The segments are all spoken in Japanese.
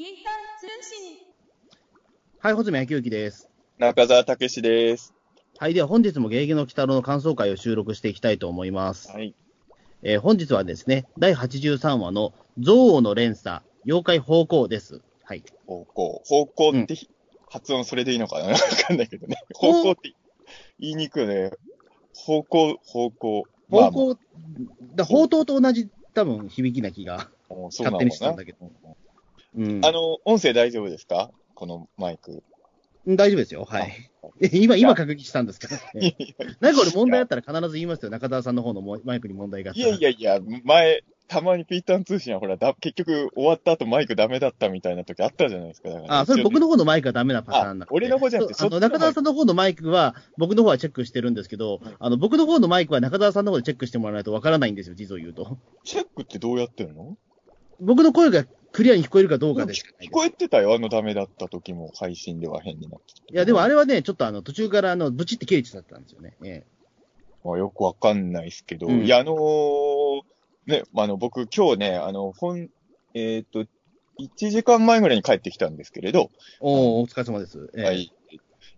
ピータン通信。はい、穂積明之です。中澤武史です。はい、では本日もゲゲゲの鬼太郎の感想会を収録していきたいと思います。はい。えー本日はですね、第83話の憎悪の連鎖、妖怪方向です。はい。方向。方向って、発音それでいいのかな？わかんないけどね。方向って言いにくいね。方向、方向。まあ方向、だ宝刀と同じ多分響きな気が、勝手にしてたんだけど。うん。あの、音声大丈夫ですか？このマイク。大丈夫ですよ。はい。え 今、今確認したんですかいやいなんか俺問題あったら必ず言いますよ。中澤さんの方のマイクに問題があったら。やいやいや、前、たまにピーターン通信はほら、だ結局終わった後マイクダメだったみたいな時あったじゃないですか。だからあ、それ僕の方のマイクがダメなパターンな俺の方じゃなくてあの、中澤さんの方のマイクは、僕の方はチェックしてるんですけど、あの、僕の方のマイクは中澤さんの方でチェックしてもらわないとわからないんですよ、実を言うと。チェックってどうやってるの？僕の声がクリアに聞こえるかどうかで聞こえてたよ、あのダメだった時も、配信では変になってたいや、でもあれはね、ちょっとあの、途中からあの、ブチって切れちゃったんですよね。えまあ、よくわかんないですけど、うんいや、あのーね、あの、僕今日ね、あの、本、えっ、と、1時間前ぐらいに帰ってきたんですけれど、えおー、お疲れ様です。ええはい。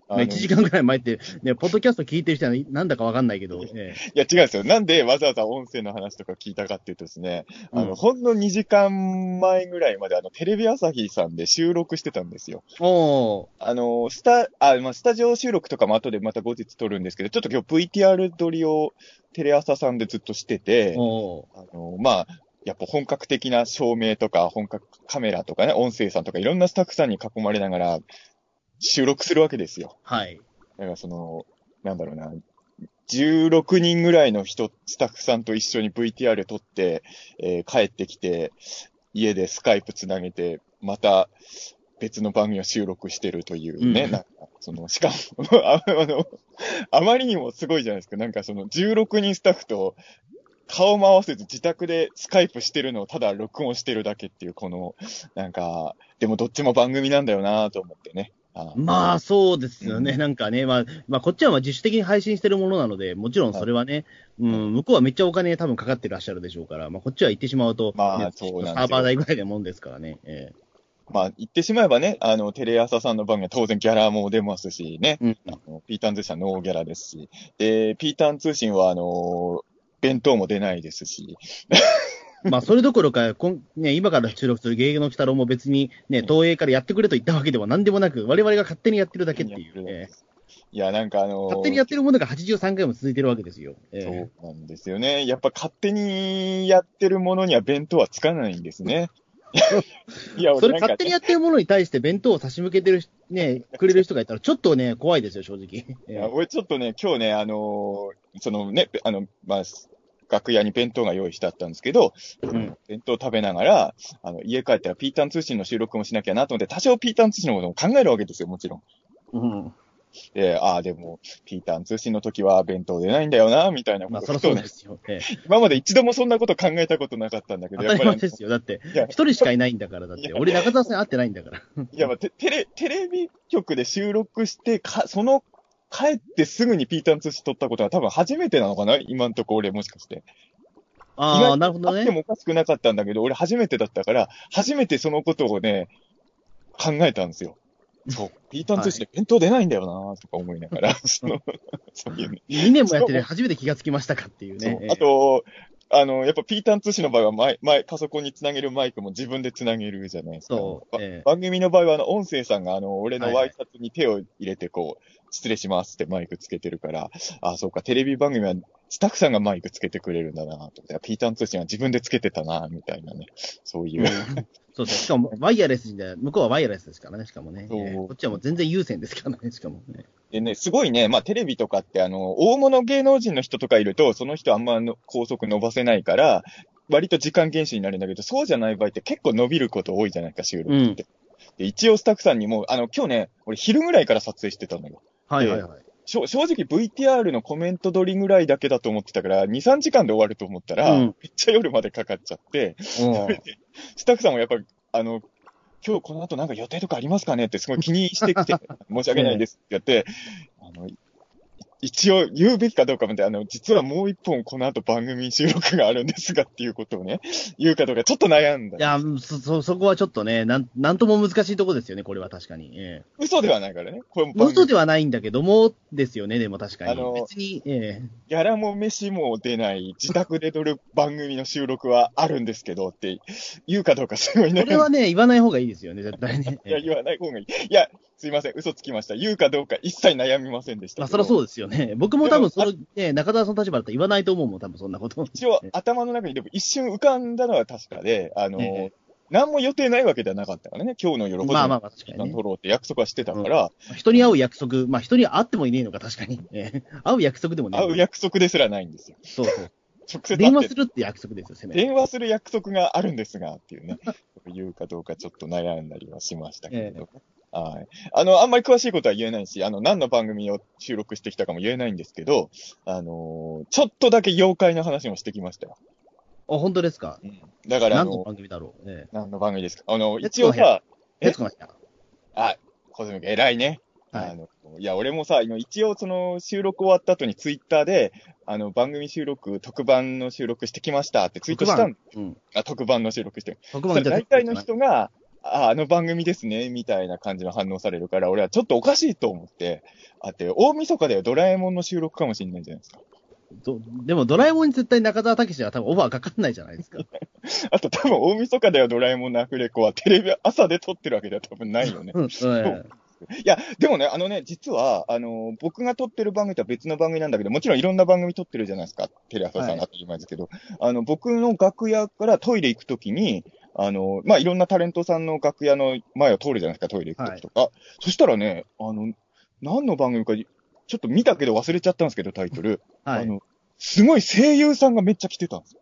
あまあの1時間ぐらい前って、ね、ポッドキャスト聞いてる人はなんだかわかんないけど、えいや、違うんですよ。なんでわざわざ音声の話とか聞いたかっていうとですね、うんあの、ほんの2時間前ぐらいまで、あの、テレビ朝日さんで収録してたんですよ。えおー、あの、スタ、あ、まあ、スタジオ収録とかも後でまた後日撮るんですけど、ちょっと今日 VTR 撮りをテレ朝さんでずっとしてて、あの、まあ、やっぱ本格的な照明とか、本格カメラとかね、音声さんとか、いろんなスタッフさんに囲まれながら、収録するわけですよ。はい。だからその、なんだろうな、16人ぐらいの人、スタッフさんと一緒に VTR 撮って、えー帰ってきて、家でスカイプつなげて、また別の番組を収録してるというね、うんなんか、その、しかもああの、あまりにもすごいじゃないですか。なんかその16人スタッフと顔も合わせず自宅でスカイプしてるのをただ録音してるだけっていう、この、なんか、でもどっちも番組なんだよなと思ってね。あまあ、そうですよね。うん。なんかね、まあ、まあ、こっちはまあ自主的に配信してるものなので、もちろんそれはね、うん、向こうはめっちゃお金多分かかってらっしゃるでしょうから、まあ、こっちは言ってしまうと、まあねそうなんですよ。サーバー代ぐらいなもんですからね。えまあ、言ってしまえばね、あの、テレ朝さんの番組は当然ギャラも出ますしね、えうん。あのピーターン通信はノーギャラですし、で、ピーターン通信は、あの、弁当も出ないですし、まあ、それどころか、こんね、今から収録する芸能鬼太郎も別にね、東映からやってくれと言ったわけでは何でもなく、我々が勝手にやってるだけっていう、ええいや、なんかあの勝手にやってるものが83回も続いてるわけですよ。えそうなんですよね。やっぱ勝手にやってるものには弁当はつかないんですね。いや、えそれ勝手にやってるものに対して弁当を差し向けてる、ね、くれる人がいたら、ちょっとね、怖いですよ、正直。いえや俺ちょっとね、今日ね、あのーそのね、あの、まあ、楽屋に弁当が用意してあったんですけど、えうん。弁当食べながら、あの、家帰ったらピーターン通信の収録もしなきゃなと思って、多少ピーターン通信のことも考えるわけですよ、もちろん。うん。で、ああ、でも、ピーターン通信の時は弁当出ないんだよな、みたいなまあ、ことを、そりゃそうですよ。ええ今まで一度もそんなこと考えたことなかったんだけど、やっぱり、前ですよ。だって一人しかいないんだから、だって。俺、中澤さん会ってないんだから。いや、まあ、テテレ、テレビ局で収録して、か、その、帰ってすぐにピーターン通信撮ったことは多分初めてなのかな？今んとこ俺もしかして。ああ、なるほどね。あってもおかしくなかったんだけど、俺初めてだったから、初めてそのことをね、考えたんですよ。そう、ピーターン通信で弁当出ないんだよなとか思いながら、その、そういうね。2年もやってて初めて気がつきましたかっていうね。そうあと、あの、やっぱピーターン通信の場合は前、前、パソコンにつなげるマイクも自分でつなげるじゃないですか。そう。ばええ番組の場合は、あの、音声さんが、あの、俺のはいはいワイシャツに手を入れて、こう、失礼しますってマイクつけてるから、あ、そうか、テレビ番組はスタッフさんがマイクつけてくれるんだなと思って、ピーターン通信は自分でつけてたなみたいなね、そういう。うんそうですね。しかも、ワイヤレスじゃ、向こうはワイヤレスですからね、しかもね。ええこっちはもう全然優先ですからね、しかもね。でね、すごいね、まあテレビとかって、あの、大物芸能人の人とかいると、その人あんまの高速伸ばせないから、割と時間厳守になるんだけど、そうじゃない場合って結構伸びること多いじゃないか、収録って。で一応スタッフさんにも、あの、今日ね、俺昼ぐらいから撮影してたのよ。はいはいはい。正直 VTR のコメント撮りぐらいだけだと思ってたから、2、3時間で終わると思ったら、うんめっちゃ夜までかかっちゃって、うん スタッフさんもやっぱ、あの、今日この後なんか予定とかありますかねってすごい気にしてきて、申し訳ないですってやって、あの、一応言うべきかどうかまで、あの、実はもう一本この後番組収録があるんですがっていうことをね、言うかどうかちょっと悩んだ。いや、そ、そ、そこはちょっとね、なん、なんとも難しいとこですよね、これは確かに。え嘘ではないからね。これもえ嘘ではないんだけども、ですよね、でも確かに。あの別に、ええギャラも飯も出ない自宅で撮る番組の収録はあるんですけどって言うかどうかすごいね。これはね、言わない方がいいですよね、絶対ね。いや、言わない方がいい。いや、すいません、嘘つきました。言うかどうか一切悩みませんでした。まあ、そりゃそうですよね。僕も多分、その、ね、中澤さんの立場だったら言わないと思うもん、多分そんなこと。一応、頭の中にでも一瞬浮かんだのは確かで、あの、え何も予定ないわけではなかったからね。今日の夜、まあまあまあ、確かにね。撮ろうって約束はしてたから、人に会う約束、まあ人に会ってもいねえのか、確かに。ええ会う約束でもねえ。会う約束ですらないんですよ。そうそう。直接電話するって約束ですよ、せめて。電話する約束があるんですが、っていうね。言うかどうかちょっと悩んだりはしましたけれど。はい。あの、あんまり詳しいことは言えないし、あの、何の番組を収録してきたかも言えないんですけど、あのーちょっとだけ妖怪の話もしてきましたよ。あ、本当ですか？だから、あ何のの、番組だろう？え何の番組ですか？あの、え一応さ、え。徹子の部屋。あ、小泉君偉いね。はいあの、いや、俺もさ、今一応その収録終わった後にツイッターで、あの、番組収録、特番の収録してきましたってツイートしたんうん。あ、特番の収録して。特番大体の人が、あ、あの番組ですね、みたいな感じの反応されるから、俺はちょっとおかしいと思って、あって、大晦日ではドラえもんの収録かもしれないじゃないですか。どでも、ドラえもんに絶対中澤武史は多分オファーかかんないじゃないですか。あと多分大晦日ではドラえもんのアフレコはテレビ朝で撮ってるわけでは多分ないよね。うん。えいや、でもね、あのね、実は、あの、僕が撮ってる番組とは別の番組なんだけど、もちろんいろんな番組撮ってるじゃないですか。テレ朝さんはい当たり前ですけど、あの、僕の楽屋からトイレ行くときに、あの、まあ、いろんなタレントさんの楽屋の前を通るじゃないですか、トイレ行くときとか。そしたらね、あの、何の番組か、ちょっと見たけど忘れちゃったんですけど、タイトル。えはい。あの、すごい声優さんがめっちゃ来てたんですよ。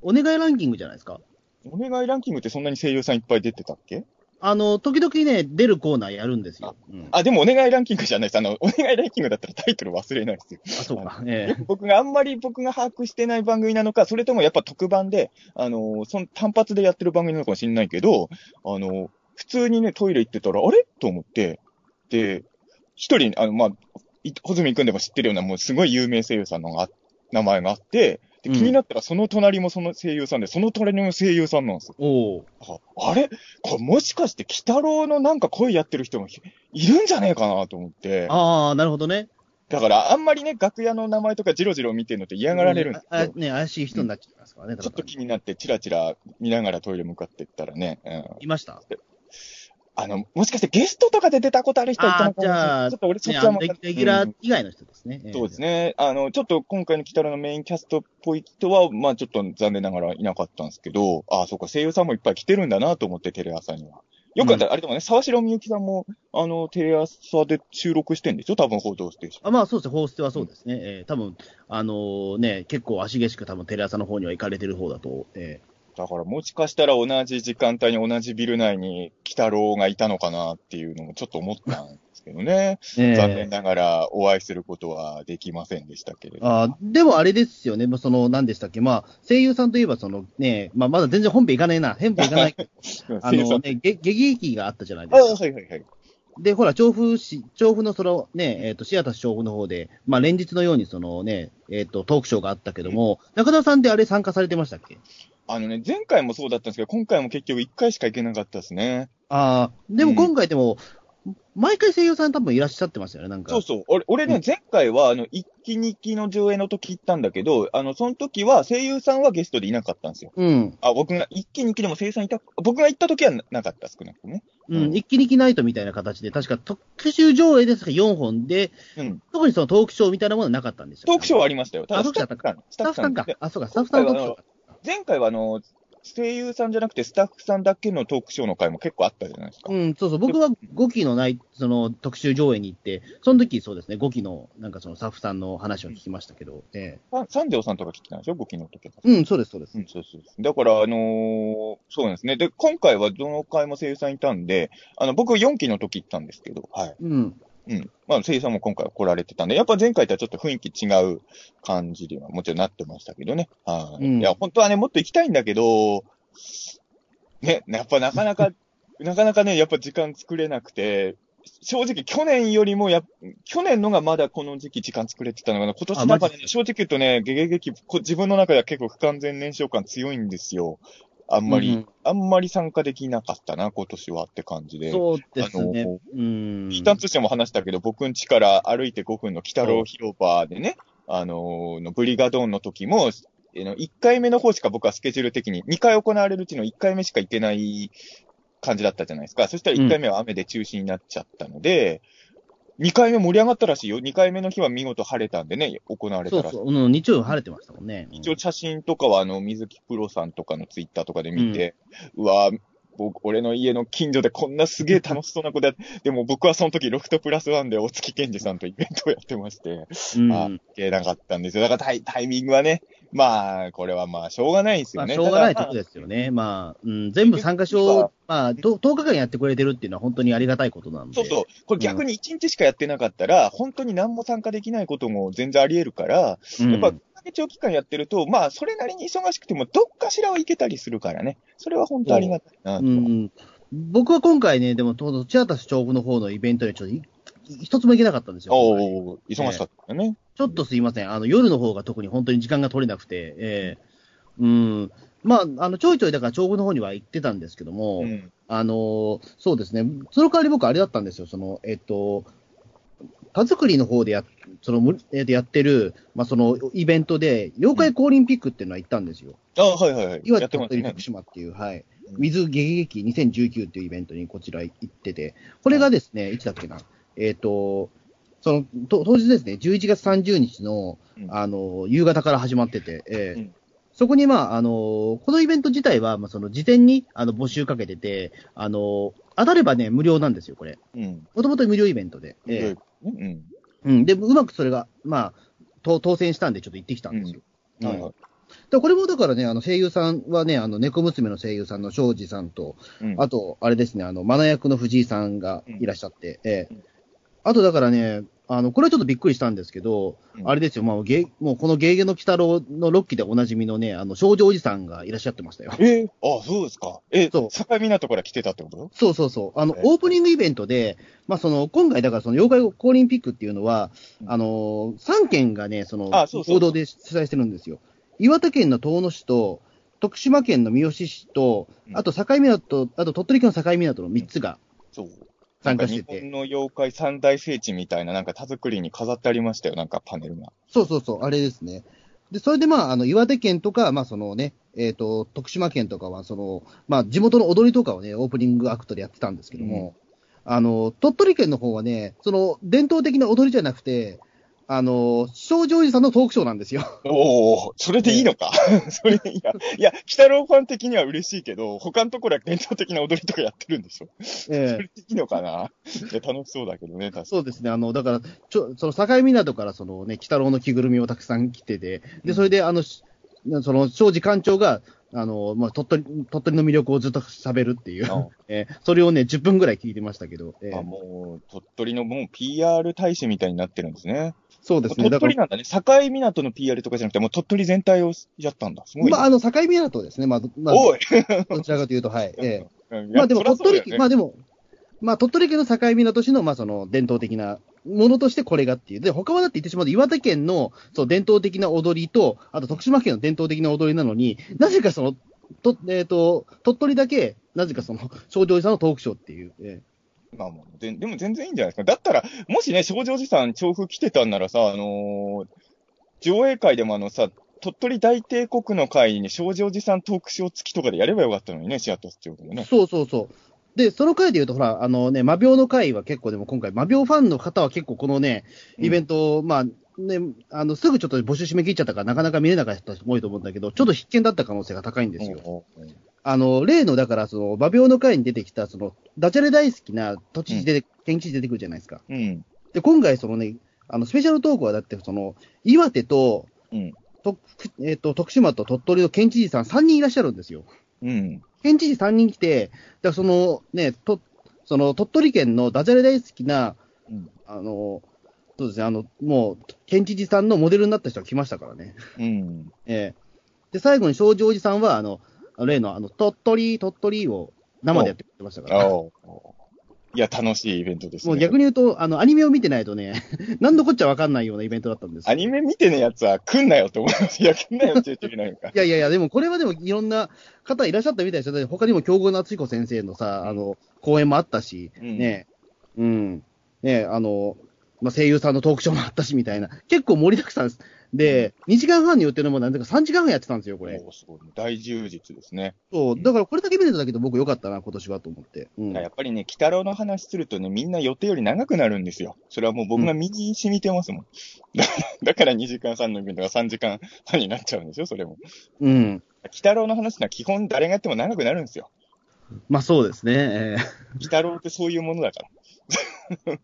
お願いランキングじゃないですか。お願いランキングってそんなに声優さんいっぱい出てたっけ？あの、時々ね、出るコーナーやるんですよ。うん、あ、あ、でもお願いランキングじゃないです。あの、お願いランキングだったらタイトル忘れないですよ。そうか。ええ僕があんまり僕が把握してない番組なのか、それともやっぱ特番で、あの、その単発でやってる番組なのかもしれないけど、あの、普通にね、トイレ行ってたら、あれ？と思って、で、一人、あの、まあ、い穂積君でも知ってるような、もうすごい有名声優さんのが名前があって、でうん気になったらその隣もその声優さんで、その隣も声優さんなんですよ。おお。ああれ？これもしかして、鬼太郎のなんか声やってる人もいるんじゃねえかなと思って。ああ、なるほどね。だから、あんまりね、楽屋の名前とかじろじろ見てるのって嫌がられるんですあよ。ね、怪しい人になっちゃいますからね。ちょっと気になって、チラチラ見ながらトイレ向かってったらね、うん、いました？あの、もしかしてゲストとかで出たことある人いたのかもしれあーじゃあない。ちょっと俺そっねちはもうレレギュラうんー以外の人ですね。そうですね。あの、ちょっと今回のキタラのメインキャストっぽい人は、まあちょっと残念ながらいなかったんですけど、ああ、そうか、声優さんもいっぱい来てるんだなと思って、テレ朝には。よかった、あれでもね、沢城みゆきさんも、あの、テレ朝で収録してんでしょ？多分報道ステーション。あまあそうですね、放出はそうですね。えー多分あのーね、結構足げしく多分テレ朝の方には行かれてる方だと。えだからもしかしたら同じ時間帯に同じビル内に鬼太郎がいたのかなっていうのもちょっと思ったんですけどね。ーえー残念ながらお会いすることはできませんでしたけれど。あーでもあれですよね、まあその、何でしたっけ、まあ、声優さんといえば、そのね、まあ、まだ全然本編行かねえな、本編行かない、あのね、げ劇劇があったじゃないであすか。はいはいはい。で、ほら、調布市、調布のそのね、えっ、と、シアター調布の方で、まあ、連日のようにそのね、えっ、と、トークショーがあったけども、中田さんってあれ参加されてましたっけ？あのね、前回もそうだったんですけど、今回も結局1回しか行けなかったですね。ああ、でもうん今回でも、毎回声優さん多分いらっしゃってますよね、なんか。そうそう。俺、俺ね、うん前回は、あの、1期2期の上映の時行ったんだけど、あの、その時は声優さんはゲストでいなかったんですよ。うん。あ、僕が1期2期でも声優さんいた、僕が行った時はななかった、少なくともね。ううんん。一気にきナイトみたいな形で、確か特集上映ですが4本で、うん。特にそのトークショーみたいなものはなかったんですよ。トークショーはありましたよ。ただスタッフスタッフさんかで。あ、そうか、スタッフさんのトークショーか。前回はあの、声優さんじゃなくてスタッフさんだけのトークショーの回も結構あったじゃないですか。うん、そうそう。僕は5期のない、その特集上映に行って、その時そうですね、5期の、なんかそのスタッフさんの話を聞きましたけど、えさ三条さんとか来てたんでしょ ?5 期の時うん、そうです、そうですう。ん、そうそうそう。だから、あのーそうなんですね。で、今回はどの回も声優さんいたんで、あの、僕4期の時行ったんですけど、はい。うん。うん。まあ、声優さんも今回は来られてたんで、やっぱ前回とはちょっと雰囲気違う感じにはもちろんなってましたけどね。はい。うんいや、本当はね、もっと行きたいんだけど、ね、やっぱなかなか、なかなかね、やっぱ時間作れなくて、正直去年よりもや、去年のがまだこの時期時間作れてたのかな。今年なんかね、正直言うとね、ゲゲゲキ、自分の中では結構不完全燃焼感強いんですよ。あんまり、うん、あんまり参加できなかったな、今年はって感じで。そうですね。うん。ピータン通信も話したけど、僕ん家から歩いて5分の北郎広場でね、あのー、ブリガドーンの時も、1回目の方しか僕はスケジュール的に、2回行われるうちの1回目しか行けない感じだったじゃないですか。そしたら1回目は雨で中止になっちゃったので、うん、2回目盛り上がったらしいよ。2回目の日は見事晴れたんでね、行われたらしい。そうそう、うん、日曜晴れてましたもんね。一応写真とかは、あの、水木プロさんとかのツイッターとかで見て、うん、うわ僕、俺の家の近所でこんなすげえ楽しそうなことやって、でも僕はその時ロフトプラスワンで大月健二さんとイベントをやってまして、うん、あ、いけなかったんですよ。だからタイタイミングはね、まあ、これはまあ、しょうがないですよね。まあ、しょうがないとこですよね。まあ、うん、全部参加賞、まあ、10日間やってくれてるっていうのは本当にありがたいことなんで。そうそう。これ逆に1日しかやってなかったら、うん、本当に何も参加できないことも全然あり得るから、うん、やっぱ、長期間やってると、まあ、それなりに忙しくても、どっかしらはいけたりするからね。それは本当ありがたいなと。うん。僕は今回ね、でも、チアタス調布の方のイベントにちょっと一つも行けなかったんですよ。お忙しかったね、ちょっとすいません。あの、夜の方が特に本当に時間が取れなくて、えー、うん。まあ、あの、ちょいちょいだから調布の方には行ってたんですけども、うん、あの、そうですね。その代わり僕あれだったんですよ。その、えっと、田作りの方でや、その、えー、やってる、まあ、その、イベントで、妖怪オリンピックっていうのは行ったんですよ。あはいはいはい。岩手鳥取徳島っていう、はい。水ゲゲゲ2019っていうイベントにこちら行ってて、これがですね、いつだっけな、えっ、ー、と、その当日ですね、11月30日の、あの、夕方から始まってて、えー、うんそこに、まあ、あのこのイベント自体は、まあ、その事前にあの募集かけてて、あの当たればね、無料なんですよ、これ。もともと無料イベントで。えー、うん。うん。で、うまくそれが、まあ、当選したんで、ちょっと行ってきたんですよ。うん。はい、はいだこれもだからね、あの声優さんはね、あの猫娘の声優さんの庄司さんと、うん、あと、あれですね、あの、マナ役の藤井さんがいらっしゃって、うん、ええあとだからね、あの、これはちょっとびっくりしたんですけど、うん、あれですよ、まあ、ゲもうこのゲーゲの鬼太郎の6期でおなじみのね、あの、少女おじさんがいらっしゃってましたよ。えー、あそうですか。えそう。境港から来てたってこと？そうそうそう。あの、オープニングイベントで、まあ、その、今回だからその、妖怪オリンピックっていうのは、あの、3県がね、その、報道で主催してるんですよ。岩手県の遠野市と、徳島県の三好市と、あと境港、あと鳥取県の境港の3つが参加してて。日本の妖怪三大聖地みたいな、なんか田作りに飾ってありましたよ、なんかパネルが。そうそうそう、あれですね。で、それでまあ、あの、岩手県とか、まあそのね、えっ、ー、と、徳島県とかは、その、まあ地元の踊りとかをね、オープニングアクトでやってたんですけども、うん、あの、鳥取県の方はね、その、伝統的な踊りじゃなくて、あの、少女おじさんのトークショーなんですよ。おお、それでいいのか。それ、いや、いや、北郎ファン的には嬉しいけど、他のところは伝統的な踊りとかやってるんでしょ。ええー、それでいいのかな。いや、楽しそうだけどね、確かに。そうですね。あの、だから、ちょ、その境港からそのね、北郎の着ぐるみをたくさん着てて、で、それで、あの、その、庄司館長が、あの、まあ、鳥取、鳥取の魅力をずっと喋るっていう、えー、それをね、10分ぐらい聞いてましたけど。えー、あ、もう、鳥取のもう PR 大使みたいになってるんですね。そうですね。鳥取なんだね。境港の PR とかじゃなくて、もう鳥取全体をやったんだ。すごい、まあ、あの、境港ですね。まあ、まあ、おいどちらかというと、はい。ええー、まあでも、鳥取、ね、まあでも、まあ、鳥取県の境港市の、まあ、その、伝統的なものとしてこれがっていう。で、他はだって言ってしまうと、岩手県の、そう、伝統的な踊りと、あと徳島県の伝統的な踊りなのに、なぜかその、と、えっ、ー、と、鳥取だけ、なぜかその、少女さんのトークショーっていう、えーまあもうで、でも全然いいんじゃないですか。だったら、もしね、少女おじさん調布来てたんならさ、あのー、上映会でもあのさ、鳥取大帝国の会に少女おじさんトークショー付きとかでやればよかったのにね、シアトスってことでね。そうそうそう。で、その回で言うと、ほら、あのね、魔病の回は結構でも今回、魔病ファンの方は結構このね、イベント、うん、まあ、ね、あの、すぐちょっと募集締め切っちゃったから、なかなか見れなかった人も多いと思うんだけど、ちょっと必見だった可能性が高いんですよ。うん、あの、例の、だから、その、馬病の会に出てきた、その、ダジャレ大好きな都知事で、うん、県知事出てくるじゃないですか。うん。で、今回、そのね、あの、スペシャルトークは、だって、その、岩手と、うん。とえっ、ー、と、徳島と鳥取の県知事さん3人いらっしゃるんですよ。うん。県知事3人来て、だそのね、と、その鳥取県のダジャレ大好きな、うん、あの、そうですね、あの、もう、県知事さんのモデルになった人が来ましたからね。うん。ええー、で、最後に庄司おじさんは、あの、例の、あの、鳥取、鳥取を生でやってくれましたから。いや、楽しいイベントですね。もう逆に言うと、あの、アニメを見てないとね、何のこっちゃわかんないようなイベントだったんですよアニメ見てねえやつは来んなよって思います。いや、来んなよって言っちゃいけないのか。いやいやいや、でもこれはでもいろんな方いらっしゃったみたいですよ。他にも京極夏彦先生のさ、あの、講演もあったし、うんね、うん、ね、あの、まあ、声優さんのトークショーもあったしみたいな、結構盛りだくさんです。で、2時間半によってるのもなんていうか3時間半やってたんですよ、これ。おーすごい。大充実ですね。そう、だからこれだけ見れただけで僕良かったな、今年はと思って。うん。やっぱりね、鬼太郎の話するとね、みんな予定より長くなるんですよ。それはもう僕が右に染みてますもん。だ だから2時間半のイベントが3時間半になっちゃうんですよ、それも。うん。鬼太郎の話は基本誰がやっても長くなるんですよ。まあそうですね。え鬼太郎ってそういうものだから。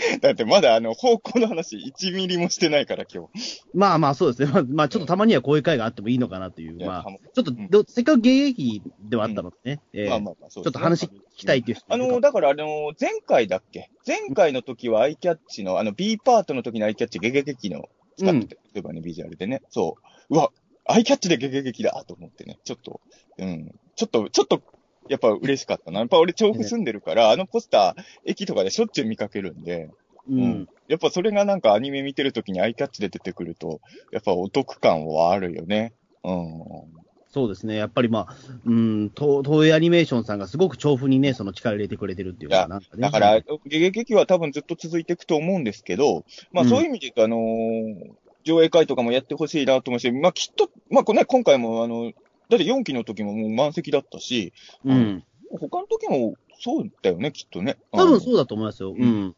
だってまだあの方向の話1ミリもしてないから今日。ーまあまあそうですね。まあ、まあちょっとたまにはこういう会があってもいいのかなという。まあちょっとど、せっかく芸劇ではあったのでね。えーまあまあまあ、そうちょっと話聞きたいっていう人あの、だからあの、前回だっけ？前回の時はアイキャッチの、あの B パートの時のアイキャッチゲゲゲキの使ってて、例えばね、ビジュアルでね。そう。うわ、アイキャッチでゲゲゲキだと思ってね、ちょっと、うん。ちょっと、ちょっと、やっぱ嬉しかったな。やっぱ俺調布住んでるから、あのポスター、駅とかでしょっちゅう見かけるんで、ううんん。やっぱそれがなんかアニメ見てる時にアイキャッチで出てくると、やっぱお得感はあるよね。うん。そうですね。やっぱりまあ、うん、東東映アニメーションさんがすごく調布にね、その力入れてくれてるっていうか、なんかね。だから、ゲゲゲキは多分ずっと続いていくと思うんですけど、まあうんそういう意味で言うと、あのー上映会とかもやってほしいなと思うし、まあきっと、まあこれね、今回もあの、だって4期の時ももう満席だったし、うん。他の時もそうだよね、きっとね。うん多分そうだと思いますよ。うん。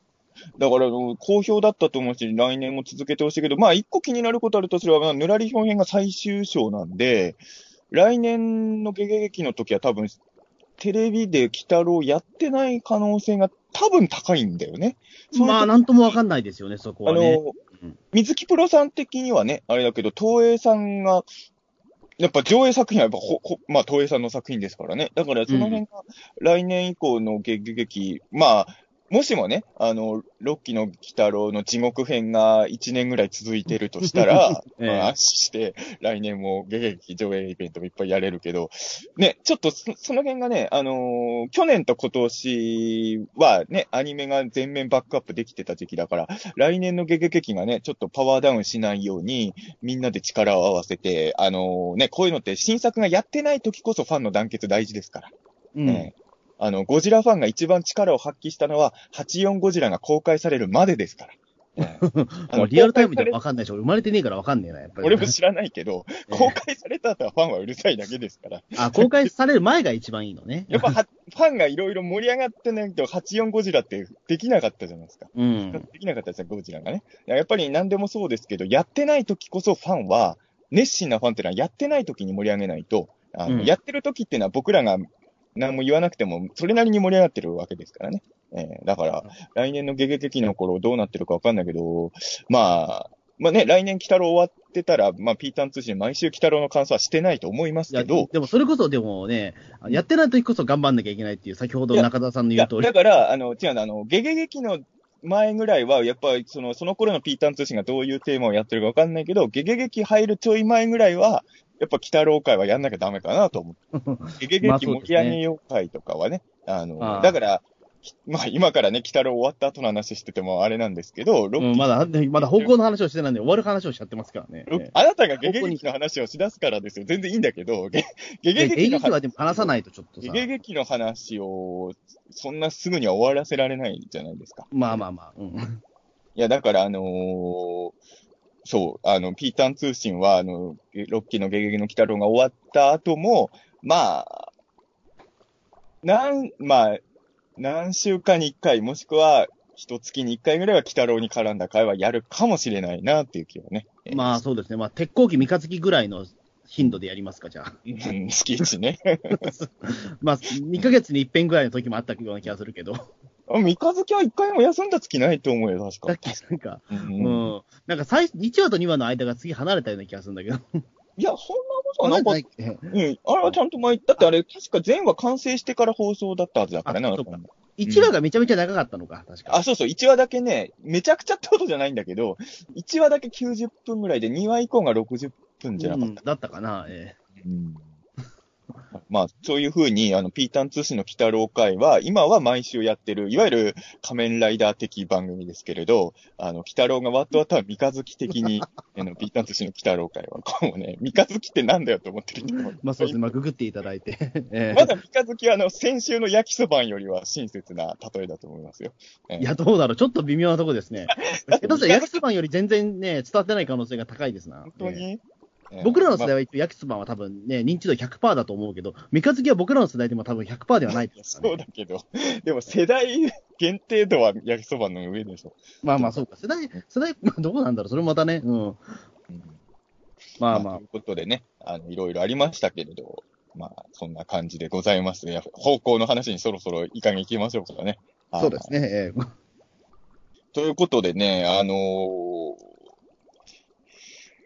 だから、あの好評だったと思うし、来年も続けてほしいけど、まあ一個気になることあるとすれば、まあぬらり表現が最終章なんで、来年のゲゲゲキの時は多分、テレビで鬼太郎やってない可能性が多分高いんだよね。まあ、なんともわかんないですよね、そこあはね。のうん、水木プロさん的にはね、あれだけど、東映さんが、やっぱ上映作品はやっぱほ、ほまあ、東映さんの作品ですからね。だからその辺が来年以降の劇劇、まあ、もしもね、あの、六期の鬼太郎の地獄編が1年ぐらい続いてるとしたら、ええまあ、安心して、来年も劇劇上映イベントもいっぱいやれるけど、ね、ちょっとそその辺がね、あのー去年と今年はね、アニメが全面バックアップできてた時期だから、来年のゲゲゲキがね、ちょっとパワーダウンしないように、みんなで力を合わせて、あのーね、こういうのって新作がやってない時こそファンの団結大事ですから。うん。ねあの、ゴジラファンが一番力を発揮したのは、84ゴジラが公開されるまでですから。ね あのもうリアルタイムでわかんないし、俺生まれてねえからわかんねえな、やっぱり。俺も知らないけど、ええ公開された後はファンはうるさいだけですから。あ、公開される前が一番いいのね。やっぱは、ファンがいろいろ盛り上がってないと、84ゴジラってできなかったじゃないですか。うん。できなかったですね、ゴジラがね。やっぱり何でもそうですけど、やってない時こそファンは、熱心なファンってのはやってない時に盛り上げないと、あのうんやってる時っていうのは僕らが何も言わなくても、それなりに盛り上がってるわけですからね。えーだから、来年のゲゲゲキの頃どうなってるかわかんないけど、まあ、まあね、来年、鬼太郎終わってたら、まあ、ピーターン通信、毎週鬼太郎の感想はしてないと思いますけど、でもそれこそ、でもね、やってない時こそ頑張んなきゃいけないっていう、先ほど中田さんの言う通りだ。から、あの、違うの、あの、ゲゲゲキの前ぐらいは、やっぱり、その、その頃のピーターン通信がどういうテーマをやってるかわかんないけど、ゲゲゲキ入るちょい前ぐらいは、やっぱ、鬼太郎会はやんなきゃダメかなと思う。ゲゲゲキ盛り上げよう会とかはね、あの、ああだから、きまあ、今からね、鬼太郎終わった後の話しててもあれなんですけど、ロッキーうん、まだ、まだ方向の話をしてないんで、終わる話をしちゃってますからね。あなたがゲゲゲキの話をしだすからですよ。全然いいんだけど、ゲゲゲキの劇はでも話さないとちょっとさ。ゲゲゲキの話を、そんなすぐには終わらせられないじゃないですか。まあまあまあ。うん。いや、だから、あのーそう、あの、ピーターン通信は、あの、ロッキーのゲゲゲの鬼太郎が終わった後も、まあ、なん、まあ、何週間に一回、もしくは、一月に一回ぐらいは鬼太郎に絡んだ会はやるかもしれないなっていう気はね。まあそうですね。まあ、鉄鋼機三日月ぐらいの頻度でやりますか、じゃあ。うん、月一ね。まあ、2ヶ月に一遍ぐらいの時もあったような気がするけど。あ三日月は一回も休んだ月ないと思うよ、確か。さっきなんか、ううん。ん。なんか最、1話と2話の間が次離れたような気がするんだけど。いや、そんなことはなんか、離れてない。うん、あれはちゃんと前、だってあれ、確か前話完成してから放送だったはずだからね、あそうか。あの1話がめちゃめちゃ長かったのか、確か。あ、そうそう、1話だけね、めちゃくちゃってことじゃないんだけど、1話だけ90分ぐらいで、2話以降が60分じゃなかった。うんだったかな、え。うんまあ、そういうふうに、あの、ピータン通信の鬼太郎会は、今は毎週やってる、いわゆる仮面ライダー的番組ですけれど、あの、鬼太郎がワットワットは三日月的に、あの、ピータン通信の鬼太郎会は、こうね、三日月ってなんだよと思ってる人もまあそうですね、まあググっていただいて。ええまだ三日月は、あの、先週の焼きそばんよりは親切な例えだと思いますよ。ええいや、どうだろう。ちょっと微妙なとこですね。下手したら焼きそばんより全然ね、伝わってない可能性が高いですな。本当に、ええええ僕らの世まあ代は一応焼きそばは多分ね、認知度100%だと思うけど、三日月は僕らの世代でも多分100%ではないね。そうだけど、でも世代限定度は焼きそばの上でしょ。まあまあそうか。世代、世代、まあどうなんだろう。それもまたね。うん。まあまあということでね、あの、いろいろありましたけれど、まあ、そんな感じでございます。や方向の話にそろそろいかに行きましょうかね。そうですね。ええということでね、あのー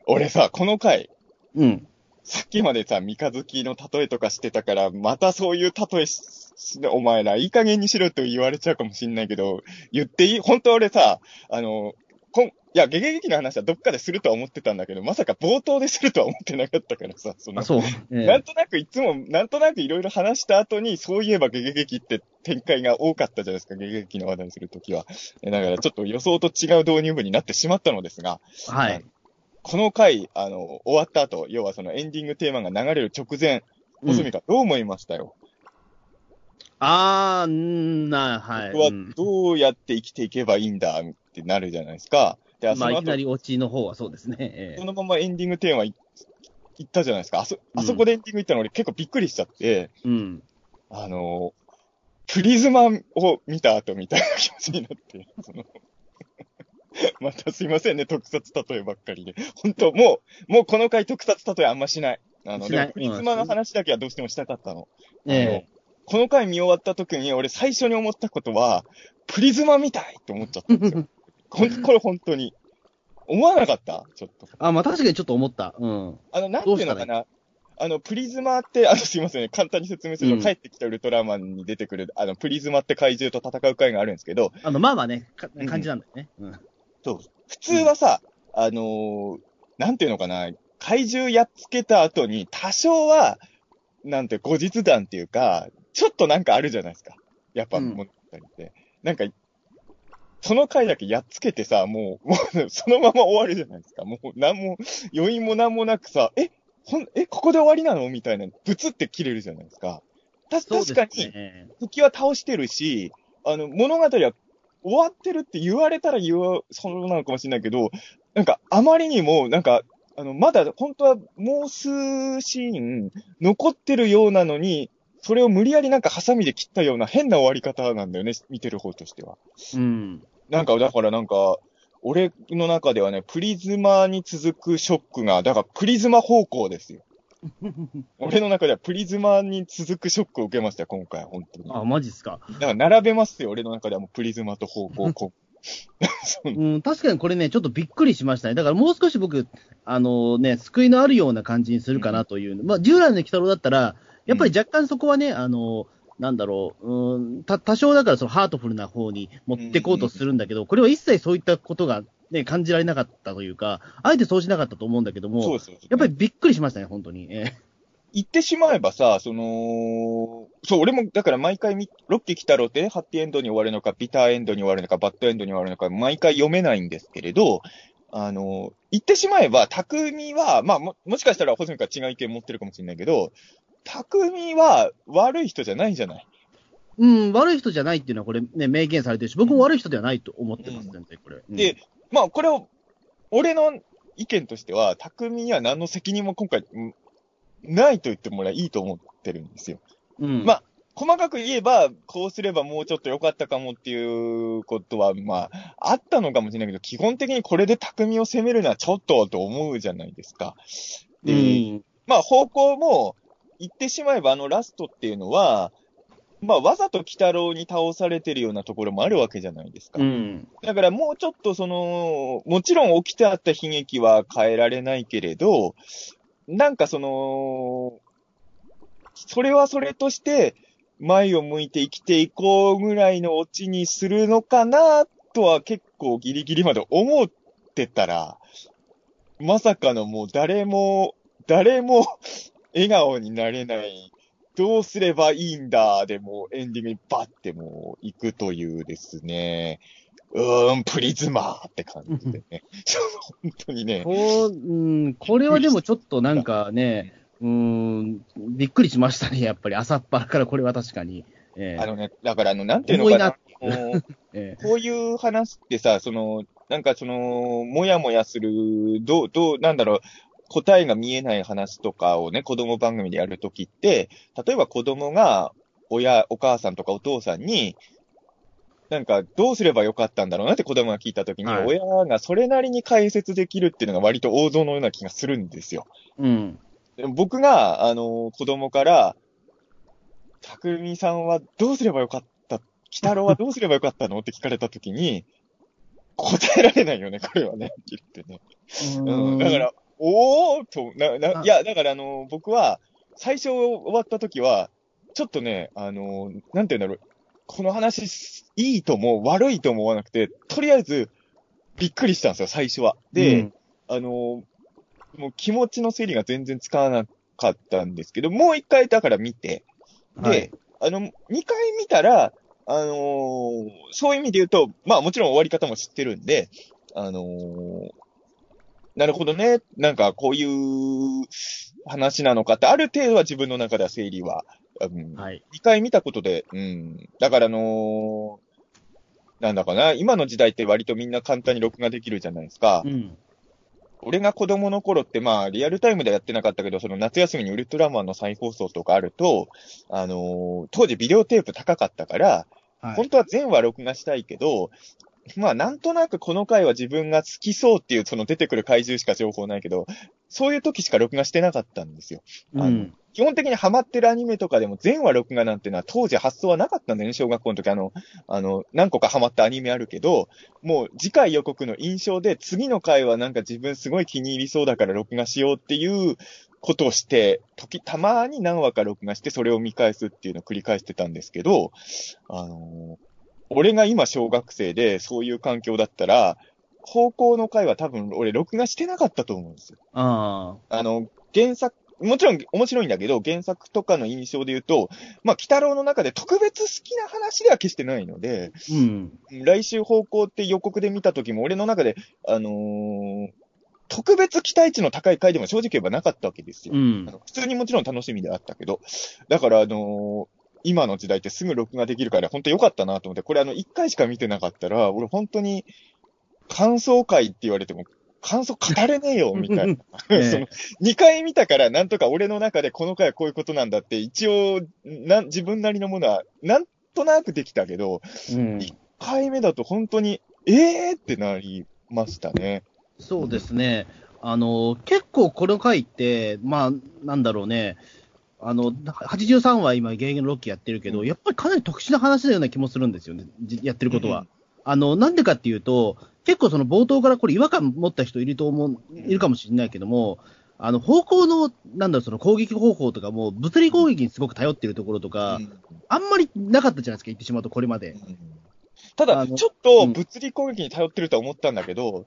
俺さ、この回、うん。さっきまでさ、三日月の例えとかしてたから、またそういう例えし、しお前ら、いい加減にしろと言われちゃうかもしんないけど、言っていい？本当俺さ、あの、こん、いや、ゲゲゲキの話はどっかでするとは思ってたんだけど、まさか冒頭でするとは思ってなかったからさ、そのあ、、そう。ええなんとなくいつも、なんとなくいろいろ話した後に、そういえばゲゲゲキって展開が多かったじゃないですか、ゲゲゲキの話題にするときは。えだからちょっと予想と違う導入部になってしまったのですが、はい。この回、あの、終わった後、要はそのエンディングテーマが流れる直前、うんおすみかどう思いましたよ、あー、んーな、はい。僕はうんどうやって生きていけばいいんだ？ってなるじゃないですか。で、そまあ、の後、いきなりオチの方はそうですね。ええそのままエンディングテーマい行ったじゃないですか。あそ、あそこでエンディング行ったの俺結構びっくりしちゃって、うん。あの、プリズマを見た後みたいな気持ちになって、その、またすいませんね、特撮例えばっかりで。本当もう、もうこの回特撮例えあんましない。あの、でもプリズマの話だけはどうしてもしたかったの。ええこの回見終わった時に俺最初に思ったことは、プリズマみたいって思っちゃったんですよ。これ本当に。思わなかった？ちょっと。あ、まあ確かにちょっと思った。うん。あの、なんていうのかな。あの、プリズマって、あの、すいませんね、簡単に説明すると、うん帰ってきたウルトラマンに出てくる、あの、プリズマって怪獣と戦う回があるんですけど、あの、まあまあね、かうん感じなんだよね。うん。そう。普通はさ、あのーなんていうのかな、怪獣やっつけた後に、多少は、なんて、後日談っていうか、ちょっとなんかあるじゃないですか。やっぱ、うん物語って。なんか、その回だけやっつけてさ、もう、もう、そのまま終わるじゃないですか。もう、なんも、余韻もなんもなくさ、え、ほん、え、ここで終わりなの？みたいな、ブツって切れるじゃないですか。た、確かに、ね。敵は倒してるし、あの、物語は終わってるって言われたら言わ、そうなのかもしれないけど、なんか、あまりにも、なんか、あの、まだ、本当はもう数シーン残ってるようなのに、それを無理やりなんかハサミで切ったような変な終わり方なんだよね、見てる方としては。うん。なんか、だからなんか、俺の中ではね、プリズマに続くショックが、だからプリズマ方向ですよ。俺の中ではプリズマに続くショックを受けましたよ、今回、本当に。あ、マジっすか？だから並べますよ、俺の中ではもうプリズマと方向、こううん、確かにこれね、ちょっとびっくりしましたね。だからもう少し僕、あのね、救いのあるような感じにするかなという。まあ、従来の鬼太郎だったら、やっぱり若干そこはね、あの、なんだろう、うん、た、多少だからそのハートフルな方に持ってこうとするんだけど、これは一切そういったことがね、感じられなかったというか、あえてそうしなかったと思うんだけども、そうですよ。やっぱりびっくりしましたね、本当に。え言ってしまえばさ、その、そう、俺も、だから毎回み、ロッキー来たろって、ハッピーエンドに終わるのか、ビターエンドに終わるのか、バッドエンドに終わるのか、毎回読めないんですけれど、あの、言ってしまえば、匠は、まあ、も、もしかしたら、ホズミから違う意見持ってるかもしれないけど、匠は悪い人じゃないじゃない。うん、悪い人じゃないっていうのはこれね、明言されてるし、僕も悪い人ではないと思ってます、うん全然これ。うんで、まあ、これを、俺の意見としては、匠には何の責任も今回、んないと言ってもらいいと思ってるんですよ。うん、まあ細かく言えば、こうすればもうちょっと良かったかもっていうことは、まあ、あったのかもしれないけど、基本的にこれで匠を責めるのはちょっとと思うじゃないですか。うで、ん、まあ方向も、言ってしまえばあのラストっていうのは、まあわざと鬼太郎に倒されてるようなところもあるわけじゃないですか。うん、だからもうちょっとその、もちろん起きてあった悲劇は変えられないけれど、なんかその、それはそれとして、前を向いて生きていこうぐらいのオチにするのかなとは結構ギリギリまで思ってたら、まさかのもう誰も、誰も、笑顔になれない、どうすればいいんだ、でもうエンディングにバッてもう行くというですね、うーん、プリズマーって感じでね。本当にね。こう、うん、これはでもちょっとなんかね、うん、びっくりしましたね、やっぱり。朝っぱらからこれは確かに。ええあのね、だからあの、なんていうのかな。こうえこういう話ってさ、その、なんかその、もやもやする、どう、どう、なんだろう、答えが見えない話とかをね、子供番組でやるときって、例えば子供が、親、お母さんとかお父さんに、なんか、どうすればよかったんだろうなって子供が聞いたときに、はい親がそれなりに解説できるっていうのが割と王道のような気がするんですよ。えうん。僕が、あの、子供から、たくみさんはどうすればよかった、北郎はどうすればよかったの？って聞かれたときに、答えられないよね、これはね、って言ってね。うん。だから、おーっと、な、な、あ。いや、だからあの、僕は、最初終わったときは、ちょっとね、あの、なんて言うんだろう、この話、いいとも悪いとも思わなくて、とりあえず、びっくりしたんですよ、最初は。で、うん。あの、もう気持ちの整理が全然つかなかったんですけど、もう一回だから見て、で、はい。あの、二回見たら、あのーそういう意味で言うと、まあもちろん終わり方も知ってるんで、あのーなるほどね、なんかこういう話なのかって、ある程度は自分の中では整理は、うん、はい。二回見たことで、うん。だからあのーなんだかな、今の時代って割とみんな簡単に録画できるじゃないですか。うん。俺が子供の頃って、まあ、リアルタイムではやってなかったけど、その夏休みにウルトラマンの再放送とかあると、あのー当時ビデオテープ高かったから、はい本当は全話録画したいけど、まあ、なんとなくこの回は自分が好きそうっていう、その出てくる怪獣しか情報ないけど、そういう時しか録画してなかったんですよ。うん。基本的にハマってるアニメとかでも全話録画なんてのは当時発想はなかったんだよね、小学校の時。あの、あの、何個かハマったアニメあるけど、もう次回予告の印象で次の回はなんか自分すごい気に入りそうだから録画しようっていうことをして、時、たまに何話か録画してそれを見返すっていうのを繰り返してたんですけど、あの俺が今小学生でそういう環境だったら、高校の回は多分俺録画してなかったと思うんですよ。ああの、原作、もちろん面白いんだけど、原作とかの印象で言うと、まあ、鬼太郎の中で特別好きな話では決してないので、あ。うん。来週方向って予告で見た時も、俺の中で、あのー特別期待値の高い回でも正直言えばなかったわけですよ。うん普通にもちろん楽しみであったけど、だから、あのー今の時代ってすぐ録画できるから、本当良かったなと思って、これあの、1回しか見てなかったら、俺本当に、感想会って言われても、感想語れねえよ、みたいな。ええその、2回見たから、なんとか俺の中でこの回はこういうことなんだって、一応、な、自分なりのものは、なんとなくできたけど、うん。1回目だと本当に、ええー、ってなりましたね。そうですね。あの、結構この回って、まあ、なんだろうね。あの、83話今、ゲーゲンロッキーやってるけど、うんやっぱりかなり特殊な話のような気もするんですよね。じやってることは。あの、なんでかっていうと、結構その冒頭からこれ違和感持った人いると思う、いるかもしれないけども、あの、方向の、なんだろう、その攻撃方法とかも、物理攻撃にすごく頼ってるところとか、うんあんまりなかったじゃないですか、言ってしまうと、これまで。ただ、ちょっと物理攻撃に頼ってるとは思ったんだけど、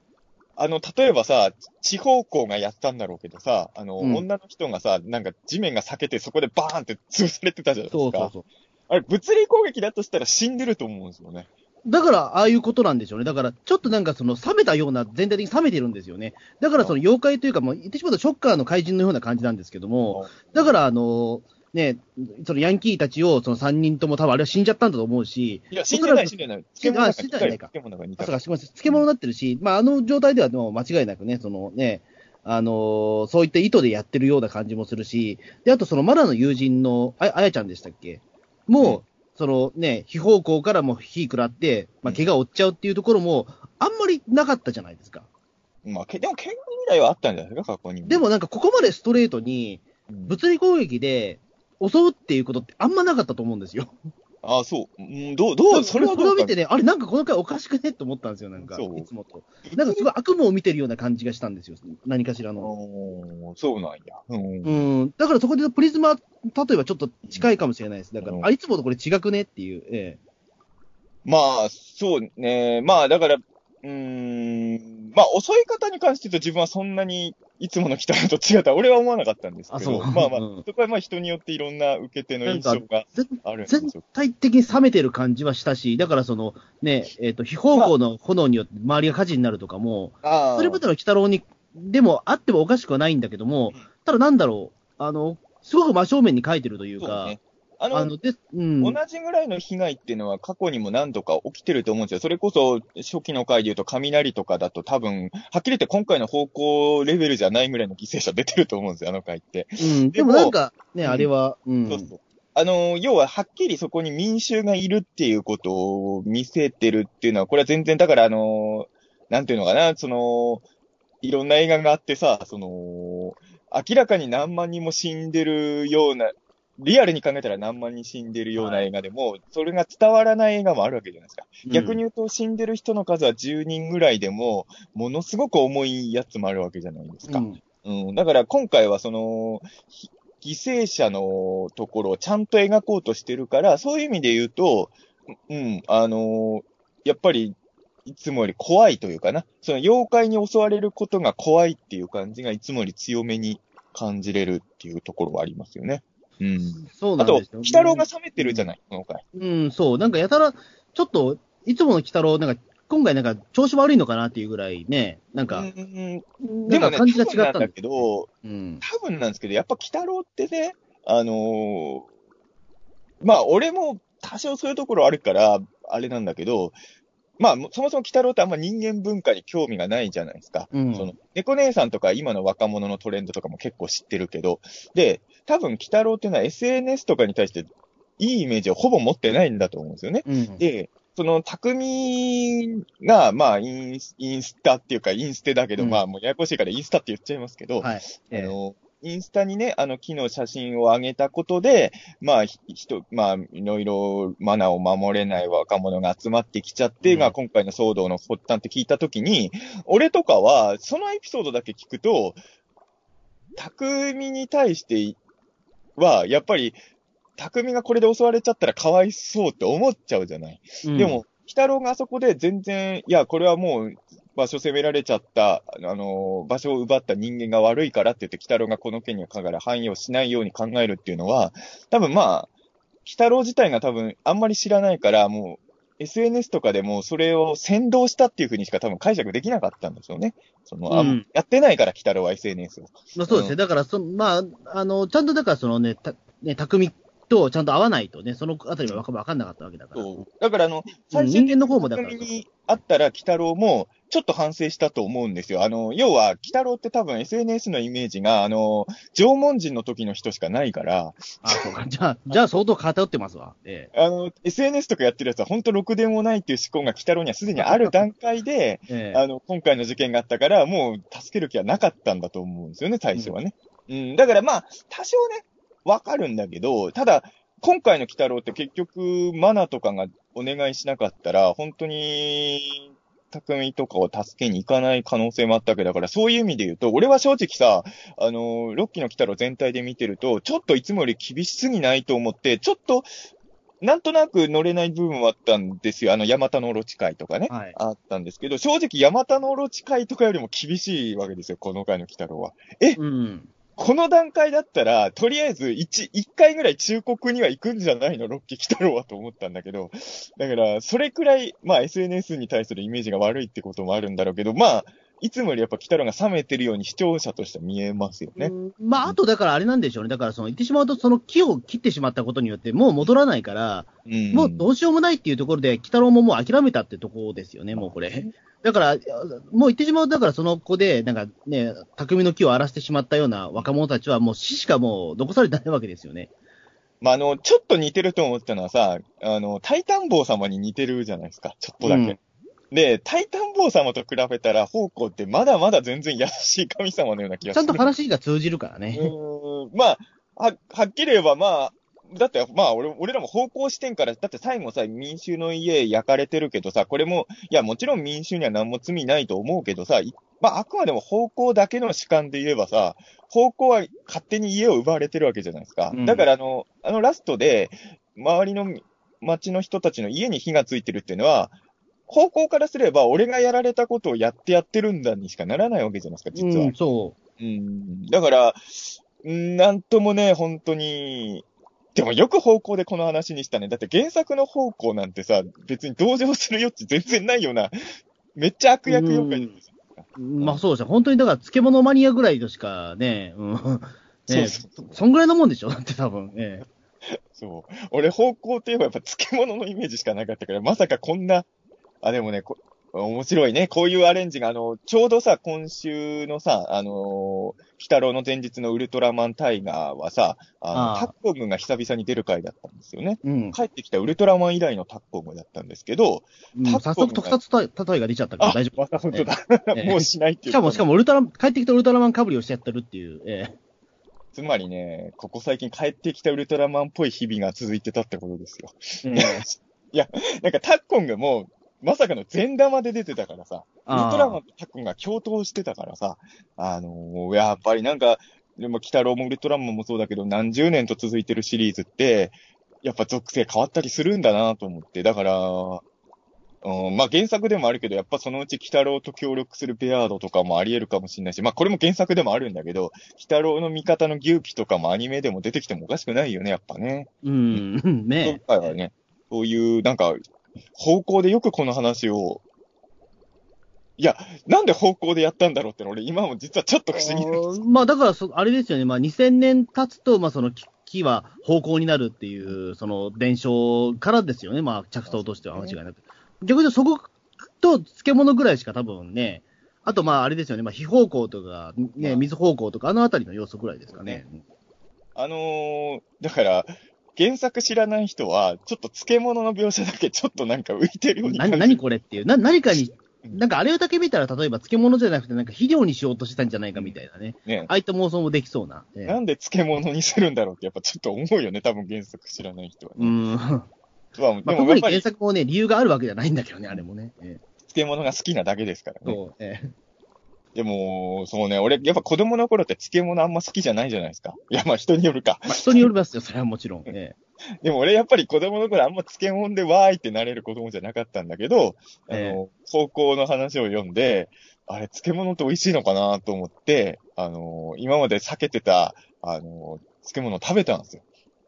あの、例えばさ、地方校がやったんだろうけどさ、あの、うん女の人がさ、なんか地面が裂けてそこでバーンって潰されてたじゃないですか。そうそうそう。あれ、物理攻撃だとしたら死んでると思うんですよね。だから、ああいうことなんでしょうね。だから、ちょっとなんかその、冷めたような、全体的に冷めてるんですよね。だから、その妖怪というか、もう、言ってしまうとショッカーの怪人のような感じなんですけども、だから、あの、ね、そのヤンキーたちを、その3人とも多分あれは死んじゃったんだと思うし、いや、死んでない、死んででない。漬物死んではないか漬あ、そうか、すみません。漬物になってるし、まあ、あの状態ではもう間違いなくね、そのね、あのーそういった意図でやってるような感じもするし、で、あとそのマナの友人の、ああやちゃんでしたっけ？もう、うんそのね、非方向からも火食らって、まあ、怪我を負っちゃうっていうところも、あんまりなかったじゃないですか。まあ、けでも、剣ぐらいはあったんじゃないですか、過去にも。でもなんかここまでストレートに、うん、物理攻撃で襲うっていうことってあんまなかったと思うんですよ。ああ、そう。うん、どう、どう、それはこどうかれを見てね、あれなんかこの回おかしくねって思ったんですよ、なんか、そういつもと。なんかすごい悪夢を見てるような感じがしたんですよ、何かしらの。そうなんや。うん。うん、だからそこでプリズマ、例えばちょっと近いかもしれないです。だから、うんあ、いつもとこれ違くねっていう。えまあ、そうね。まあ、だから、うーん、まあ、襲い方に関して言うと自分はそんなにいつもの北野と違った、俺は思わなかったんですけど、あそうまあまあ、うんそこはまあ人によっていろんな受け手の印象が全あるんです全よ。体的に冷めてる感じはしたし、だからその、ね、えっ、と、非方向の炎によって周りが火事になるとかも、あそれまでの鬼太郎に、でもあってもおかしくはないんだけども、ただなんだろう、あの、すごく真正面に書いてるというか、そうね。あの、あの、で、うん。同じぐらいの被害っていうのは過去にも何度か起きてると思うんですよ。それこそ初期の回で言うと雷とかだと多分、はっきり言って今回の方向レベルじゃないぐらいの犠牲者出てると思うんですよ、あの回って。うん、でもなんか、ね、うんあれは、うん。そうそう。あの、要ははっきりそこに民衆がいるっていうことを見せてるっていうのは、これは全然、だからあの、なんていうのかな、その、いろんな映画があってさ、その、明らかに何万人も死んでるような、リアルに考えたら何万人死んでるような映画でも、それが伝わらない映画もあるわけじゃないですか。逆に言うと死んでる人の数は10人ぐらいでも、ものすごく重いやつもあるわけじゃないですか。うん、うん、だから今回はその、ひ犠牲者のところをちゃんと描こうとしてるから、そういう意味で言うと、うん、あのやっぱり、いつもより怖いというかな、その妖怪に襲われることが怖いっていう感じがいつもより強めに感じれるっていうところはありますよね。うん。そうなあと、んですよ。鬼太郎が冷めてるじゃない、この回。うん、そう。なんかやたら、ちょっと、いつもの鬼太郎、なんか、今回なんか調子悪いのかなっていうぐらいね、なんか、うん、でもね、感じが違ったんだけど、うん。多分なんですけど、やっぱ鬼太郎ってね、あのーまあ、俺も多少そういうところあるから、あれなんだけど、まあ、そもそも鬼太郎ってあんま人間文化に興味がないじゃないですか。うんその、猫姉さんとか今の若者のトレンドとかも結構知ってるけど、で、多分鬼太郎っていうのは SNS とかに対していいイメージをほぼ持ってないんだと思うんですよね。うん。で、その、匠が、まあインス、インスタっていうか、インステだけど、うんまあ、もうややこしいからインスタって言っちゃいますけど、はい。えあの、インスタにね、あの、木の写真を上げたことで、まあ、ひ人、まあ、いろいろマナーを守れない若者が集まってきちゃって、うんが、今回の騒動の発端って聞いたときに、俺とかは、そのエピソードだけ聞くと、匠に対しては、やっぱり、匠がこれで襲われちゃったらかわいそうって思っちゃうじゃない。うんでも、、鬼太郎があそこで全然、いや、これはもう、場所攻められちゃった、あの、場所を奪った人間が悪いからって言って、鬼太郎がこの件に関わる反応しないように考えるっていうのは、多分まあ、鬼太郎自体が多分あんまり知らないから、もう、SNS とかでもそれを先導したっていうふうにしか多分解釈できなかったんですよね。その、あうんやってないから、鬼太郎は SNS を。まあそうですね。だから、その、まあ、あの、ちゃんとだからそのね、た、ね、匠とちゃんと合わないとね、そのあたりはわかんなかったわけだから。そう。だから、あの、うん最終的人間の方もだから匠にあったら、鬼太郎も、ちょっと反省したと思うんですよ。あの、要は、鬼太郎って多分 SNS のイメージが、あの、縄文人の時の人しかないから、あ、そうか。じゃあ、じゃあ相当偏ってますわ。えあの、SNS とかやってるやつは本当ろくでもないっていう思考が鬼太郎にはすでにある段階で、え。ええあの、今回の事件があったから、もう助ける気はなかったんだと思うんですよね、最初はね。うん、だからまあ、多少ね、わかるんだけど、ただ、今回の鬼太郎って結局、マナとかがお願いしなかったら、本当に、匠とかを助けに行かない可能性もあったわけだから、そういう意味で言うと、俺は正直さ、あの、ロッキーの鬼太郎全体で見てると、ちょっといつもより厳しすぎないと思って、ちょっと、なんとなく乗れない部分はあったんですよ。あの、ヤマタノオロチ会とかね。はい。あったんですけど、正直ヤマタノオロチ会とかよりも厳しいわけですよ、この回の鬼太郎は。うん。この段階だったら、とりあえず一、一回ぐらい忠告には行くんじゃないの、ロッキー来たろうはと思ったんだけど。だから、それくらい、まあ SNS に対するイメージが悪いってこともあるんだろうけど、まあ、いつもよりやっぱ鬼太郎が冷めてるように視聴者としては見えますよね。うんまあ、あとだからあれなんでしょうね。だからその言ってしまうと、その木を切ってしまったことによって、もう戻らないから、うん。もうどうしようもないっていうところで、鬼太郎ももう諦めたってところですよね、もうこれ。だから、もう言ってしまうと、だからその子で、なんかね、匠の木を荒らしてしまったような若者たちは、もう死しかもう残されてないわけですよね。まあ、あの、ちょっと似てると思ったのはさ、あの、タイタン坊様に似てるじゃないですか、ちょっとだけ。うんで、タイタン坊様と比べたら、方向ってまだまだ全然優しい神様のような気がする。ちゃんと話が通じるからね。うーんまあ、は、はっきり言えばまあ、だって、まあ、俺、俺らも方向視点から、だって最後さ、民衆の家焼かれてるけどさ、これも、いや、もちろん民衆には何も罪ないと思うけどさ、いまあ、あくまでも方向だけの主観で言えばさ、方向は勝手に家を奪われてるわけじゃないですか。うんだから、あの、あのラストで、周りの町の人たちの家に火がついてるっていうのは、方向からすれば、俺がやられたことをやってやってるんだにしかならないわけじゃないですか、実は。うん、そうん。だから、うんなんともね、本当に、でもよく方向でこの話にしたね。だって原作の方向なんてさ、別に同情する余地全然ないような、めっちゃ悪役妖怪ですよ。う。まあそうですね。本当にだから漬物マニアぐらいとしかね、うん。ねそうそんぐらいのもんでしょだって多分。えそう。俺方向って言えばやっぱ漬物のイメージしかなかったから、まさかこんな、あ、でもね、こ面白いね。こういうアレンジが、あの、ちょうどさ、今週のさ、あのー、鬼太郎の前日のウルトラマンタイガーはさ、あのああタッコムが久々に出る回だったんですよね。えうん。帰ってきたウルトラマン以来のタッコムだったんですけど、うんタッコム早速特撮例えが出ちゃったからあ大丈、夫？また本当だ。ええもうしないっていう。しかも、しかも、ウルトラ、帰ってきたウルトラマンかぶりをしちゃってるっていう。えつまりね、ここ最近帰ってきたウルトラマンっぽい日々が続いてたってことですよ。ええなんかタッコンがもう、まさかの善玉で出てたからさ、ウルトラマンとタッコンが共闘してたからさ、あのーやっぱりなんか、でも、鬼太郎もウルトラマンもそうだけど、何十年と続いてるシリーズって、やっぱ属性変わったりするんだなと思って、だから、うん、まあ原作でもあるけど、やっぱそのうち鬼太郎と協力するベアードとかもあり得るかもしれないし、まあこれも原作でもあるんだけど、鬼太郎の味方のギューピとかもアニメでも出てきてもおかしくないよね、やっぱね。うん、今ね回はね、そういう、なんか、方向でよくこの話を、いや、なんで方向でやったんだろうっての俺今も実はちょっと不思議なんです。まあだからそ、あれですよね、まあ2000年経つと、まあその木木は方向になるっていう、その伝承からですよね、まあ着想としては間違いなく。逆にそこと漬物ぐらいしか多分ね、あとまああれですよね、まあ非方向とか、ね、水方向とか、あのあたりの要素ぐらいですかね。あのー、だから、原作知らない人は、ちょっと漬物の描写だけちょっとなんか浮いてるように感じな何これっていう、な何かに、なんかあれだけ見たら、例えば漬物じゃなくて、なんか肥料にしようとしたんじゃないかみたいなね、ね。ああいった妄想もできそうな。ええなんで漬物にするんだろうってやっぱちょっと思うよね、多分原作知らない人はね。うん。ままあ、でもやっぱり原作もね、理由があるわけじゃないんだけどね、あれもね。ええ漬物が好きなだけですからね。そう、ええでも、そうね、俺、やっぱ子供の頃って漬物あんま好きじゃないじゃないですか。いや、まあ人によるか。まあ、人によりますよ、それはもちろん。えでも俺やっぱり子供の頃あんま漬物でわーいってなれる子供じゃなかったんだけど、あええの、高校の話を読んで、あれ、漬物って美味しいのかなと思って、あの、今まで避けてた、あの、漬物を食べたんですよ。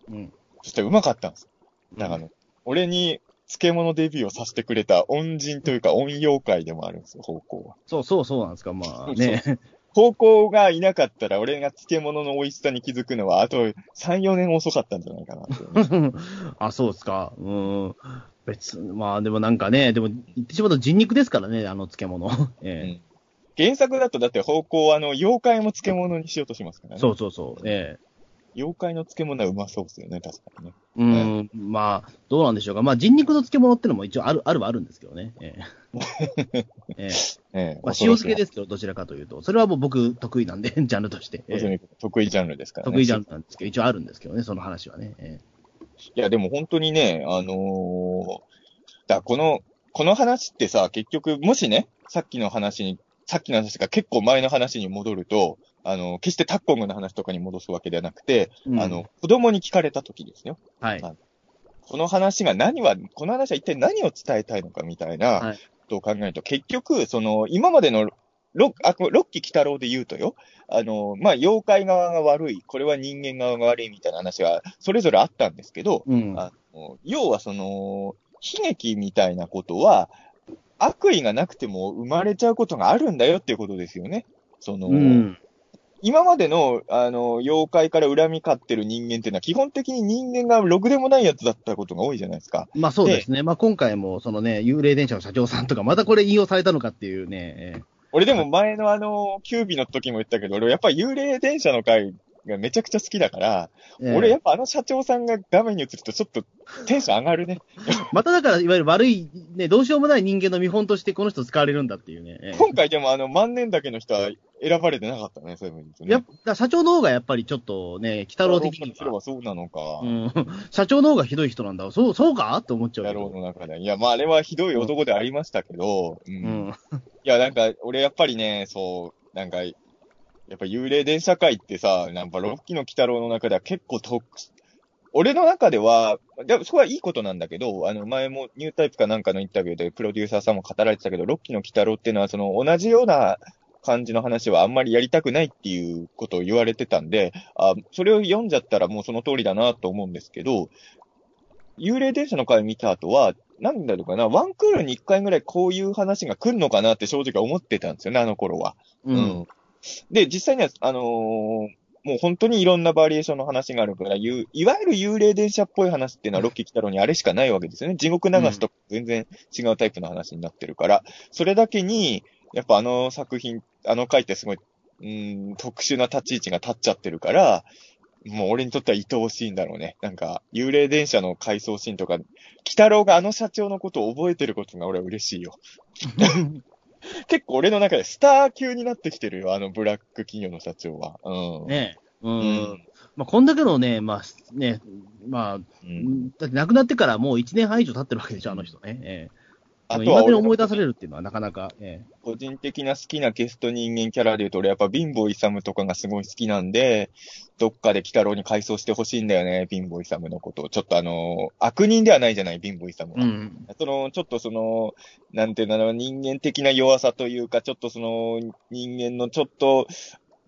えうん。そしたらうまかったんです。だからあの、俺に漬物デビューをさせてくれた恩人というか恩妖怪でもあるんですよ、方向は。そうそうそうなんですか、まあね。方向がいなかったら俺が漬物の美味しさに気づくのはあと3、4年遅かったんじゃないかなと。あ、そうですか。うん。別、まあでもなんかね、でも言ってしまうと人肉ですからね、あの漬物。え原作だとだって方向はあの、妖怪も漬物にしようとしますからね。えそうそうそう。ええ妖怪の漬物はうまそうですよね、確かにね。うん、まあ、どうなんでしょうか。まあ、人肉の漬物ってのも一応ある、あるはあるんですけどね。ええ ええええまあ、塩漬けですけど、どちらかというと。それはもう僕得意なんで、ジャンルとして。ええ得意ジャンルですからね。得意ジャンルなんですけど、一応あるんですけどね、その話はね。えいや、でも本当にね、あのーだこの、この話ってさ、結局、もしね、さっきの話に、さっきの話が結構前の話に戻ると、あの、決してタッコングの話とかに戻すわけではなくて、えうんあの、子供に聞かれた時ですよ。はい。この話が何は、この話は一体何を伝えたいのかみたいなとを考えると、結局、その、今までのロあこロッキー・キタロウで言うとよ、あの、まあ、妖怪側が悪い、これは人間側が悪いみたいな話は、それぞれあったんですけど、うん。あの要はその、悲劇みたいなことは、悪意がなくても生まれちゃうことがあるんだよっていうことですよね。その、うん。今までの、あの、妖怪から恨み買ってる人間っていうのは、基本的に人間がろくでもないやつだったことが多いじゃないですか。まあそうですね。まあ今回も、そのね、幽霊電車の社長さんとか、またこれ引用されたのかっていうね。ええ俺でも前のあの、キュービの時も言ったけど、俺やっぱ幽霊電車の回がめちゃくちゃ好きだから、ええ俺やっぱあの社長さんが画面に映るとちょっとテンション上がるね。まただから、いわゆる悪い、ね、どうしようもない人間の見本としてこの人使われるんだっていうね。ええ今回でもあの、万年だけの人は選ばれてなかったね、そういう意味でやっね。ぱ社長の方がやっぱりちょっとね、北郎的には、そうなのか。うん、社長の方がひどい人なんだ。そう、そうか？って思っちゃうけど。野郎の中で。いや、まああれはひどい男でありましたけど、うんうん。いや、なんか、俺やっぱりね、そう、なんか、やっぱ幽霊電車界ってさ、なんかロッキーの鬼太郎の中では結構特、俺の中では、でもそこはいいことなんだけど、あの、前もニュータイプかなんかのインタビューでプロデューサーさんも語られてたけど、ロッキーの鬼太郎っていうのは、その同じような感じの話はあんまりやりたくないっていうことを言われてたんで、あ、それを読んじゃったらもうその通りだなと思うんですけど、幽霊電車の回見た後は、なんだろうかな、ワンクールに一回ぐらいこういう話が来るのかなって正直思ってたんですよね、あの頃は。う。うんで、実際には、あのーもう本当にいろんなバリエーションの話があるから、ゆいわゆる幽霊電車っぽい話っていうのは ロッキー北郎にあれしかないわけですよね。地獄流しと全然違うタイプの話になってるから、それだけに、やっぱあの作品、あの回ってすごい、うーん、特殊な立ち位置が立っちゃってるから、もう俺にとっては愛おしいんだろうね。なんか、幽霊電車の回想シーンとか、北郎があの社長のことを覚えてることが俺は嬉しいよ。結構俺の中でスター級になってきてるよ、あのブラック企業の社長は。うん。ねえ。うん。うんまあ、こんだけのね、まあ、ね、まあ、うんだって亡くなってからもう1年半以上経ってるわけでしょ、あの人ね。ええ。あと今でには俺の思い出されるっていうのはなかなか、え個人的な好きなゲスト人間キャラで言うと、俺やっぱ貧乏イサムとかがすごい好きなんで、どっかで鬼太郎に回想してほしいんだよね、貧乏イサムのことを。ちょっとあの、悪人ではないじゃない、貧乏イサムえ。は。うん。その、ちょっとその、なんていうんだろう、人間的な弱さというか、ちょっとその、人間のちょっと、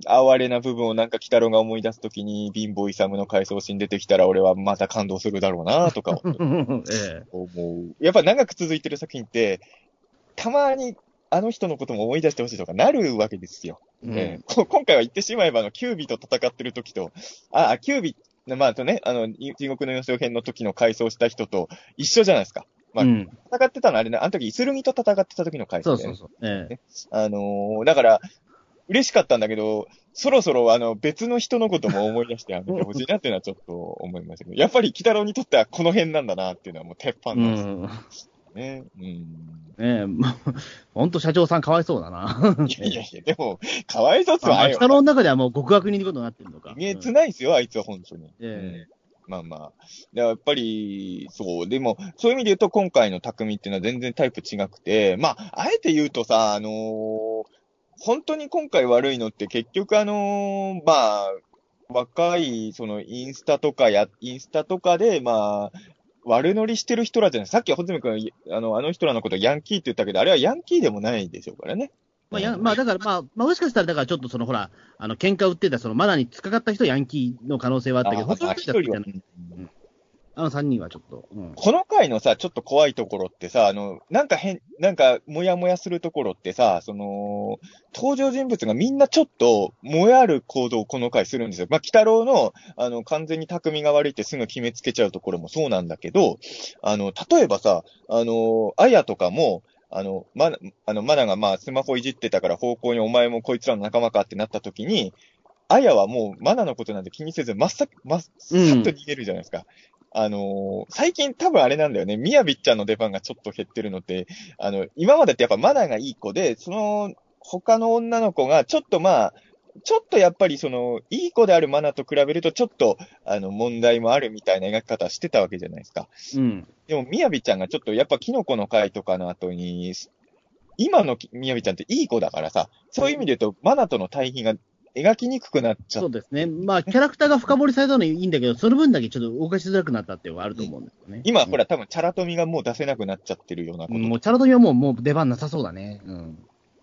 哀れな部分をなんか鬼太郎が思い出すときに、貧乏イサムの回想シーン出てきたら、俺はまた感動するだろうな、とか ええ。思う。やっぱ長く続いてる作品って、たまにあの人のことも思い出してほしいとかなるわけですよ。うんええこ今回は言ってしまえば、あの、キュービと戦ってる時と、あ、あキュービ、まあ、あとね、あの、い地獄の予想編の時の回想した人と一緒じゃないですか。まあうん。戦ってたのあれね、あの時、イスルミと戦ってた時の回想で、ね。そうそうそう。ええ。あのーだから、嬉しかったんだけど、そろそろあの別の人のことも思い出してやめてほしいなっていうのはちょっと思いましたけど、やっぱり鬼太郎にとってはこの辺なんだなっていうのはもう鉄板うなんですん。ね。うん。ねえ、まあ、ほんと社長さんかわいそうだな。いやいやいや、でも、かわいそうっすまあ、わ、あ北の中ではもう極悪人ってことになってるのか。えげつないですよ、あいつは本当に。えうんまあまあ。でやっぱり、そう。でも、そういう意味で言うと、今回の匠っていうのは全然タイプ違くて、まあ、あえて言うとさ、あのー本当に今回悪いのって結局あのーまあ、若い、その、インスタとかや、インスタとかで、まあ、悪乗りしてる人らじゃない。さっきは穂積君、あの、あの人らのことヤンキーって言ったけど、あれはヤンキーでもないでしょうからね。まあ、やまあ、だから、まあ、まあ、もしかしたら、だからちょっとその、ほら、あの、喧嘩売ってた、その、マナに突っかかった人、ヤンキーの可能性はあったけど、あ本当にあ一人は、あの3人はちょっと、うん。この回のさ、ちょっと怖いところってさ、あの、なんか変、なんか、もやもやするところってさ、その、登場人物がみんなちょっと、もやる行動をこの回するんですよ。まあ、北郎の、あの、完全に匠が悪いってすぐ決めつけちゃうところもそうなんだけど、あの、例えばさ、あの、あやとかも、あの、ま、あの、マナがまあ、スマホいじってたから方向にお前もこいつらの仲間かってなった時に、あやはもうマナのことなんて気にせず、まっさ、まっさっと逃げるじゃないですか。あのー最近多分あれなんだよね。みやびっちゃんの出番がちょっと減ってるのって、あの、今までってやっぱマナーがいい子で、その、他の女の子がちょっとまあ、ちょっとやっぱりその、いい子であるマナと比べるとちょっと、あの、問題もあるみたいな描き方してたわけじゃないですか。うん。でも、みやびちゃんがちょっとやっぱキノコの回とかの後に、今のみやびちゃんっていい子だからさ、そういう意味で言うと、マナとの対比が描きにくくなっちゃっそうですね。まあ、キャラクターが深掘りされたのはいいんだけど、その分だけちょっと動かしづらくなったっていうのがあると思うんですよね。今、ほら、多分、チャラトミがもう出せなくなっちゃってるようなことうん、もうチャラトミはもう、もう出番なさそうだね。うん。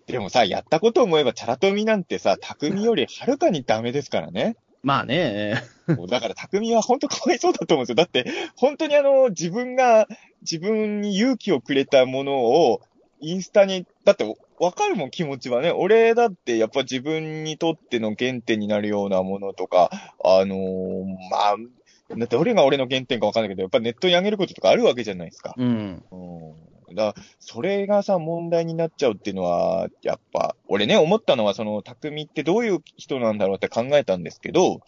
でもさ、やったこと思えば、チャラトミなんてさ、匠よりはるかにダメですからね。まあね、だから、匠は本当かわいそうだと思うんですよ。だって、本当にあの、自分が、自分に勇気をくれたものを、インスタに、だって、わかるもん、気持ちはね。俺だって、やっぱ自分にとっての原点になるようなものとか、あのーまあ、だって俺が俺の原点かわかんないけど、やっぱネットに上げることとかあるわけじゃないですか。うん。うん。だからそれがさ、問題になっちゃうっていうのは、やっぱ、俺ね、思ったのは、その、匠ってどういう人なんだろうって考えたんですけど、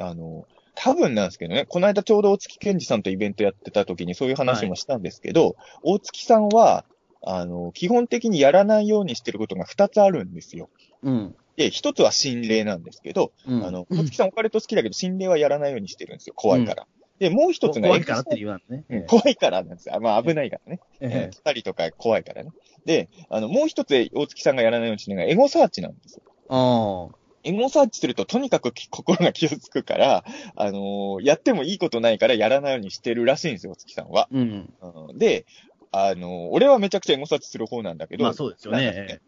あの、多分なんですけどね、この間ちょうど大月健二さんとイベントやってた時にそういう話もしたんですけど、大月さんは、あの、基本的にやらないようにしてることが二つあるんですよ。うん。で、一つは心霊なんですけど、うん。あの、大月さんオカルト好きだけど、心霊はやらないようにしてるんですよ。怖いから。で、もう一つが、怖いからって言わんね。うん怖いからなんですよ。まあ危ないからね。ええ二人とか怖いからね。で、あの、もう一つ大月さんがやらないようにしてるのがエゴサーチなんですよ。ああ。エゴサーチするととにかく心が傷つくから、あのーやってもいいことないからやらないようにしてるらしいんですよ、月さんは。うん。うんで、あのー俺はめちゃくちゃエゴサーチする方なんだけど、まあそうですよね。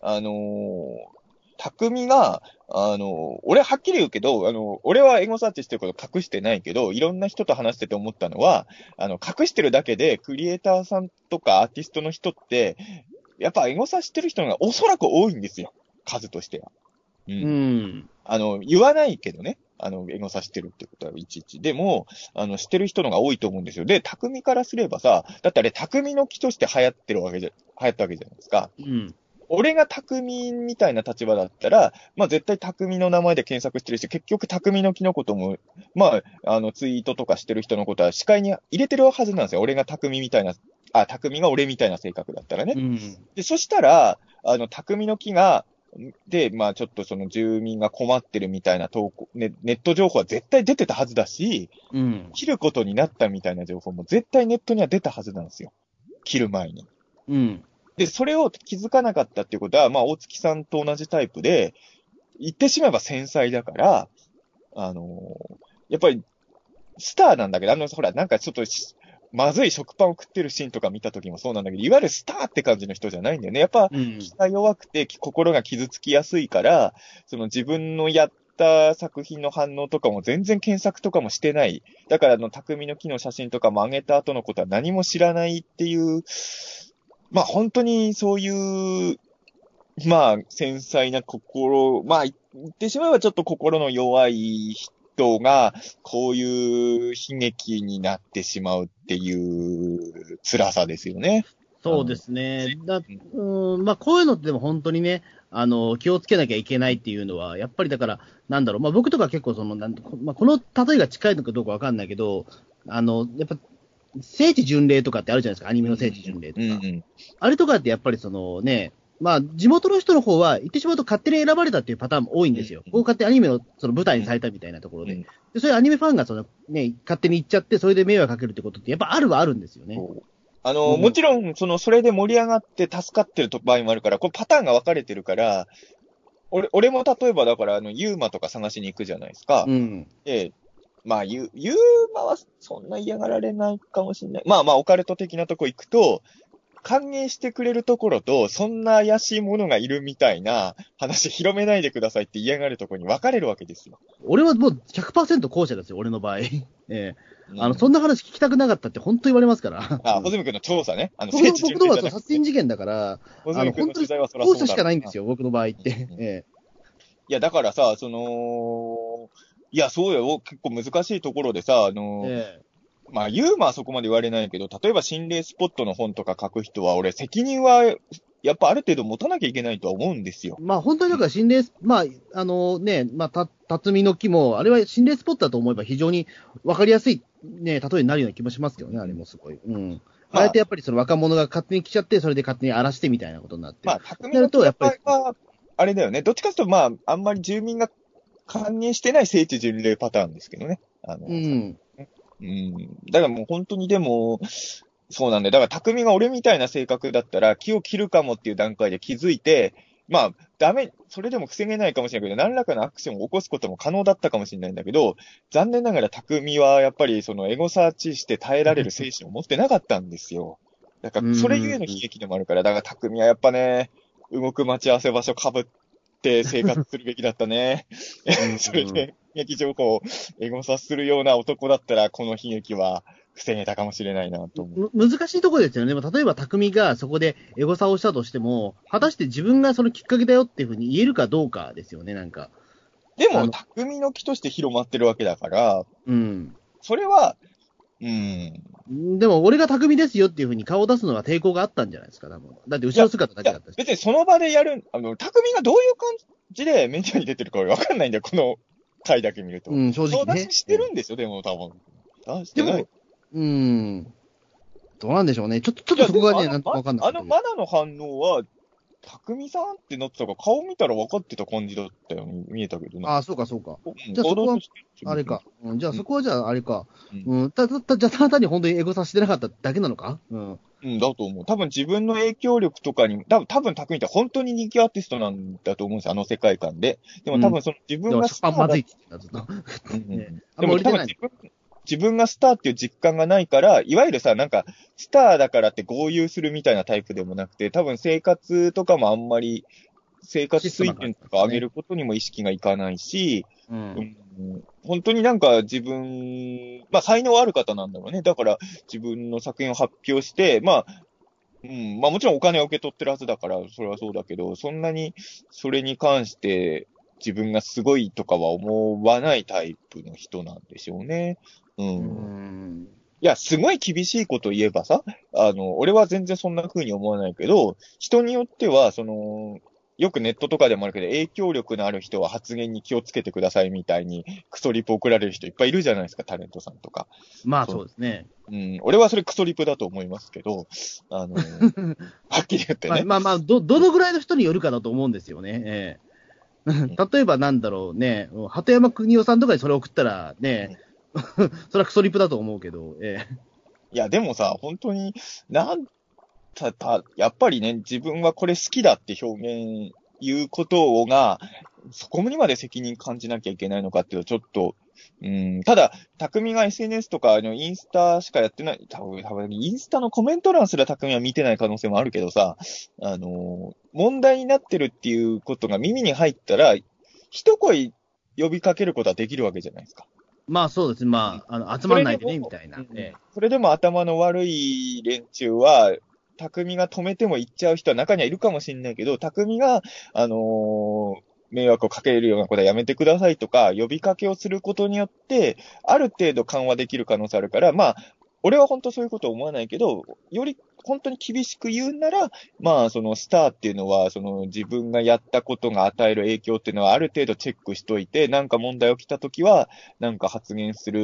あのー匠が、あのー俺はっきり言うけど、あのー俺はエゴサーチしてること隠してないけど、いろんな人と話してて思ったのは、あの、隠してるだけで、クリエイターさんとかアーティストの人って、やっぱエゴサしてる人がおそらく多いんですよ。数としては。う。うんん。あの、言わないけどね。あの、エゴサしてるってことはいちいち。でも、あの、してる人のが多いと思うんですよ。で、匠からすればさ、だってあれ、匠の木として流行ってるわけじゃ、流行ったわけじゃないですか。うん。俺が匠みたいな立場だったら、まあ絶対匠の名前で検索してるし、結局匠の木のことも、まあ、あの、ツイートとかしてる人のことは視界に入れてるはずなんですよ。俺が匠みたいな、あ、匠が俺みたいな性格だったらね。うん。で、そしたら、あの、匠の木が、で、まあちょっとその住民が困ってるみたいな投稿、ね、ネット情報は絶対出てたはずだし、うん。切ることになったみたいな情報も絶対ネットには出たはずなんですよ。切る前に。うん。で、それを気づかなかったっていうことは、まあ大月さんと同じタイプで、言ってしまえば繊細だから、あのやっぱり、スターなんだけど、あの、ほら、なんかちょっとし、まずい食パンを食ってるシーンとか見た時もそうなんだけど、いわゆるスターって感じの人じゃないんだよね。やっぱ、うん。気が弱くて心が傷つきやすいから、その自分のやった作品の反応とかも全然検索とかもしてない。だからあの、匠の木の写真とかも上げた後のことは何も知らないっていう、まあ本当にそういう、まあ繊細な心、まあ言ってしまえばちょっと心の弱い人が、こういう悲劇になってしまうっていう辛さですよね。そうですね。だうん、まあ、こういうのってでも本当にね、あの、気をつけなきゃいけないっていうのは、やっぱりだから、なんだろう、まあ僕とか結構その、なんまあ、この例えが近いのかどうかわかんないけど、あの、やっぱ、聖地巡礼とかってあるじゃないですか、アニメの聖地巡礼とか。うんあれとかってやっぱりそのね、まあ、地元の人の方は、言ってしまうと勝手に選ばれたっていうパターンも多いんですよ。うんこう勝手にアニメのその舞台にされたみたいなところで。うんで、そういうアニメファンがその、ね、勝手に行っちゃって、それで迷惑かけるってことって、やっぱあるはあるんですよね。あの、うんもちろん、その、それで盛り上がって助かってる場合もあるから、これパターンが分かれてるから、俺、俺も例えばだから、あの、ユーマとか探しに行くじゃないですか。うん。で、まあ、ユユーマはそんな嫌がられないかもしれない。まあまあ、オカルト的なとこ行くと、歓迎してくれるところと、そんな怪しいものがいるみたいな話広めないでくださいって嫌がるところに分かれるわけですよ。俺はもう100%後者ですよ、俺の場合。ええあの、そんんな話聞きたくなかったって本当言われますから。あ、ホズミ君の調査ね。あの、僕僕のは殺人事件だから、あの、本当にミ君の取材はそらそうだ後者しかないんですよ、僕の場合って。うん えいや、だからさ、その、いや、そうよ、結構難しいところでさ、あえの、ええまあ、ユーマはそこまで言われないけど、例えば心霊スポットの本とか書く人は、俺、責任は、やっぱある程度持たなきゃいけないとは思うんですよ。まあ本当にだから心霊ス、まあ、あのね、まあ、た、辰巳の木も、あれは心霊スポットだと思えば非常に分かりやすい、ね、例えになるような気もしますけどね、あれもすごい。うん。まああえてやっぱりその若者が勝手に来ちゃって、それで勝手に荒らしてみたいなことになって。まあ、匠なのるとやっぱりは、あれだよね。どっちかというと、まあ、あんまり住民が歓迎してない聖地巡礼パターンですけどね。あの、うん。うん。だからもう本当にでも、そうなんだよ。だから匠が俺みたいな性格だったら、木を切るかもっていう段階で気づいて、まあ、ダメ、それでも防げないかもしれないけど、何らかのアクションを起こすことも可能だったかもしれないんだけど、残念ながら匠はやっぱりそのエゴサーチして耐えられる精神を持ってなかったんですよ。だから、それゆえの悲劇でもあるから、だから匠はやっぱね、動く待ち合わせ場所被って生活するべきだったね。うん それで、悲劇情報をエゴサするような男だったら、この悲劇は防げたかもしれないなと思う。む難しいところですよね。例えば匠がそこでエゴサをしたとしても、果たして自分がそのきっかけだよっていうふうに言えるかどうかですよね、なんか。でも、匠の木として広まってるわけだから、うん。それは、うん。でも俺が匠ですよっていうふうに顔を出すのは抵抗があったんじゃないですか、多分。だって後ろ姿だけだったし。別にその場でやる、あの、匠がどういう感じでメディアに出てるかわかんないんだよ、この回だけ見ると。うん、正直ね。ししてるんですよ、でも多分。出してないでも。、うん。どうなんでしょうね。ちょっと、ちょっとそこがね、なんともわかんないあの、マナの反応は、匠さんってなってたから、顔見たら分かってた感じだったように見えたけどな。ああ、そうか、そうか。うんじゃあそこはあれか。。うん、じゃあそこはじゃああれか。うんうん。た、た、た、じゃあただ単に本当にエゴサしてなかっただけなのか？うん。うん、だと思う。多分自分の影響力とかに、多分、多分、匠って本当に人気アーティストなんだと思うんですよ、あの世界観で。でも多分その自分が食パンまずいって言ってた、ずっと。ね あでも多分自分、自分がスターっていう実感がないから、いわゆるさ、なんか、スターだからって豪遊するみたいなタイプでもなくて、多分生活とかもあんまり、生活水準とか上げることにも意識がいかないし、う。うんん本当になんか自分、まあ才能ある方なんだろうね。だから自分の作品を発表して、まあ、うん、まあもちろんお金を受け取ってるはずだから、それはそうだけど、そんなにそれに関して自分がすごいとかは思わないタイプの人なんでしょうね。うん。ういん。や、すごい厳しいこと言えばさ、あの、俺は全然そんな風に思わないけど、人によっては、その、よくネットとかでもあるけど、影響力のある人は発言に気をつけてくださいみたいに、クソリプ送られる人いっぱいいるじゃないですか、タレントさんとか。まあそうですね。うん、俺はそれクソリプだと思いますけど、あの、はっきり言ってまあね。まあまあど、どのぐらいの人によるかだと思うんですよね。ええ 例えばなんだろうね、鳩山邦夫さんとかにそれ送ったらね、それはクソリプだと思うけど、ええいや、でもさ、本当に、なんた、た、やっぱりね、自分はこれ好きだって表現、言うことをが、そこにまで責任感じなきゃいけないのかっていうと、ちょっと、うん、ただ、匠が SNS とか、あの、インスタしかやってない、多分、多分、インスタのコメント欄すら匠は見てない可能性もあるけどさ、あの、問題になってるっていうことが耳に入ったら、一声呼びかけることはできるわけじゃないですか。まあそうですね、まあ、あの集まんないでね、みたいな。それでも頭の悪い連中は、匠が止めても行っちゃう人は中にはいるかもしれないけど、匠が、あのー迷惑をかけるようなことはやめてくださいとか、呼びかけをすることによって、ある程度緩和できる可能性あるから、まあ、俺は本当そういうことは思わないけど、より本当に厳しく言うなら、まあ、そのスターっていうのは、その自分がやったことが与える影響っていうのはある程度チェックしといて、なんか問題起きたときは、なんか発言する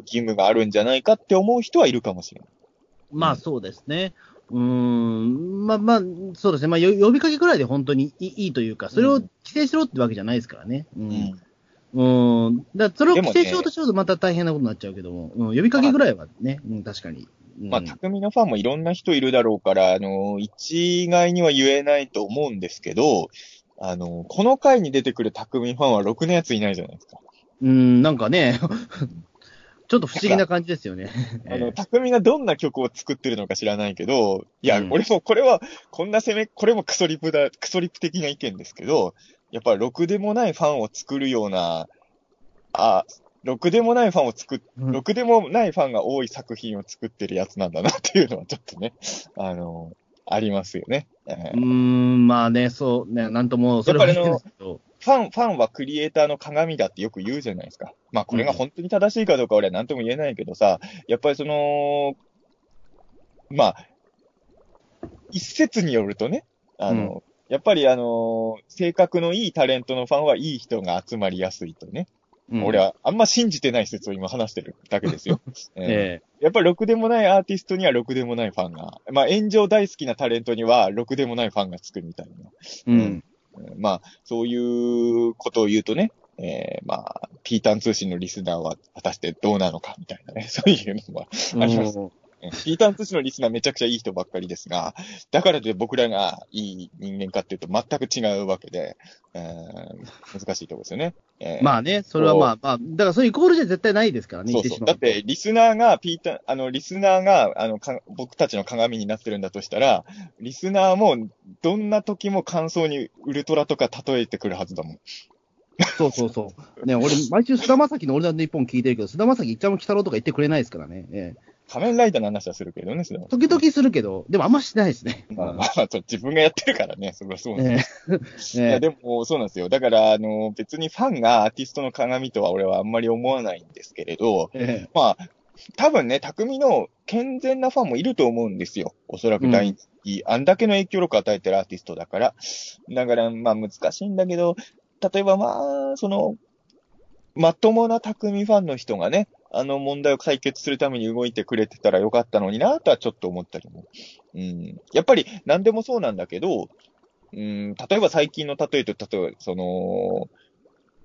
義務があるんじゃないかって思う人はいるかもしれない。まあそうですね。うーん、まあまあ、そうですね。まあよ呼びかけぐらいで本当にいいいいというか、それを規制しろってわけじゃないですからね。うん。うん。だからそれを規制しようとしようとまた大変なことになっちゃうけども、うん、呼びかけぐらいはね、うん、確かに。うん、まあ、匠のファンもいろんな人いるだろうから、あの、一概には言えないと思うんですけど、あの、この回に出てくる匠ファンはろくなやついないじゃないですか。うん、なんかね、ちょっと不思議な感じですよね。あの、匠がどんな曲を作ってるのか知らないけど、いや、うん。俺もこれは、こんな攻め、これもクソリプだ、クソリプ的な意見ですけど、やっぱりろくでもないファンを作るような、あ、ろくでもないファンを作っ、うんろくでもないファンが多い作品を作ってるやつなんだなっていうのはちょっとね、あの、ありますよね。えーうーん、まあね、そうね、なんとも、それはやっぱりあのファン、ファンはクリエイターの鏡だってよく言うじゃないですか。まあこれが本当に正しいかどうか俺は何とも言えないけどさ、やっぱりその、まあ、一説によるとね、あの、やっぱりあの、性格のいいタレントのファンはいい人が集まりやすいとね。うん俺はあんま信じてない説を今話してるだけですよ。ええーやっぱりろくでもないアーティストにはろくでもないファンが、まあ炎上大好きなタレントにはろくでもないファンがつくみたいな。えうん。まあ、そういうことを言うとね、えー、まあ、ピータン通信のリスナーは果たしてどうなのかみたいなね、そういうのもあります。うんピータン通信のリスナーめちゃくちゃいい人ばっかりですが、だからで僕らがいい人間かっていうと全く違うわけで、えー、難しいところですよね。えーまあね、それはまあまあ、だからそういうイコールじゃ絶対ないですからね、そうそう。だって、リスナーが、ピーター、あの、リスナーが、あの、か僕たちの鏡になってるんだとしたら、リスナーも、どんな時も感想にウルトラとか例えてくるはずだもん。そうそうそう。ね、俺、毎週菅田将暉の俺らの日本聞いてるけど、菅田将暉、いっちゃんも鬼太郎とか言ってくれないですからね。ええ仮面ライダーの話はするけどね、それは。時々するけど、でもあんましてないですね。まあまあ、そう自分がやってるからね、それはそうなんですええいや、えでも、そうなんですよ。だから、あの、別にファンがアーティストの鏡とは俺はあんまり思わないんですけれど、ええまあ、多分ね、匠の健全なファンもいると思うんですよ。おそらく大人気、あんだけの影響力を与えてるアーティストだから。だから、まあ難しいんだけど、例えばまあ、その、まともな匠ファンの人がね、あの問題を解決するために動いてくれてたらよかったのになとはちょっと思ったりも。うん。やっぱり何でもそうなんだけど、うん、例えば最近の例えと、例えば、その、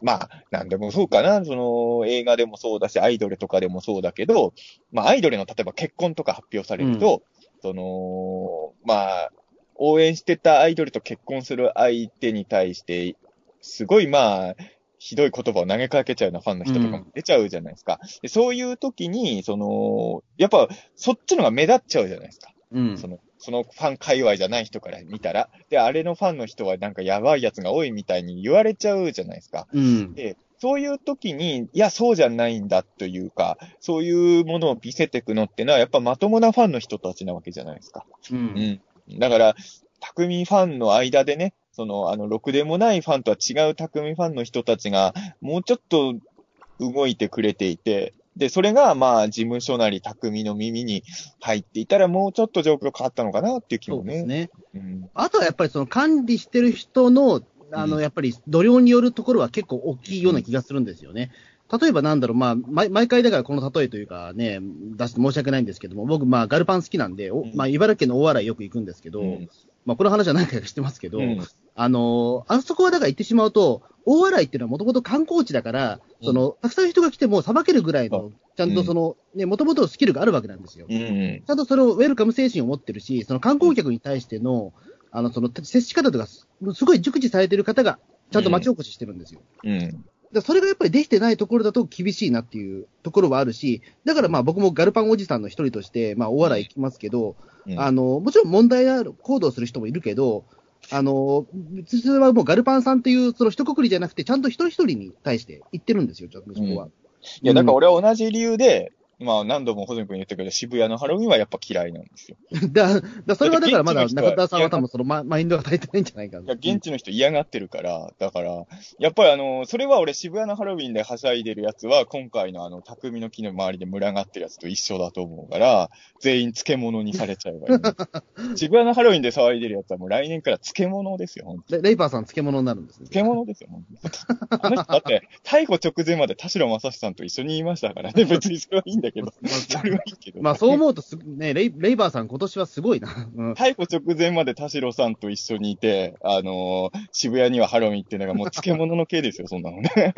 まあ、なんでもそうかな。その、映画でもそうだし、アイドルとかでもそうだけど、まあ、アイドルの例えば結婚とか発表されると、その、まあ、応援してたアイドルと結婚する相手に対して、すごいまあ、ひどい言葉を投げかけちゃうようなファンの人とかも出ちゃうじゃないですか。でそういう時に、その、やっぱ、そっちのが目立っちゃうじゃないですか。うんその、そのファン界隈じゃない人から見たら。で、あれのファンの人はなんかやばいやつが多いみたいに言われちゃうじゃないですか。うん。で、そういう時に、いや、そうじゃないんだというか、そういうものを見せていくのってのは、やっぱまともなファンの人たちなわけじゃないですか。う。うんん。だから、匠ファンの間でね、その、あの、ろくでもないファンとは違う匠ファンの人たちが、もうちょっと動いてくれていて、で、それが、まあ、事務所なり匠の耳に入っていたら、もうちょっと状況変わったのかなっていう気もね。そうですね。うん。あとはやっぱりその管理してる人の、あの、うんやっぱり度量によるところは結構大きいような気がするんですよね。例えばなんだろう、まあ、毎毎回だからこの例えというかね、出して申し訳ないんですけども、僕、まあ、ガルパン好きなんで、まあ、茨城県の大洗よく行くんですけど、うんまあ、この話は何回かしてますけど、うんあのーあそこはだから行ってしまうと、大洗っていうのはもともと観光地だから、うんその、たくさん人が来てもさばけるぐらいの、ちゃんとその、ね、もともとスキルがあるわけなんですよ。うん。ちゃんとそれをウェルカム精神を持ってるし、その観光客に対しての、あの、その、接し方とか、すすごい熟知されてる方が、ちゃんと町おこししてるんですよ。うん。でそれがやっぱりできてないところだと厳しいなっていうところはあるし、だからまあ僕もガルパンおじさんの一人として、まあ大洗行きますけど、うん。あの、もちろん問題ある行動する人もいるけど、あの、それはもうガルパンさんというその一括りじゃなくて、ちゃんと一人一人に対して言ってるんですよ、ちょっとそこは。いや、だから俺は同じ理由で、まあ何度もホズミ君言ったけど、渋谷のハロウィンはやっぱ嫌いなんですよ。だだそれはだからまだ中田さんは多分そのママインドが足りてないんじゃないかな。いや、現地の人嫌がってるから、だから、やっぱりあの、それは俺渋谷のハロウィンではしゃいでるやつは、今回のあの、匠の木の周りで群がってるやつと一緒だと思うから、全員漬物にされちゃえばいいの。渋谷のハロウィンで騒いでるやつはもう来年から漬物ですよ、ほんとレレイパーさん漬物になるんですね。漬物ですよ、ほんとあの人だって、逮捕直前まで田代正史さんと一緒にいましたからね、別にそれはいいんだけど、そ れはいいけど。まあそう思うとす、ねレイ、レイバーさん今年はすごいな。うん、逮捕直前まで田代さんと一緒にいて、あのー渋谷にはハロウィンっていうのがもう漬物の系ですよ、そんなのね。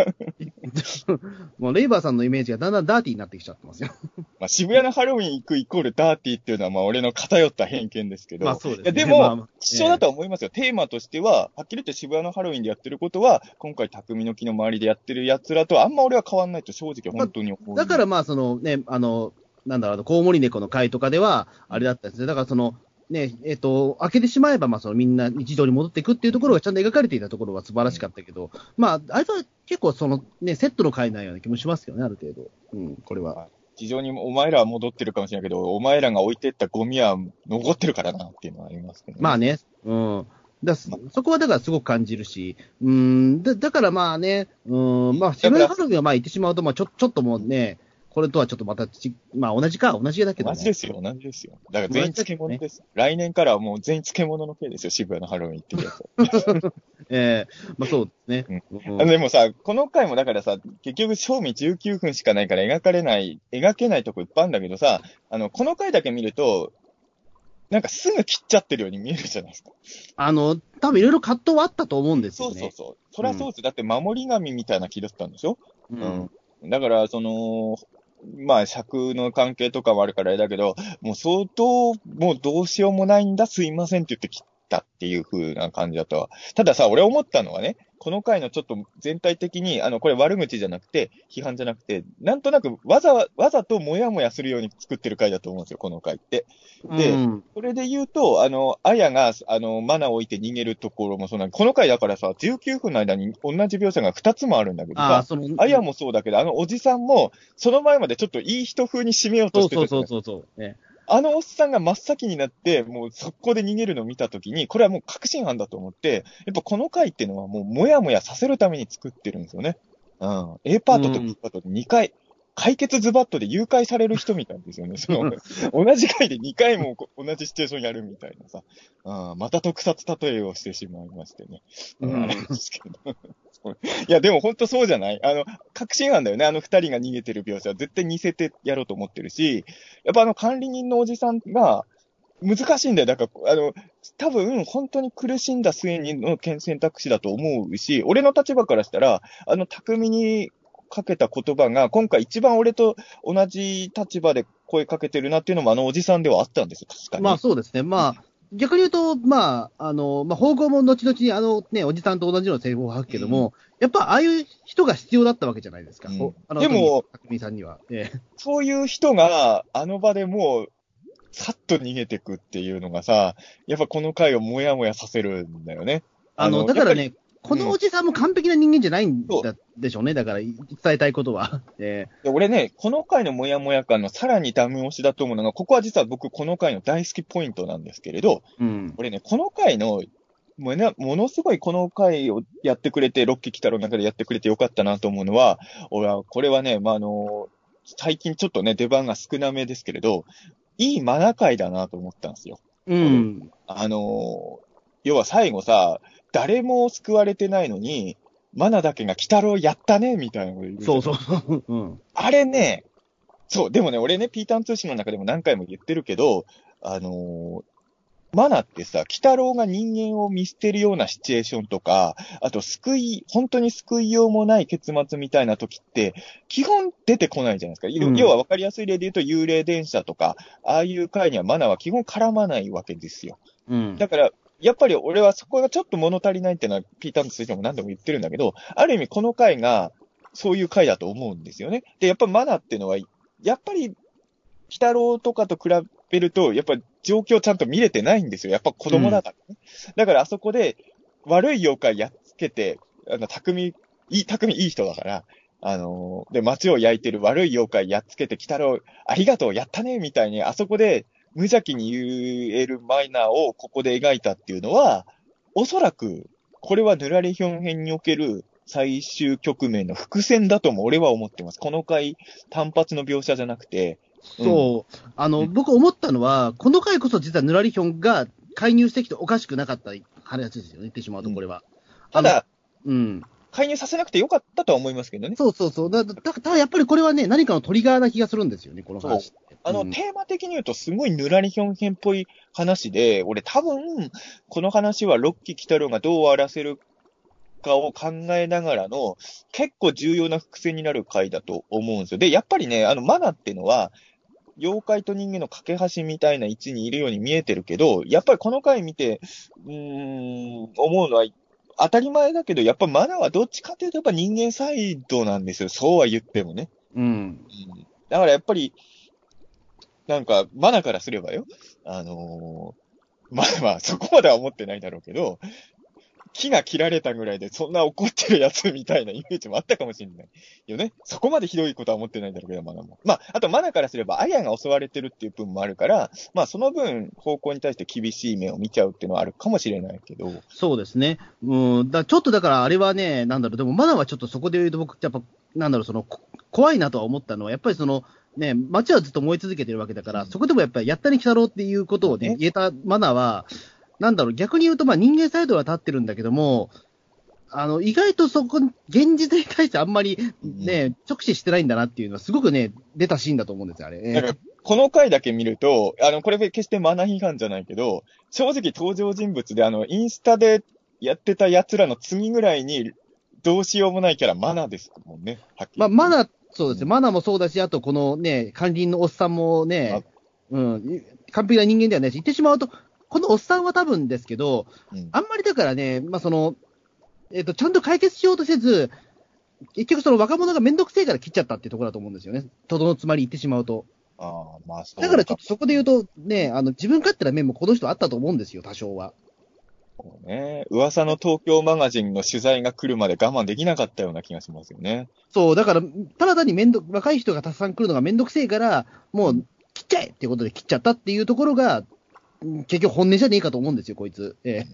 もうレイバーさんのイメージがだんだんダーティーになってきちゃってますよ。まあ渋谷のハロウィン行くイコールダーティーっていうのはまあ俺の偏った偏見ですけど。まあそうですねでも、まあまあ一緒だとは思いますよ。テーマとしては、はっきり言って渋谷のハロウィンでやってることは、今回匠の木の周りでやってる奴らとあんま俺は変わんないと正直本当に思う。だからまあそのね、あの、なんだろう、コウモリ猫の会とかでは、あれだったんですね。だからその、ね、えっ、と、開けてしまえば、まあそのみんな日常に戻っていくっていうところがちゃんと描かれていたところは素晴らしかったけど、まあ、あれは結構そのね、セットの会なような気もしますよね、ある程度。うん、これは。非常にお前らは戻ってるかもしれないけど、お前らが置いてったゴミは残ってるからなっていうのはありますけど、ね。まあね、うん。だそそこはだからすごく感じるし、うん、だだからまあね、うん、まあ、渋谷ハロウィンはまあ行ってしまうと、まあちょちょっともうね、これとはちょっとまたち、まあ同じか、同じだけど、ね。同じですよ、同じですよ。だから全員漬物です。来年からはもう全員漬物の系ですよ、渋谷のハロウィンっていうやつ。ええまあそうですね。うんでもさ、この回もだからさ、結局、賞味19分しかないから描かれない、描けないとこいっぱいあるんだけどさ、あの、この回だけ見ると、なんかすぐ切っちゃってるように見えるじゃないですか。あの、多分いろいろ葛藤はあったと思うんですそよね。うそうそう。そりゃそうです。だって守り神みたいな気だったんでしょ？う。うんだから、その、まあ、尺の関係とかもあるからあれだけど、もう相当、もうどうしようもないんだ、すいませんって言って切ったっていう風な感じだったわ。たださ、俺思ったのはね、この回のちょっと全体的に、あの、これ悪口じゃなくて、批判じゃなくて、なんとなくわざわ、わざともやもやするように作ってる回だと思うんですよ、この回って。でうんそれで言うと、あの、あやが、あの、マナーを置いて逃げるところもそうなんこの回だからさ、19分の間に同じ描写が2つもあるんだけどさ、あやもそうだけど、あのおじさんも、その前までちょっといい人風に締めようとしてそうそうそうそう。ねあのおっさんが真っ先になって、もう速攻で逃げるのを見たときに、これはもう確信犯だと思って、やっぱこの回っていうのはもうもやもやさせるために作ってるんですよね。うん。A パートと B パートで2回、解決ズバットで誘拐される人みたいですよね。その、同じ回で2回もこ同じシチュエーションやるみたいなさ。うん。また特撮例えをしてしまいましてね。ううんん、あれですけど。いや、でも本当そうじゃない？あの、確信犯だよね。あの二人が逃げてる描写は絶対似せてやろうと思ってるし、やっぱあの管理人のおじさんが、難しいんだよ。だから、あの、多分、本当に苦しんだ末にの選択肢だと思うし、俺の立場からしたら、あの、巧みにかけた言葉が、今回一番俺と同じ立場で声かけてるなっていうのもあのおじさんではあったんですよ、確かに。まあそうですね。まあ、逆に言うと、まあ、あの、まあ、方向も後々にあのね、おじさんと同じようなセリフを吐くけども、やっぱああいう人が必要だったわけじゃないですか。うんおあのでも、匠さんには。ええそういう人が、あの場でもう、さっと逃げてくっていうのがさ、やっぱこの回をもやもやさせるんだよね。あの、あのだからね、このおじさんも完璧な人間じゃないんだでしょうね。だから、伝えたいことは。えで俺ね、この回のもやもや感のさらにダメ押しだと思うのが、ここは実は僕この回の大好きポイントなんですけれど、えうん。俺ね、この回の、もうね、ものすごいこの回をやってくれて、ロッキー北郎の中でやってくれてよかったなと思うのは、俺は、これはね、まあ、あの、最近ちょっとね、出番が少なめですけれど、いいマナ回だなと思ったんですよ。うん。あの、要は最後さ、誰も救われてないのに、マナだけが北郎やったね、みたいなこと言うそうそうそう。うん。あれね、そう、でもね、俺ね、ピーターン通信の中でも何回も言ってるけど、あのーマナってさ、北郎が人間を見捨てるようなシチュエーションとか、あと救い、本当に救いようもない結末みたいな時って、基本出てこないじゃないですか。うん要は分かりやすい例で言うと、幽霊電車とか、ああいう回にはマナは基本絡まないわけですよ。うん。だから、やっぱり俺はそこがちょっと物足りないっていうのは、ピーターン通信も何度も言ってるんだけど、ある意味この回が、そういう回だと思うんですよね。で、やっぱマナっていうのは、やっぱり、北郎とかと比べると、やっぱ状況ちゃんと見れてないんですよ。やっぱ子供だからね。だからあそこで、悪い妖怪やっつけて、あの、匠、いい、匠いい人だから、あのーで、街を焼いてる悪い妖怪やっつけて、北郎、ありがとう、やったね、みたいに、あそこで、無邪気に言えるマイナーをここで描いたっていうのは、おそらく、これはヌラリヒョン編における最終局面の伏線だとも俺は思ってます。この回、単発の描写じゃなくて、そう。あの、うん僕思ったのは、この回こそ実はヌラリヒョンが介入してきておかしくなかった話ですよね。言ってしまうと、これは。ただ、うん。介入させなくてよかったとは思いますけどね。そうそうそう。だ、だ、ただやっぱりこれはね、何かのトリガーな気がするんですよね、この話。あの、うんテーマ的に言うとすごいヌラリヒョン編っぽい話で、俺多分、この話はロッキー・キタロがどう終わらせるかを考えながらの、結構重要な伏線になる回だと思うんですよ。で、やっぱりね、あの、マナってのは、妖怪と人間の架け橋みたいな位置にいるように見えてるけど、やっぱりこの回見て、うーん、思うのは、当たり前だけど、やっぱマナはどっちかというとやっぱ人間サイドなんですよ。そうは言ってもね。うん。うんだからやっぱり、なんか、マナからすればよ、あのーまあまあ、そこまでは思ってないだろうけど、木が切られたぐらいでそんな怒ってるやつみたいなイメージもあったかもしれないよね。そこまでひどいことは思ってないだろうけど、マナも。まあ、あとマナからすれば、アヤが襲われてるっていう分もあるから、まあその分、方向に対して厳しい目を見ちゃうっていうのはあるかもしれないけど、そうですね。うん。だちょっとだからあれはね、なんだろう、でもまだはちょっとそこで言うと僕ってやっぱ、なんだろう、その、こ怖いなとは思ったのは、やっぱりその、ね、街はずっと燃え続けてるわけだから、うんそこでもやっぱり、やったに来たろうっていうことをね、ね言えたマナーは、なんだろう、逆に言うと、まあ人間サイドは立ってるんだけども、あの、意外とそこ、現実に対してあんまりね、直視してないんだなっていうのは、すごくね、出たシーンだと思うんですよ、あれ。この回だけ見ると、あの、これ決してマナー批判じゃないけど、正直登場人物で、あの、インスタでやってた奴らの次ぐらいに、どうしようもないキャラ、マナーですもんね。はっきりまあ、マナナー、そうですね、マナーもそうだし、あとこのね、管理人のおっさんもね、うん、完璧な人間ではないし、言ってしまうと、このおっさんは多分ですけど、うんあんまりだからね、まあその、えっ、と、ちゃんと解決しようとせず、結局その若者がめんどくせえから切っちゃったっていうところだと思うんですよね。とどのつまり言ってしまうと。ああ、まあそうだからちょっとそこで言うと、ね、あの、自分勝手な面もこの人あったと思うんですよ、多少は。そうね。噂の東京マガジンの取材が来るまで我慢できなかったような気がしますよね。そう、だから、ただ単にめんど、若い人がたくさん来るのがめんどくせえから、もう、切っちゃえっていうことで切っちゃったっていうところが、うん結局本音じゃねえかと思うんですよ、こいつ。ええ。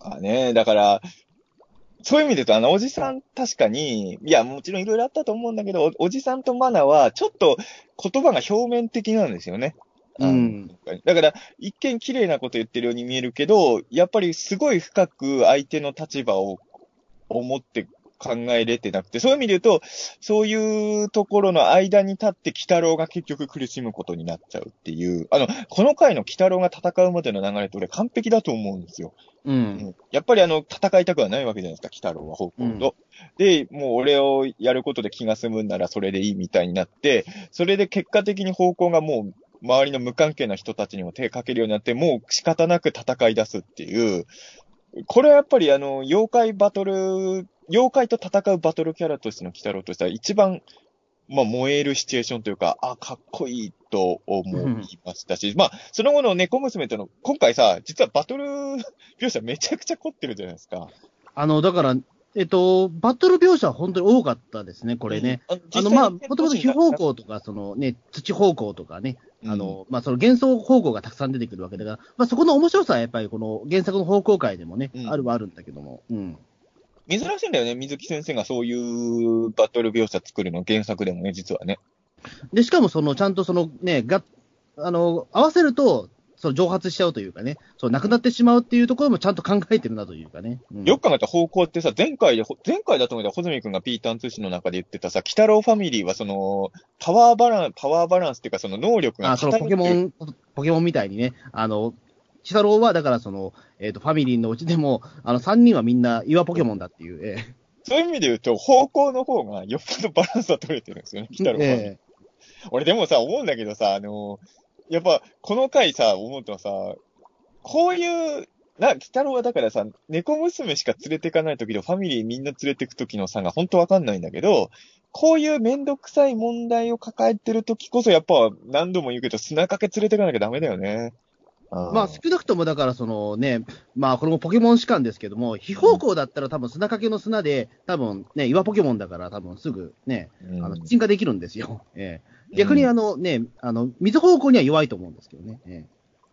ああね、だから、そういう意味で言うと、あの、おじさん確かに、いや、もちろんいろいろあったと思うんだけど、おおじさんとマナは、ちょっと言葉が表面的なんですよね。うん。だから、一見綺麗なこと言ってるように見えるけど、やっぱりすごい深く相手の立場を思って考えれてなくて、そういう意味で言うと、そういうところの間に立って、鬼太郎が結局苦しむことになっちゃうっていう、あの、この回の鬼太郎が戦うまでの流れって俺完璧だと思うんですよ。う。うんんやっぱりあの、戦いたくはないわけじゃないですか、鬼太郎は方向と。で、もう俺をやることで気が済むんならそれでいいみたいになって、それで結果的に方向がもう、周りの無関係な人たちにも手かけるようになって、もう仕方なく戦い出すっていう、これはやっぱりあの、妖怪バトル、妖怪と戦うバトルキャラとしての鬼太郎としては一番、まあ、燃えるシチュエーションというか、あ、かっこいいと思いましたし、まあ、その後の猫娘との、今回さ、実はバトル描写めちゃくちゃ凝ってるじゃないですか。あの、だから、えっと、バトル描写は本当に多かったですね、これね。うん。あの、まあ、もともと非方向とか、そのね、土方向とかね、あの、まあ、その幻想方向がたくさん出てくるわけだから、まあ、そこの面白さはやっぱりこの原作の方向界でもね、うんあるはあるんだけども、うん。珍しいんだよね、水木先生がそういうバトル描写作るの、原作でもね、実はね。で、しかもその、ちゃんとそのね、が、あの、合わせると、その蒸発しちゃうというかね、そう、なくなってしまうっていうところもちゃんと考えてるなというかね。うんよく考えた方向ってさ、前回で、前回だと思うけど、穂積君がピーターン通信の中で言ってたさ、鬼太郎ファミリーはその、パワーバランス、パワーバランスっていうかその能力があ、そのポケモン、ポケモンみたいにね、あの、鬼太郎は、だからその、えっ、と、ファミリーのうちでも、あの、3人はみんな岩ポケモンだっていう、えそういう意味で言うと、方向の方がよっぽどバランスは取れてるんですよね、え鬼太郎ファミリー。え俺でもさ、思うんだけどさ、あのやっぱ、この回さ、思うとさ、こういう、な、鬼太郎はだからさ、猫娘しか連れてかないときとファミリーみんな連れてくときの差が本当わかんないんだけど、こういうめんどくさい問題を抱えてるときこそ、やっぱ何度も言うけど、砂かけ連れてかなきゃダメだよね。まあ、少なくともだから、そのね、まあ、これもポケモン士官ですけども、非方向だったら多分砂かけの砂で、多分ね、岩ポケモンだから多分すぐね、うんあの、鎮火できるんですよ。ええ逆にうんあのね、あの、水方向には弱いと思うんですけどね。え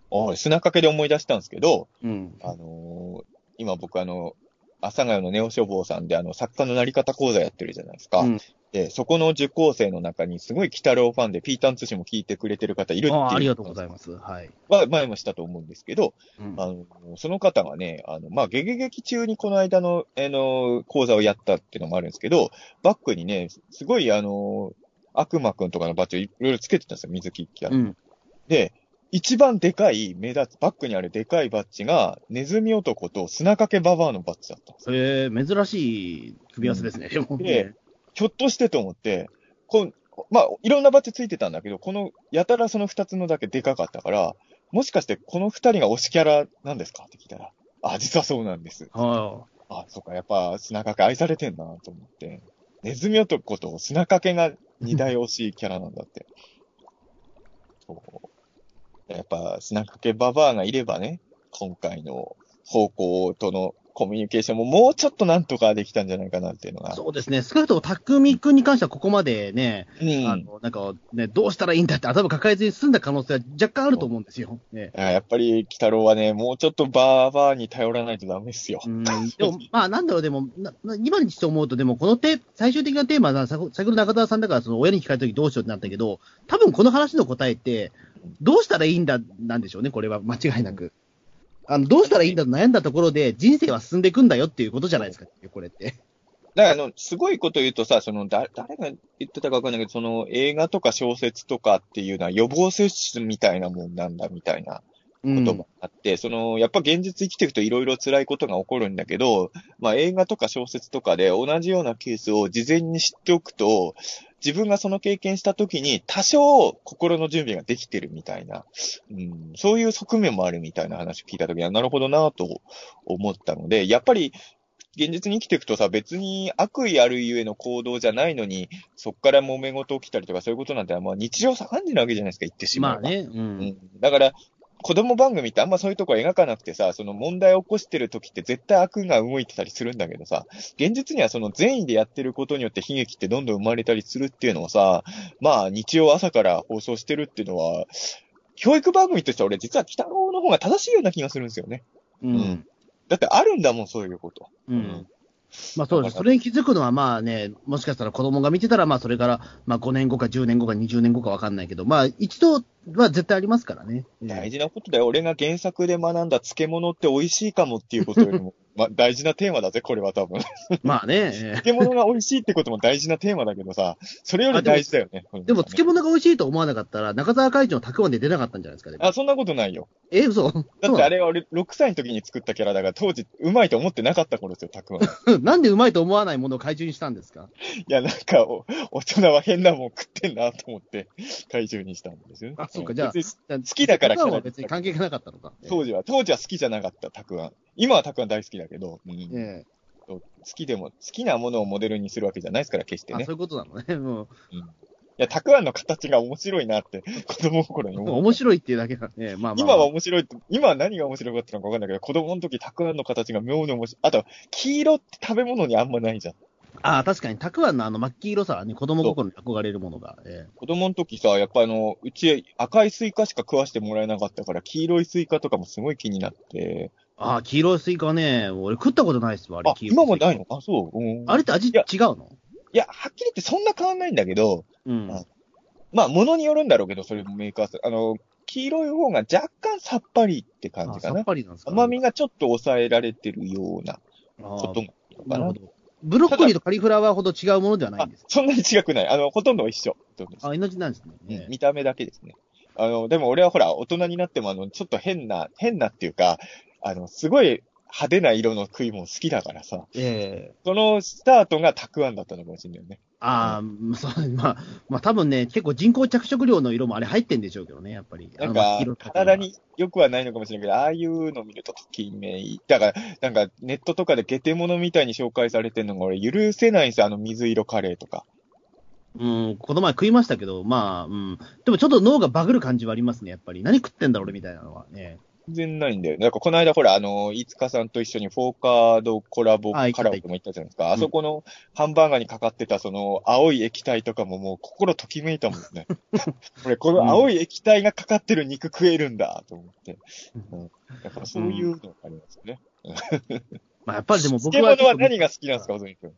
おい砂かけで思い出したんですけど、えうん。あのー今僕あの、阿佐ヶ谷のネオ書房さんであの、作家のなり方講座やってるじゃないですか。うんで、そこの受講生の中にすごい鬼太郎ファンでピーターン通信も聞いてくれてる方いるっていう。ああありがとうございます。はい。は前もしたと思うんですけど、うんあの、その方がね、あの、まあ、ゲゲゲ期中にこの間の、あの、講座をやったっていうのもあるんですけど、バックにね、すごいあの、悪魔くんとかのバッジをいろいろつけてたんですよ、水木キャラ。うん。で、一番でかい目立つ、バックにあるでかいバッジが、ネズミ男と砂かけババアのバッジだったんですよ。ええ珍しい組み合わせですね。でもでひょっとしてと思って、こんまあ、いろんなバッジついてたんだけど、この、やたらその二つのだけでかかったから、もしかしてこの二人が推しキャラなんですか？って聞いたら、あ、実はそうなんです。はあ、そっか、やっぱ砂かけ愛されてんなと思って。ネズミ男と砂かけが二大推しキャラなんだって。そう。やっぱ砂かけババアがいればね、今回の方向とのコミュニケーションももうちょっとなんとかできたんじゃないかなっていうのが。い。そうですね。少なくとも、匠くんに関してはここまでね、うん。あの、なんかね、どうしたらいいんだって頭抱えずに済んだ可能性は若干あると思うんですよ。ねあやっぱり、鬼太郎はね、もうちょっとバーバーに頼らないとダメですよ。うん、でも、まあ、なんだろう、でも、なな今にして思うと、でも、このテ最終的なテーマは、さ先ほど中田さんだから、その親に聞かれたときどうしようってなったけど、多分この話の答えって、どうしたらいいんだ、なんでしょうね、これは間違いなく。あの、どうしたらいいんだと悩んだところで、人生は進んでいくんだよっていうことじゃないですか、これって。だから、あの、すごいこと言うとさ、その、だ、誰が言ってたかわかんないけど、その、映画とか小説とかっていうのは予防接種みたいなもんなんだみたいなこともあって、その、やっぱ現実生きていくといろいろ辛いことが起こるんだけど、まあ映画とか小説とかで同じようなケースを事前に知っておくと、自分がその経験した時に多少心の準備ができてるみたいな、うん、そういう側面もあるみたいな話を聞いた時にはなるほどなと思ったので、やっぱり現実に生きていくとさ、別に悪意あるゆえの行動じゃないのに、そっから揉め事起きたりとかそういうことなんて、まあ日常茶飯事なわけじゃないですか、言ってしまえば。まあね、う。うんん。だから、子供番組ってあんまそういうとこ描かなくてさ、その問題を起こしてる時って絶対悪が動いてたりするんだけどさ、現実にはその善意でやってることによって悲劇ってどんどん生まれたりするっていうのをさ、まあ日曜朝から放送してるっていうのは、教育番組としては俺実は北郎の方が正しいような気がするんですよね。ううんん。だってあるんだもん、そういうこと。うん。まあそうです。それに気づくのはまあね、もしかしたら子供が見てたら、まあそれから、まあ5年後か10年後か20年後かわかんないけど、まあ一度は絶対ありますからね。大事なことだよ。俺が原作で学んだ漬物って美味しいかもっていうことよりも、まあ、大事なテーマだぜ、これは多分。まあね。ええ漬物が美味しいってことも大事なテーマだけどさ、それより大事だよね。でも、漬物物が美味しいと思わなかったら、中澤会長のたくあんで出なかったんじゃないですか、でもあ、そんなことないよ。え、嘘？だってあれは俺、6歳の時に作ったキャラだから、当時、うまいと思ってなかった頃ですよ、たくあん。いうんなんでうまいと思わないものを怪獣にしたんですか？や、なんかお、大人は変なもん食ってんなと思って、怪獣にしたんですよね。あそうかじゃあ好きだからたくあんは別に関係がなかったのか。当時は、当時は好きじゃなかった、たくあん。今はたくあん大好きだけど、うんえ好きでも、好きなものをモデルにするわけじゃないですから、決してあ、ねそう。いうことなのね。もう、いや、たくあんの形が面白いなって、子供心に思う。面白いっていうだけだね。まあまあ、今は面白いって、今は何が面白かったのか分かんないけど、子供の時たくあんの形が妙に面白い。あと、黄色って食べ物にあんまないじゃん。ああ、確かに、たくあんのあの、真っ黄色さはね、子供心に憧れるものが。ええ子供の時さ、やっぱあの、うち赤いスイカしか食わしてもらえなかったから、黄色いスイカとかもすごい気になって。ああ、黄色いスイカね、俺食ったことないっすわ、あれ。あ、黄色今もないの？あ、そう。うんあれって味違うの？いや、はっきり言ってそんな変わんないんだけど、うん。あまあ、物によるんだろうけど、それもメーカーさん。あの、黄色い方が若干さっぱりって感じかなあさっ。ぱりなんですか？甘みがちょっと抑えられてるようなあことななるほ。ど。ブロッコリーとカリフラワーほど違うものではないあんです。そんなに違くない。あの、ほとんど一緒。あ、同じなんですね。うんええ見た目だけですね。あの、でも俺はほら、大人になってもあの、ちょっと変な、変なっていうか、あの、すごい派手な色の食い物好きだからさ、ええそのスタートがたくあんだったのかもしれないよね。ああ、そう、まあ、まあ多分ね、結構人工着色料の色もあれ入ってんでしょうけどね、やっぱり。なんか体に良くはないのかもしれないけど、ああいうの見るとときめい。だから、なんかネットとかでゲテモノみたいに紹介されてるのが俺許せないんですよ、あの水色カレーとか。うん、この前食いましたけど、まあ、うん。でもちょっと脳がバグる感じはありますね、やっぱり。何食ってんだろう俺みたいなのはね。全然ないんだよ。なんかこの間ほら、あの、飯塚さんと一緒にフォーカードコラボカラオケも行ったじゃないですか。たあそこのハンバーガーにかかってたその青い液体とかももう心ときめいたもんね。これ、この青い液体がかかってる肉食えるんだと思って。うん。だからそういうのがありますよね。まあやっぱりでも僕は。漬物は何が好きなんですか、小泉君。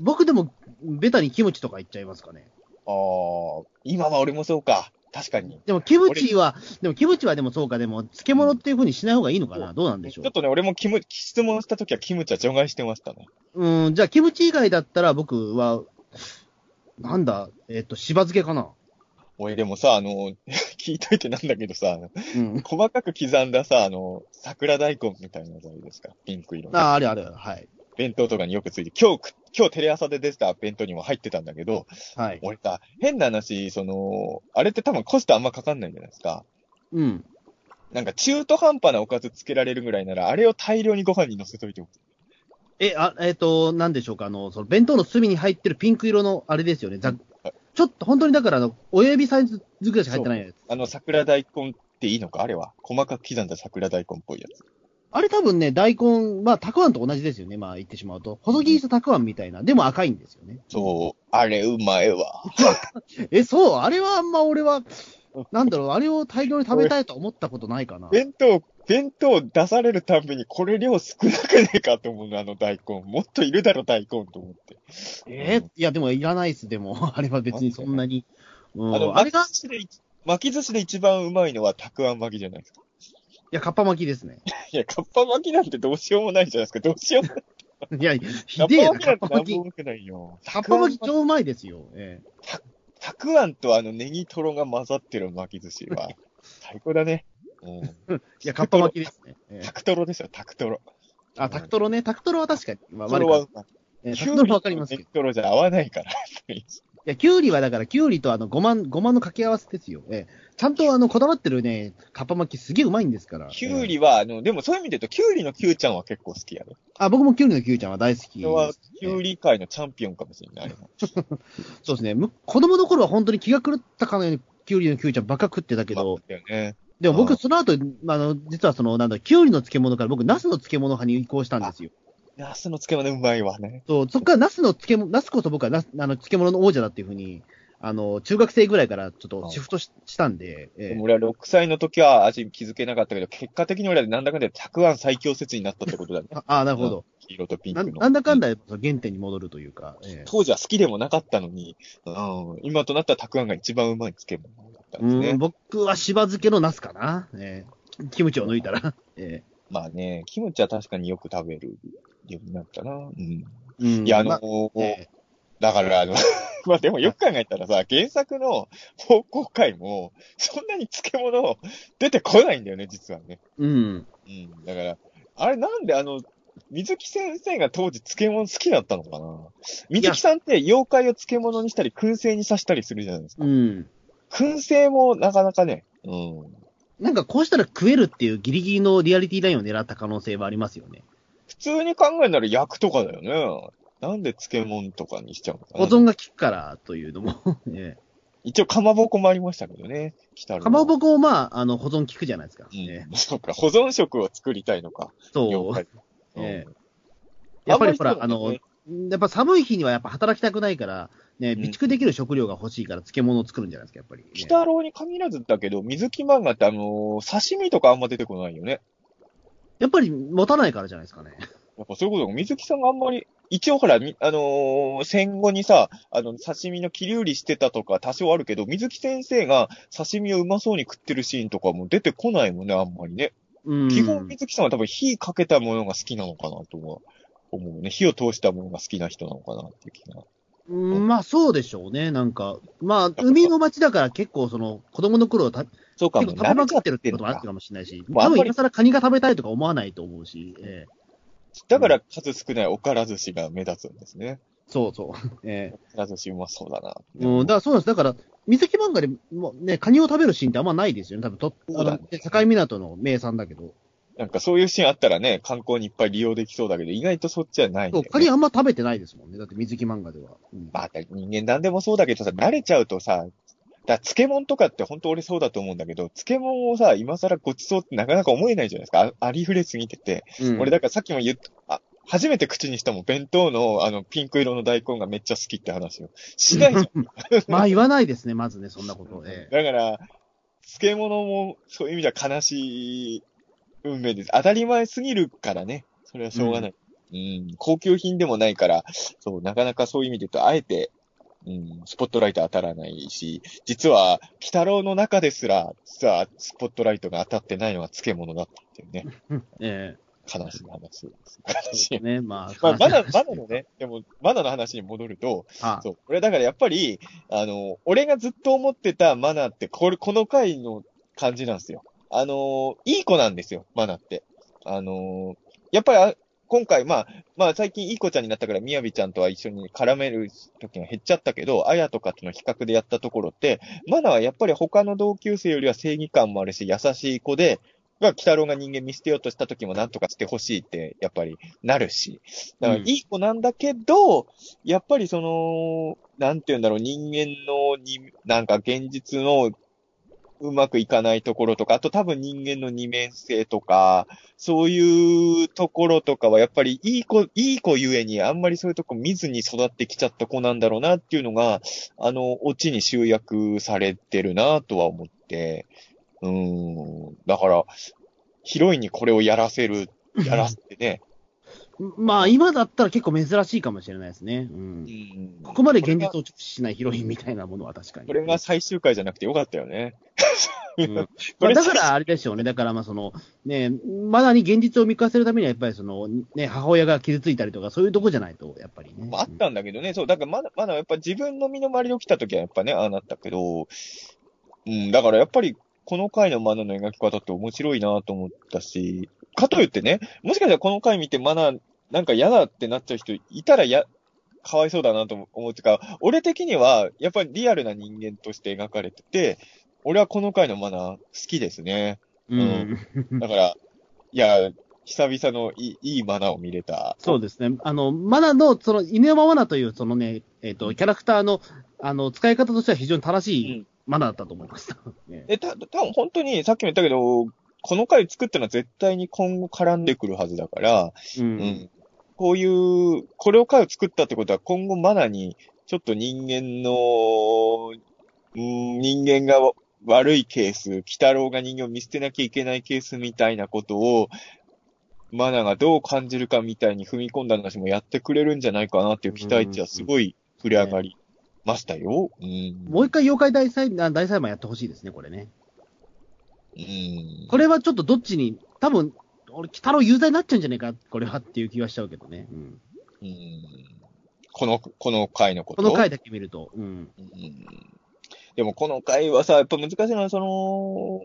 僕でも、ベタにキムチとかいっちゃいますかね。ああ、今は俺もそうか。確かに。でもキムチは、でもキムチはでもそうか、でも漬物っていう風にしない方がいいのかな？どうなんでしょう？ちょっとね、俺もキム、質問した時はキムチは除外してましたね。うん、じゃあキムチ以外だったら僕は、なんだ、えっ、と、しば漬けかな？俺でもさ、あの、聞いといてなんだけどさ、うん。細かく刻んださ、あの、桜大根みたいなやつあるですかピンク色の。あ、あれあれ、はい。弁当とかによくついて、今日、今日テレ朝で出てた弁当にも入ってたんだけど、はい。俺さ、変な話、その、あれって多分コストあんまかかんないんじゃないですか。うん。なんか中途半端なおかずつけられるぐらいなら、あれを大量にご飯に乗せといておく。え、あ、えっ、と、なんでしょうか、あの、その弁当の隅に入ってるピンク色のあれですよね。ざはいちょっと本当にだから、あの、親指サイズぐらいしか入ってないやつ。あの桜大根っていいのか？あれは。細かく刻んだ桜大根っぽいやつ。あれ多分ね、大根、まあ、たくあんと同じですよね。まあ、言ってしまうと。細切りしたたくあんみたいな。でも赤いんですよね。そう、あれうまいわ。え、そうあれはあんま俺は、なんだろう、あれを大量に食べたいと思ったことないかな。弁当、弁当出されるたんびにこれ量少なくねえかと思うの、あの大根。もっといるだろ、大根と思って。えいや、でもいらないっす、でも。あれは別にそんなに。うん、あの、あれが、巻き寿司で一番うまいのはたくあん巻きじゃないですか。や、かっぱ巻きですね。いや、かっぱ巻きなんてどうしようもないじゃないですか。どうしようもない。いや、ひでえな、ぱ巻きなんてかっぱ巻き。かっぱ巻き超うまいですよ。えたくあんとあのネギトロが混ざってる巻き寿司は、最高だね。うん。え いや、かっぱ巻きですね。ええタクトロですよ、タクトロ。あ、タクトロね。タクトロは確かに。まあ、タクトロは。ええタクトロはわかりますけど。ネギトロじゃ合わないから。いや、キュウリはだから、キュウリとあの、ごまん、ごまの掛け合わせですよ。ええちゃんとあの、こだわってるね、かっぱ巻きすげえうまいんですから。キュウええリは、あの、でもそういう意味で言うと、キュウリのキュウちゃんは結構好きやね。あ、僕もキュウリのキュウちゃんは大好きは。キュウリ界のチャンピオンかもしれない。そうですね。む子供の頃は本当に気が狂ったかのように、キュウリのキュウちゃんばっか食ってたけど、ね。でも僕、うんその後、あの、実はその、なんだ、キュウリの漬物から僕、ナスの漬物派に移行したんですよ。ナスの漬物うまいわね。そう、そっからナスの漬物、ナスこそ僕はナス、あの、漬物の王者だっていうふうに、あの、中学生ぐらいからちょっとシフトししたんで、ええでも俺は6歳の時は味気づけなかったけど、結果的に俺はなんだかんだでたくあん最強説になったってことだね。ああ、なるほど。黄色とピンなクの。なんだかんだ、原点に戻るというか、ええ当時は好きでもなかったのに、うん、今となったらたくあんが一番うまい漬物だったんですね。うん、僕はしば漬けのナスかな。ええキムチを抜いたら。ええまあね、キムチは確かによく食べるようになったな。うん。うんいや、あのまーえだから、あの、まあでもよく考えたらさ、原作の方向回も、そんなに漬物出てこないんだよね、実はね。うん。うん。だから、あれなんであの、水木先生が当時漬物好きだったのかな？水木さんって妖怪を漬物にしたり、燻製にさしたりするじゃないですか。うん。燻製もなかなかね、うん。なんかこうしたら食えるっていうギリギリのリアリティラインを狙った可能性はありますよね。普通に考えたら焼くとかだよね。なんで漬物とかにしちゃうのかな保存が効くからというのも、ええ一応、かまぼこもありましたけどね。北郎かまぼこもまあ、あの、保存効くじゃないですか。うんええ そうか、保存食を作りたいのか。そう妖。怪えうんやっぱりほら、あのやっぱ寒い日にはやっぱ働きたくないから、ね、うん備蓄できる食料が欲しいから漬物を作るんじゃないですか、やっぱり、ね。北郎に限らずだけど、水木漫画ってあのー刺身とかあんま出てこないよね。やっぱり持たないからじゃないですかね。やっぱそういうことか、水木さんがあんまり、一応ほら、みあのー戦後にさ、あの、刺身の切り売りしてたとか多少あるけど、水木先生が刺身をうまそうに食ってるシーンとかも出てこないもんね、あんまりね。うん。基本水木さんは多分火かけたものが好きなのかなとは思うね。火を通したものが好きな人なのかなっていう気が。うん、まあそうでしょうね。なんか、まあ、海の町だから結構その、子供の頃たそうか、結構食べまくってるってこともあかるかもしれないし、多分今更カニが食べたいとか思わないと思うし、ええだから数少ないおから寿司が目立つんですね。そうそう。えおから寿司うまそうだな。えうん、だからそうなんです。だから、水木漫画でもね、カニを食べるシーンってあんまないですよね。多分と、あの、境港の名産だけど。なんかそういうシーンあったらね、観光にいっぱい利用できそうだけど、意外とそっちはないね、カニあんま食べてないですもんね。だって水木漫画では。うんまあ、人間なんでもそうだけどさ、慣れちゃうとさ、だ漬物とかって本当俺そうだと思うんだけど、漬物をさ、今更ごちそうってなかなか思えないじゃないですか。あありふれすぎてて。うん俺だからさっきも言っあ、初めて口にしたもん、弁当のあのピンク色の大根がめっちゃ好きって話をしないじゃん。まあ言わないですね、まずね、そんなこと。ええだから、漬物もそういう意味じゃ悲しい運命です。当たり前すぎるからね。それはしょうがない。うん、高級品でもないから、そう、なかなかそういう意味で言うと、あえて、うん、スポットライト当たらないし、実は、鬼太郎の中ですら、実はスポットライトが当たってないのが漬物だったっていうね、え悲しい話です。え悲しい。ね、まあ。まあ、まだ、まだのね、でも、まだの話に戻ると、あそう。俺だからやっぱり、あの、俺がずっと思ってたマナーって、これ、この回の感じなんですよ。あの、いい子なんですよ、マナって。あの、やっぱりあ、今回、まあ、まあ最近いい子ちゃんになったから、みやびちゃんとは一緒に絡める時が減っちゃったけど、あやとかとの比較でやったところって、マナはやっぱり他の同級生よりは正義感もあるし、優しい子で、が、北郎が人間見捨てようとした時も何とかしてほしいって、やっぱりなるし。だから、いい子なんだけど、やっぱりその、なんて言うんだろう、人間のに、なんか現実のうまくいかないところとか、あと多分人間の二面性とか、そういうところとかはやっぱりいい子、いい子ゆえにあんまりそういうとこ見ずに育ってきちゃった子なんだろうなっていうのが、あの、オチに集約されてるなとは思って、うん、だから、ヒロインにこれをやらせる、やらせてね、まあ、今だったら結構珍しいかもしれないですね。うんう。んここまで現実を直視しないヒロインみたいなものは確かに。これが最終回じゃなくてよかったよね。うん まあだからあれでしょうね。だからまあその、ね、まだに現実を見返せるためにはやっぱりその、ね、母親が傷ついたりとかそういうとこじゃないと、やっぱりね。まあ、あったんだけどね、そう、だからまだ、まだやっぱ自分の身の回りで起きた時はやっぱね、ああなったけど、うん、だからやっぱり、この回のマナの描き方って面白いなと思ったし、かといってね、もしかしたらこの回見てマナなんか嫌だってなっちゃう人いたらや、かわいそうだなと思うっていうか、俺的には、やっぱりリアルな人間として描かれてて、俺はこの回のマナ好きですね。うん。だから、いや、久々のいいいいマナを見れた。そうですね。あの、マナの、その、犬山マナという、そのね、えっ、と、キャラクターの、あの、使い方としては非常に正しいマナだったと思います。ねえ、た、たぶん本当に、さっきも言ったけど、この回作ったのは絶対に今後絡んでくるはずだから、う。うんん。こういう、これを回を作ったってことは今後マナに、ちょっと人間の、うん、人間が悪いケース、鬼太郎が人間を見捨てなきゃいけないケースみたいなことを、マナがどう感じるかみたいに踏み込んだ話もやってくれるんじゃないかなっていう期待値はすごい触れ上がりましたよ。うん。もう一回妖怪大裁あ大裁判やってほしいですね、これね。うん。これはちょっとどっちに、多分、俺、北郎有罪になっちゃうんじゃないか、これはっていう気はしちゃうけどね。うん。うん。この、この回のこと？この回だけ見ると。うん。うんでもこの回はさ、やっぱ難しいのは、その、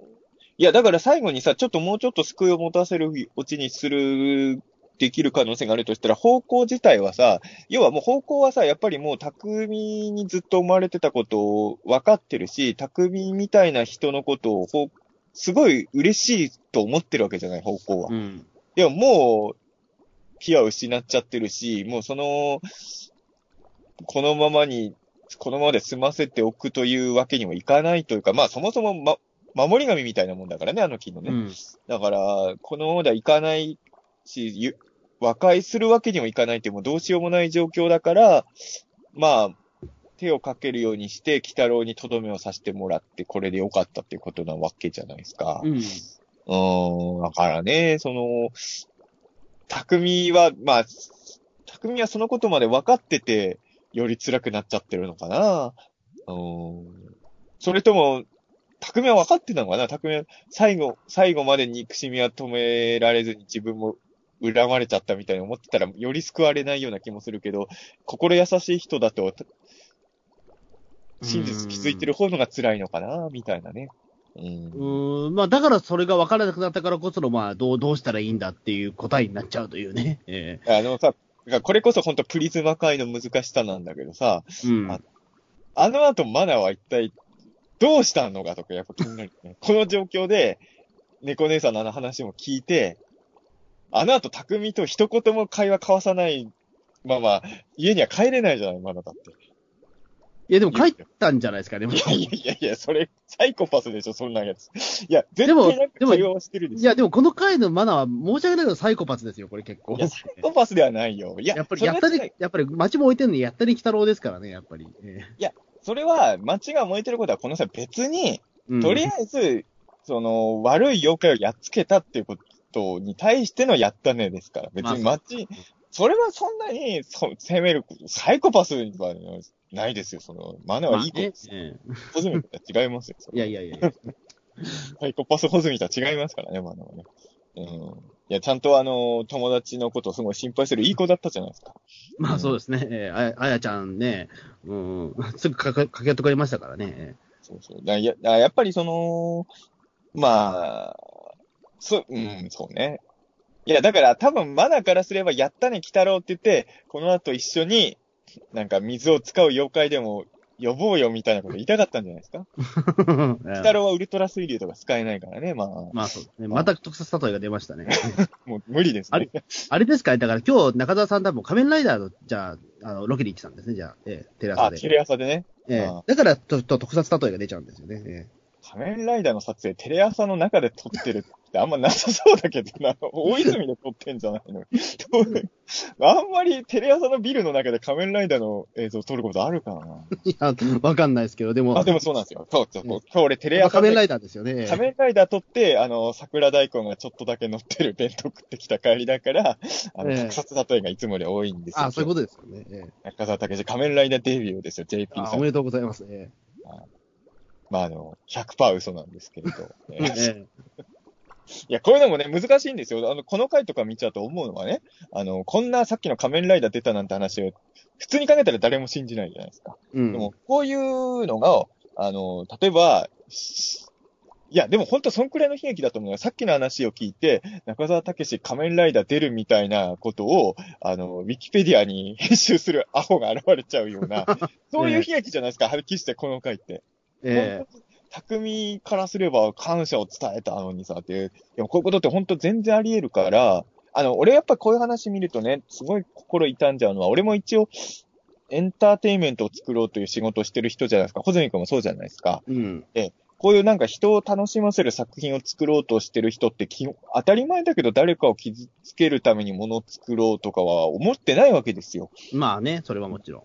いや、だから最後にさ、ちょっともうちょっと救いを持たせるオチにする、できる可能性があるとしたら、方向自体はさ、要はもう方向はさ、やっぱりもう匠にずっと生まれてたことを分かってるし、匠みたいな人のことをほう、すごい嬉しいと思ってるわけじゃない、方向は。うん。でももう、気は失っちゃってるし、もうその、このままに、このままで済ませておくというわけにもいかないというか、まあそもそも、ま、守り神みたいなもんだからね、あの木のね。うん。だから、このままではいかないし、ゆ和解するわけにもいかないってもうどうしようもない状況だから、まあ、手をかけるようにして、鬼太郎にとどめをさせてもらって、これでよかったっていうことなわけじゃないですか。うん。うーん、だからね、その、匠は、まあ、匠はそのことまで分かってて、より辛くなっちゃってるのかな。うーん。それとも、匠は分かってたのかな？匠は最後、最後まで憎しみは止められずに自分も恨まれちゃったみたいに思ってたら、より救われないような気もするけど、心優しい人だと、真実気づいてる方のが辛いのかなみたいなね。うんうーん。まあ、だからそれが分からなくなったからこその、まあ、どう、どうしたらいいんだっていう答えになっちゃうというね。えあのさ、これこそ本当プリズマ界の難しさなんだけどさ、えうん。ああの後マナは一体どうしたのかとかやっぱ気になる、ね。この状況で、猫姉さんのあの話も聞いて、あの後匠と一言も会話交わさないまま、家には帰れないじゃない、マナだって。いや、でも帰ったんじゃないですかね。いやいやいやいや、それ、サイコパスでしょ、そんなやつ。いや、絶でも対なんかでも会話はしてるでしょ。いや、でもこの回のマナーは申し訳ないけどサイコパスですよ、これ結構。いや、サイコパスではないよ。いや、やっぱり、やったり、やっぱり街も置いてるのに、やったり鬼太郎ですからね、やっぱり。えそれは、街が燃えてることは、この際別に、えとりあえず、その、悪い妖怪をやっつけたっていうことに対してのやったねですから。別にまあ街、それはそんなに、そ責める、サイコパスはないですよ。その、マナまあはいい子です。ねえホズミとは違いますよ。いれやいやいやいや。サイコパスホズミとは違いますからね、マナはね。うん。いや、ちゃんとあの、友達のことをすごい心配するいい子だったじゃないですか。まあそうですね。ええあやあやちゃんね、うん、すぐかか駆け寄ってくれましたからね。えそうそう。だややっぱりその、まあ、そう、うん、そうね。いや、だから多分マナからすれば、やったね、来たろうって言って、この後一緒に、なんか水を使う妖怪でも呼ぼうよみたいなこと言いたかったんじゃないですか？え来たろうはウルトラ水流とか使えないからね、まあ、まあそうですね。また特撮例えが出ましたね。もう無理ですね。あれですかだから今日中澤さん多分仮面ライダーの、じゃあ、あの、ロケに行ってたんですね、じゃあ、ええテレ朝あ、で。テレ朝でね。ええあだからと、と特撮例えが出ちゃうんですよね。え仮面ライダーの撮影、テレ朝の中で撮ってるってあんまなさそうだけどな。大泉で撮ってんじゃないの あんまりテレ朝のビルの中で仮面ライダーの映像を撮ることあるかなえ いや、わかんないですけど、でも、あ、でもそうなんですよ。そうそう。うん今日俺テレ朝仮面ライダーですよね。ええ仮面ライダー撮って、あの、桜大根がちょっとだけ乗ってる弁当食ってきた帰りだから、あの、ええ特撮例えがいつもより多いんですよ。あそういうことですよね。ええ中澤武史仮面ライダーデビューですよ、JP さん。あおめでとうございます。えまあ、あの、100%嘘なんですけれど。ええええいや、こういうのもね、難しいんですよ。あの、この回とか見ちゃうと思うのはね、あの、こんなさっきの仮面ライダー出たなんて話を、普通に考えたら誰も信じないじゃないですか。うんでも、こういうのが、あの、例えば、いや、でも本当そんくらいの悲劇だと思うよ。さっきの話を聞いて、中澤武史仮面ライダー出るみたいなことを、あの、ウィキペディアに編集するアホが現れちゃうような、そういう悲劇じゃないですか、はっきりしてこの回って。え匠からすれば感謝を伝えたのにさ、っていう。でもこういうことって本当全然あり得るから、あの、俺やっぱこういう話見るとね、すごい心痛んじゃうのは、俺も一応、エンターテインメントを作ろうという仕事をしてる人じゃないですか。ホズミ君もそうじゃないですか。うん。こういうなんか人を楽しませる作品を作ろうとしてる人って基本、当たり前だけど誰かを傷つけるために物を作ろうとかは思ってないわけですよ。まあね、それはもちろん。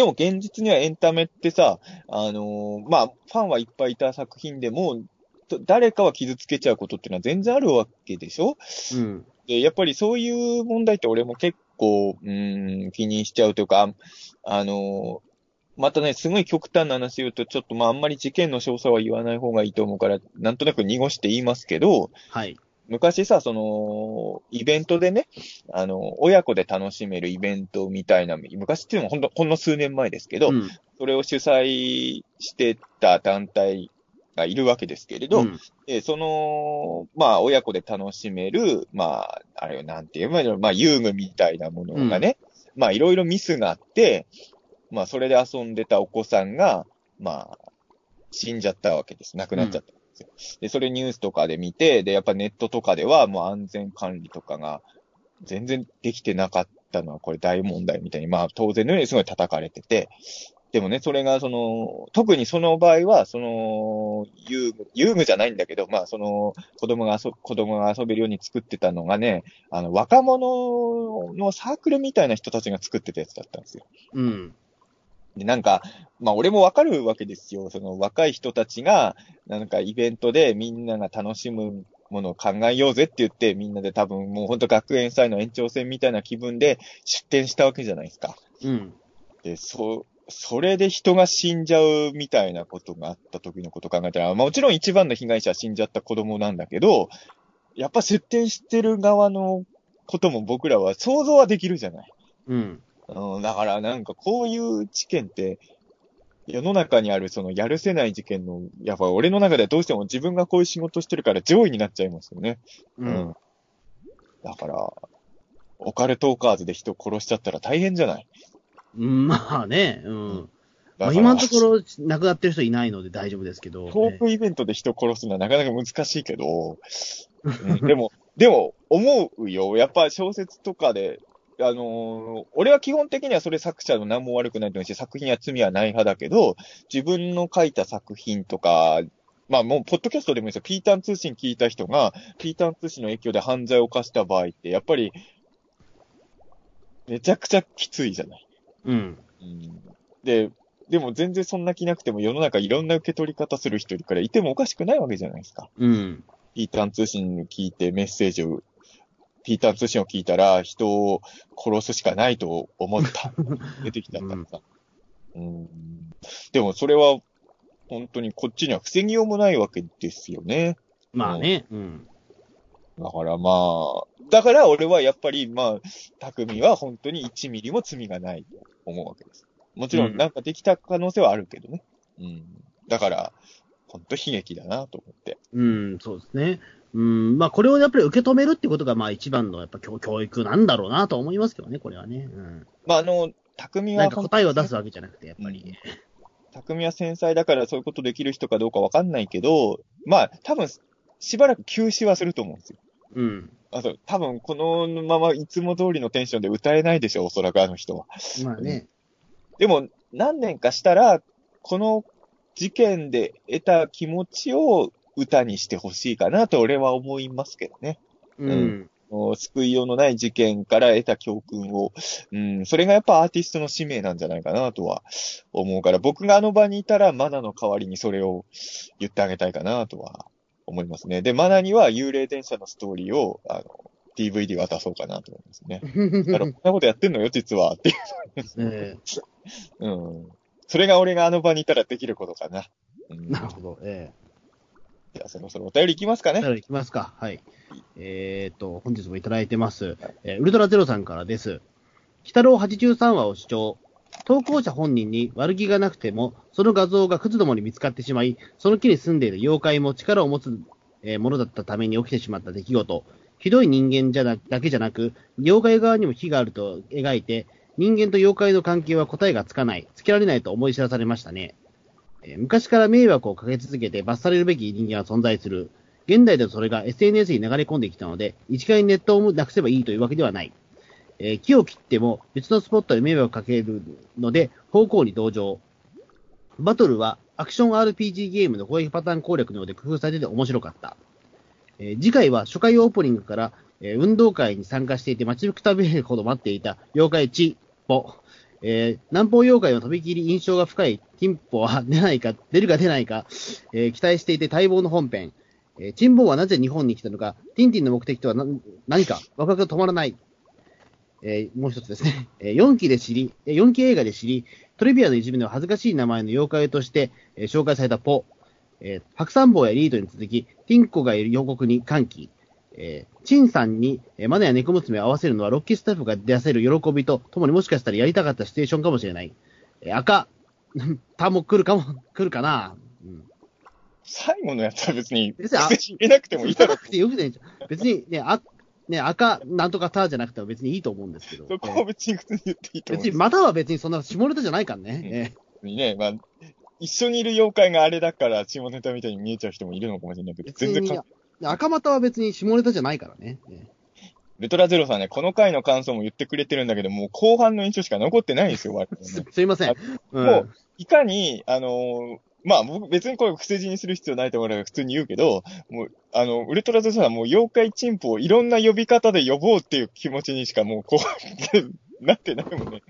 でも現実にはエンタメってさ、あのーまあ、ファンはいっぱいいた作品でも、と誰かは傷つけちゃうことっていうのは全然あるわけでしょ？うん。で、やっぱりそういう問題って俺も結構、うーん、気にしちゃうというか、あのーまたね、すごい極端な話言うと、ちょっとまああんまり事件の詳細は言わない方がいいと思うから、なんとなく濁して言いますけど、はい。昔さ、その、イベントでね、あの、親子で楽しめるイベントみたいな、昔っていうのもほんと、ほんの数年前ですけど、うん。それを主催してた団体がいるわけですけれど、うん。でその、まあ、親子で楽しめる、まあ、あれよ、なんていうの、まあ、遊具みたいなものがね、まあ、いろいろミスがあって、まあ、それで遊んでたお子さんが、まあ、死んじゃったわけです。亡くなっちゃった。んですよ。で、それニュースとかで見て、で、やっぱネットとかでは、もう安全管理とかが全然できてなかったのは、これ大問題みたいに、まあ、当然のようにすごい叩かれてて、でもね、それが、その、特にその場合は、その、遊具、遊具じゃないんだけど、まあ、その、子供が遊、子供が遊べるように作ってたのがね、あの、若者のサークルみたいな人たちが作ってたやつだったんですよ。うん。で、なんか、まあ、俺もわかるわけですよ。その、若い人たちが、なんか、イベントでみんなが楽しむものを考えようぜって言って、みんなで多分、もうほんと学園祭の延長戦みたいな気分で出展したわけじゃないですか。うん。で、そ、それで人が死んじゃうみたいなことがあった時のことを考えたら、まあもちろん一番の被害者は死んじゃった子供なんだけど、やっぱ出展してる側のことも僕らは想像はできるじゃない。うん。うん、だからなんかこういう事件って、世の中にあるそのやるせない事件の、やっぱ俺の中ではどうしても自分がこういう仕事してるから上位になっちゃいますよね。うん。だから、オカルトーカーズで人殺しちゃったら大変じゃない？うんまあね、うん。まあ、今のところ、亡くなってる人いないので大丈夫ですけど。トークイベントで人殺すのはなかなか難しいけど、うん でも、でも、思うよ。やっぱ小説とかで、あのー俺は基本的にはそれ作者の何も悪くないと思うし、作品は罪はない派だけど、自分の書いた作品とか、まあもう、ポッドキャストでもいいですよ。ピータン通信聞いた人が、ピータン通信の影響で犯罪を犯した場合って、やっぱり、めちゃくちゃきついじゃない。うん。うんで、でも全然そんな気なくても世の中いろんな受け取り方する人いるからいてもおかしくないわけじゃないですか。うん。ピータン通信聞いてメッセージを、ピータン通信を聞いたら人を殺すしかないと思った。出てきたからさ。うん。でもそれは本当にこっちには防ぎようもないわけですよね。まあね。うん。だからまあ、だから俺はやっぱりまあ、匠は本当に1ミリも罪がないと思うわけです。もちろうんんなんかできた可能性はあるけどね。うん。だから、本当悲劇だなと思って。うん、そうですね。うん、まあこれをやっぱり受け止めるってことが、まあ一番のやっぱ教教育なんだろうなと思いますけどね、これはね。うん。まああの、匠は答えを出すわけじゃなくて、やっぱり。匠は繊細だからそういうことできる人かどうかわかんないけど、まあ多分、しばらく休止はすると思うんですよ。うん。あと、多分このままいつも通りのテンションで歌えないでしょう、おそらくあの人は。まあね。でも、何年かしたら、この事件で得た気持ちを歌にしてほしいかなと俺は思いますけどね。うん。もう救いようのない事件から得た教訓を、うん、それがやっぱアーティストの使命なんじゃないかなとは思うから、僕があの場にいたらマナの代わりにそれを言ってあげたいかなとは思いますね。で、マナには幽霊電車のストーリーを、あの、DVD 渡そうかなと思いますね。だから、こんなことやってんのよ、実は、っていう。えうん。それが俺があの場にいたらできることかな。うん、えなるほど。えじゃあそろそろお便りいきますか。ね。じゃあ行きますか。はい。えっ、と、本日もいただいてます。えーウルトラゼロさんからです。北郎83話を視聴。投稿者本人に悪気がなくても、その画像が靴どもに見つかってしまい、その木に住んでいる妖怪も力を持つ、ものだったために起きてしまった出来事。ひどい人間じゃなだけじゃなく、妖怪側にも非があると描いて、人間と妖怪の関係は答えがつかない、つけられないと思い知らされましたね。え昔から迷惑をかけ続けて罰されるべき人間は存在する。現代ではそれが SNS に流れ込んできたので、一概にネットをなくせばいいというわけではない。えー木を切っても別のスポットで迷惑をかけるので、方向に同情。バトルはアクション RPG ゲームの攻撃パターン攻略のようで工夫されてて面白かった。えー次回は初回オープニングから、えー運動会に参加していて待ちくたびれるほど待っていた妖怪チポ。えー南方妖怪のとびきり印象が深いティンポは出ないか、出るか出ないか、えー期待していて待望の本編。えーチンボはなぜ日本に来たのか、ティンティンの目的とは何何か、ワクワクが止まらない。えーもう一つですね。えー4期で知り、えー4期映画で知り、トリビアのいじめの恥ずかしい名前の妖怪として、えー紹介されたポ。えー白山坊やリードに続き、ティンコがいる予告に歓喜。えー、チンさんに、えー、マネや猫娘を合わせるのは、ロッキースタッフが出せる喜びとともにもしかしたらやりたかったシチュエーションかもしれない。えー、赤、タも来るかも、来るかな。うん最後のやつは別に、別にあ入れなくてもいいだろなくてよくないじゃん。別にね、あ、ね、赤、なんとかターじゃなくても別にいいと思うんですけど。そこは別に普通に言っていいと思う。別に、または別にそんな下ネタじゃないからね。にね、まあ、一緒にいる妖怪があれだから、下ネタみたいに見えちゃう人もいるのかもしれないけど、全然か、赤股は別に下ネタじゃないからね。ねルトラゼロさんね、この回の感想も言ってくれてるんだけど、もう後半の印象しか残ってないんですよ、我々すねすいません。うんもう、いかに、あのーまあ、僕別にこれ伏せ字にする必要ないと思うから普通に言うけど、もう、あの、ウルトラゼロさんはもう妖怪チンポをいろんな呼び方で呼ぼうっていう気持ちにしかもうこう、なってないもんね。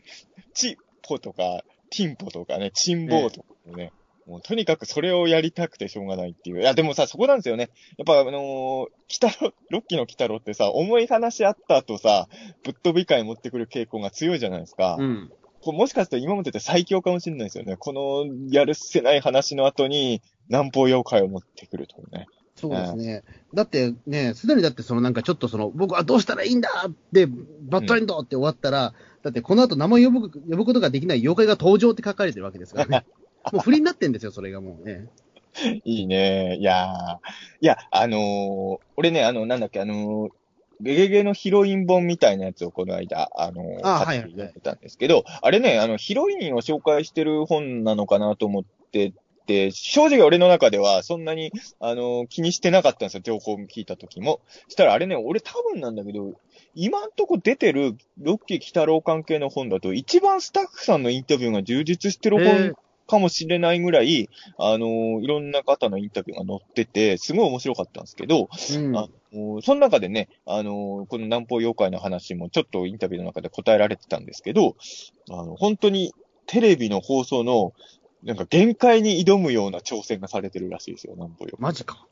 チポとか、ティンポとかね、チンボーとかね。もうとにかくそれをやりたくてしょうがないっていう。いや、でもさ、そこなんですよね。やっぱあのー、北郎、ロッキーの北郎ってさ、重い話あった後さ、ぶっ飛び会持ってくる傾向が強いじゃないですか。うん。こうもしかすると今までで最強かもしれないですよね。このやるせない話の後に南方妖怪を持ってくるとね。そうですね。だってね、すでにだってそのなんかちょっとその、僕はどうしたらいいんだって、バッドエンドって終わったら、だってこの後名前呼ぶ、呼ぶことができない妖怪が登場って書かれてるわけですからね。もう不利になってんですよ、それがもうね。いいね。いやー。いや、あのー俺ね、あの、なんだっけ、あのーゲゲゲのヒロイン本みたいなやつをこの間、あのーあ買ってはいはいはい読んでたんですけど、あれね、あの、ヒロインを紹介してる本なのかなと思ってて、正直俺の中ではそんなに、あのー気にしてなかったんですよ、情報を聞いた時も。したらあれね、俺多分なんだけど、今んとこ出てるロッキー北郎関係の本だと、一番スタッフさんのインタビューが充実してるへ本ーかもしれないぐらい、あのーいろんな方のインタビューが載ってて、すごい面白かったんですけど、うん。あのーその中でね、あのーこの南方妖怪の話もちょっとインタビューの中で答えられてたんですけど、あの、本当にテレビの放送の、なんか限界に挑むような挑戦がされてるらしいですよ、南方妖怪。マジか。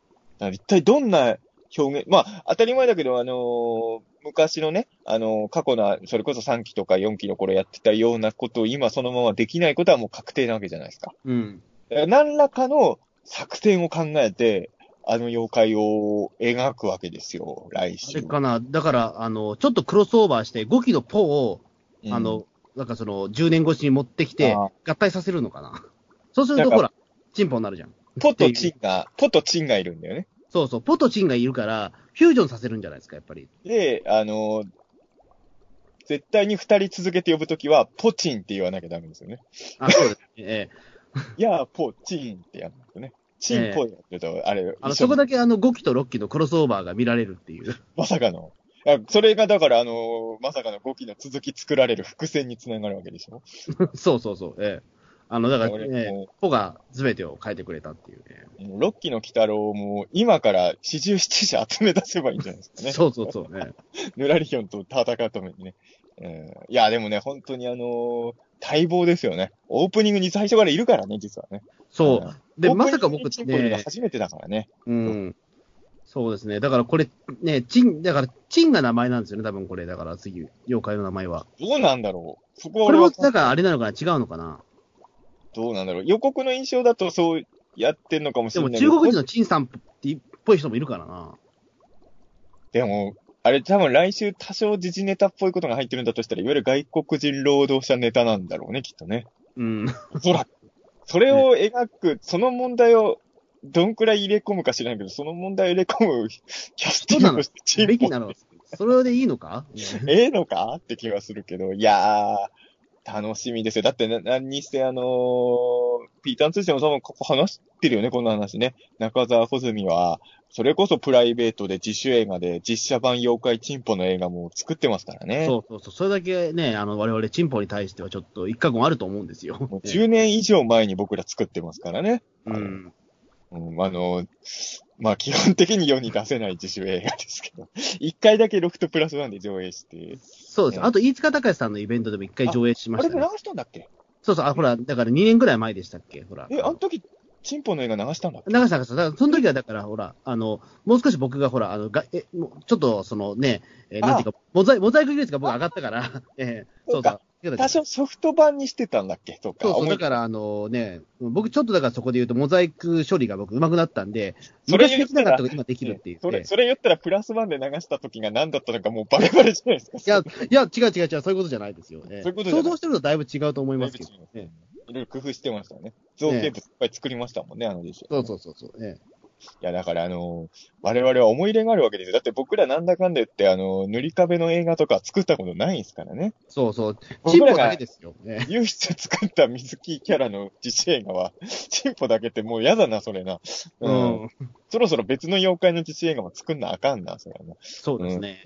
一体どんな表現、まあ、当たり前だけど、あのー昔のね、あのー過去の、それこそ3期とか4期の頃やってたようなことを今そのままできないことはもう確定なわけじゃないですか。うん。何らかの作戦を考えて、あの妖怪を描くわけですよ、来あ週れ。かな、だから、あの、ちょっとクロスオーバーして、5期のポを、うんあの、なんかその、10年越しに持ってきて、あ合体させるのかな。そうすると、ほら、チンポになるじゃん。ポとチンが、ポとチンがいるんだよね。そうそう、ポとチンがいるから、フュージョンさせるんじゃないですか、やっぱり。で、あのー絶対に二人続けて呼ぶときは、ポチンって言わなきゃダメですよね。あ、そうですね。ええ いやー、ポチンってやるんですよね。チンポやると、あれ、あの、そこだけあの5期と6期のクロスオーバーが見られるっていう。まさかの。それがだから、あのーまさかの5期の続き作られる伏線につながるわけでしょ？そうそうそう。ええあの、だから、俺ええもポが全てを変えてくれたっていうね。6期の鬼太郎も、今から四十七士集め出せばいいんじゃないですかね。そうそうそう。ね。ヌラリヒョンと戦うためにね。うんいや、でもね、本当にあのー待望ですよね。オープニングに最初からいるからね、実はね。そう。で、まさか僕にチンポいるのね、初めてだからね。うん。そうですね。だからこれ、ね、チン、だから、チンが名前なんですよね、多分これ。だから次、妖怪の名前は。どうなんだろう。そこはこれはだからあれなのかな？違うのかな？どうなんだろう。予告の印象だとそうやってんのかもしでもれないけど。中国人のチンさんってっぽい人もいるからな。でも、あれ多分来週多少時事ネタっぽいことが入ってるんだとしたら、いわゆる外国人労働者ネタなんだろうね、きっとね。うん。おそらく。それを描く、その問題をどんくらい入れ込むか知らないけど、その問題を入れ込むキャスティングをしてチームべきなの？それでいいのか、ええのか？って気はするけど、いやー、楽しみですよ。だってな、何にしてあのーピーターン通信も多分ここ話してるよね、こんな話ね。中澤穂積は、それこそプライベートで自主映画で実写版妖怪チンポの映画も作ってますからね。そうそうそう。それだけね、あの、我々チンポに対してはちょっと一過言あると思うんですよ。もう10年以上前に僕ら作ってますからね。うん。うん、あの、まあ基本的に世に出せない自主映画ですけど、一回だけロフトプラスワンで上映して、そうです。あと、飯塚隆さんのイベントでも一回上映しまあれで流したね。したんだっけ？そうそう、あ、ほら、だから2年ぐらい前でしたっけ？ほら。え、あの時、チンポの映画流したんだっけ？長さんがさ、だからその時はだから、ほら、あの、もう少し僕がほら、あの、がえ、もうちょっと、そのね、えーなんていうか、モザイモザイク技術が僕上がったから、えーそうそう。そうか。多少ソフト版にしてたんだっけ？とか。そうそう、だからあのね、僕ちょっとだからそこで言うと、モザイク処理が僕上手くなったんで、それ昔できなかったこと今できるっていう、それ、ね。それ言ったらプラスワンで流した時が何だったのかもうバレバレじゃないですか。いや、いや、違う違う違う、そういうことじゃないですよね。そういうこと想像してるとだいぶ違うと思いますけどね。いろいろ工夫してましたね。造形物いっぱい作りましたもんね、あのディッシュ。そうそうそうそう。ね、いや、だからあのー我々は思い入れがあるわけですよ。だって僕らなんだかんだ言って、あのー塗り壁の映画とか作ったことないんですからね。そうそう。チンポだけですよ。ね、唯一作った水木キャラの自主映画は、チンポだけってもう嫌だな、それな。ううん。ん。そろそろ別の妖怪の自主映画も作んなあかんな、それはな。いそうですね。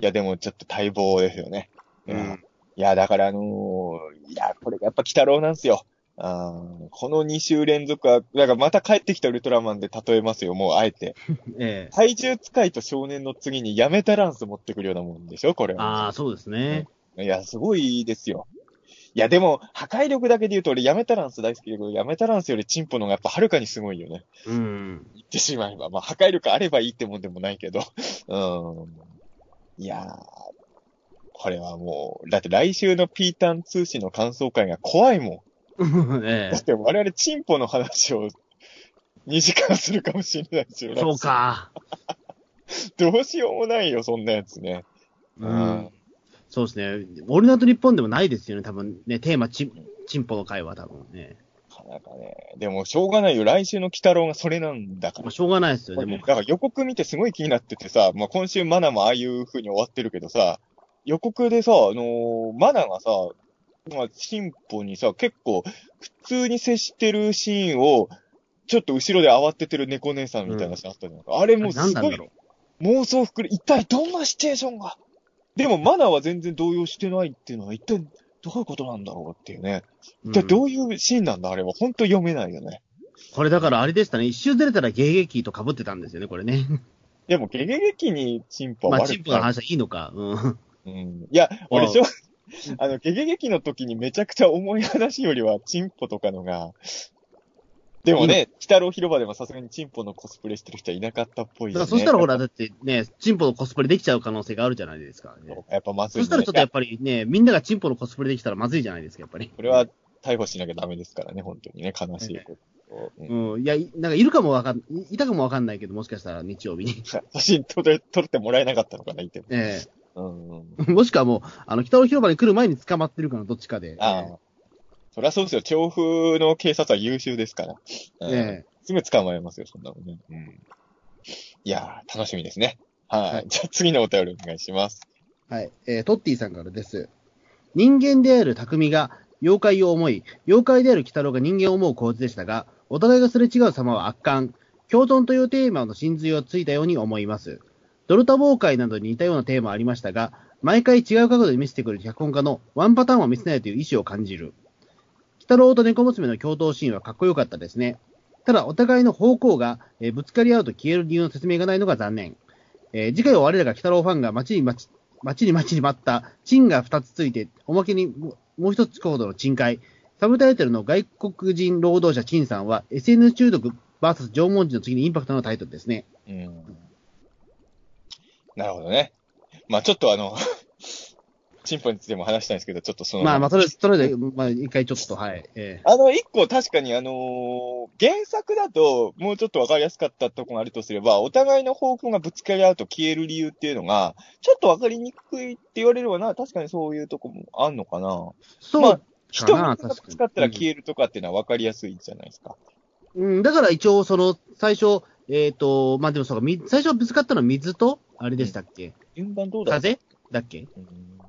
や、でもちょっと待望ですよね。うん。いや、だからあのーいや、これがやっぱ鬼太郎なんですよ。あーこの2週連続は、だからまた帰ってきたウルトラマンで例えますよ、もうあえて。ええ。怪獣使いと少年の次にやめたランス持ってくるようなもんでしょ、これは。ああ、そうですね。いや、すごいですよ。いや、でも、破壊力だけで言うと俺、やめたランス大好きだけど、やめたランスよりチンポの方がやっぱはるかにすごいよね。うん。言ってしまえば。まあ、破壊力あればいいってもんでもないけど。うん。いやー、これはもう、だって来週のピータン通信の感想会が怖いもん。えだって我々チンポの話を2時間するかもしれないですよ。え。そう。か。どうしようもないよ、そんなやつね。うん。そうですね。オールナイト日本でもないですよね、多分ね、テーマチン、チンポの会は多分ね。なかなかね。でも、しょうがないよ。来週の鬼太郎がそれなんだからまあ、。しょうがないですよね、もう。だから予告見てすごい気になっててさ、まあ、今週マナもああいう風に終わってるけどさ、予告でさ、あのーマナがさ、まあ、進歩にさ、結構、普通に接してるシーンを、ちょっと後ろで慌ててる猫姉さんみたいなシーンあったじゃないか。あれもうすごい妄想膨れ、一体どんなシチュエーションが？でもマナは全然動揺してないっていうのは一体どういうことなんだろうっていうね。う。一体どういうシーンなんだ？あれは。本当読めないよね。これだからあれでしたね、一周ずれたら迎撃と被ってたんですよね、これね。でも、ゲゲゲキにチンポはまあ、悪くチンポの話はいいのか。うん。うん。いや、俺、うんしょ、あの、ゲゲゲキの時にめちゃくちゃ重い話よりは、チンポとかのが、でもね、北郎広場でもさすがにチンポのコスプレしてる人はいなかったっぽいよね。だからそしたらほら、だってね、チンポのコスプレできちゃう可能性があるじゃないですか、ね。やっぱまずい、ね。そしたらちょっとやっぱりね、みんながチンポのコスプレできたらまずいじゃないですか、やっぱり。これは逮捕しなきゃダメですからね、本当にね、悲しいことを。うんうん。いや、いなんかいるかもわかん、いいたかもわかんないけど、もしかしたら日曜日に。写真撮れ、撮ってもらえなかったのかな、いても。え。えもしくはもう、あの、北の広場に来る前に捕まってるかのどっちかで。ああ。そりゃそうですよ。調布の警察は優秀ですから。うんええすぐ捕まえますよ、そんなのね。うん。いやー、楽しみですね。はい。はいじゃあ次のお便りお願いします。はい。えートッティさんからです。人間である匠が妖怪を思い、妖怪である鬼太郎が人間を思う構図でしたが、お互いがすれ違う様は圧巻。共存というテーマの真髄をついたように思います。ドルタ崩壊などに似たようなテーマありましたが、毎回違う角度で見せてくる脚本家のワンパターンを見せないという意思を感じる。鬼太郎と猫娘の共闘シーンはかっこよかったですね。ただ、お互いの方向が、えーぶつかり合うと消える理由の説明がないのが残念。えー次回は我らが鬼太郎ファンが待ちに待ち、待ちに待ちに待った、チンが2つついて、おまけにもう一つコードの賃会。サブタイトルの外国人労働者チンさんは、SNS 中毒 VS 縄文人の次にインパクトのタイトルですね。うん。なるほどね。まあちょっとあの、チンポについても話したいんですけど、ちょっとその、まあまあ、とりあえず、とりあえず、まあ、一回ちょっと、はい。えあの、一個確かにあのー原作だと、もうちょっとわかりやすかったところがあるとすれば、お互いの方向がぶつかり合うと消える理由っていうのが、ちょっとわかりにくいって言われればな、確かにそういうとこもあんのかな。そう、まあ人がぶつかったら消えるとかっていうのはわかりやすいじゃないですか。うん、だから一応、その、最初、えっ、と、まあでもそうか、み最初ぶつかったのは水と、あれでしたっけ、順番どうだ？風？だっけ？うん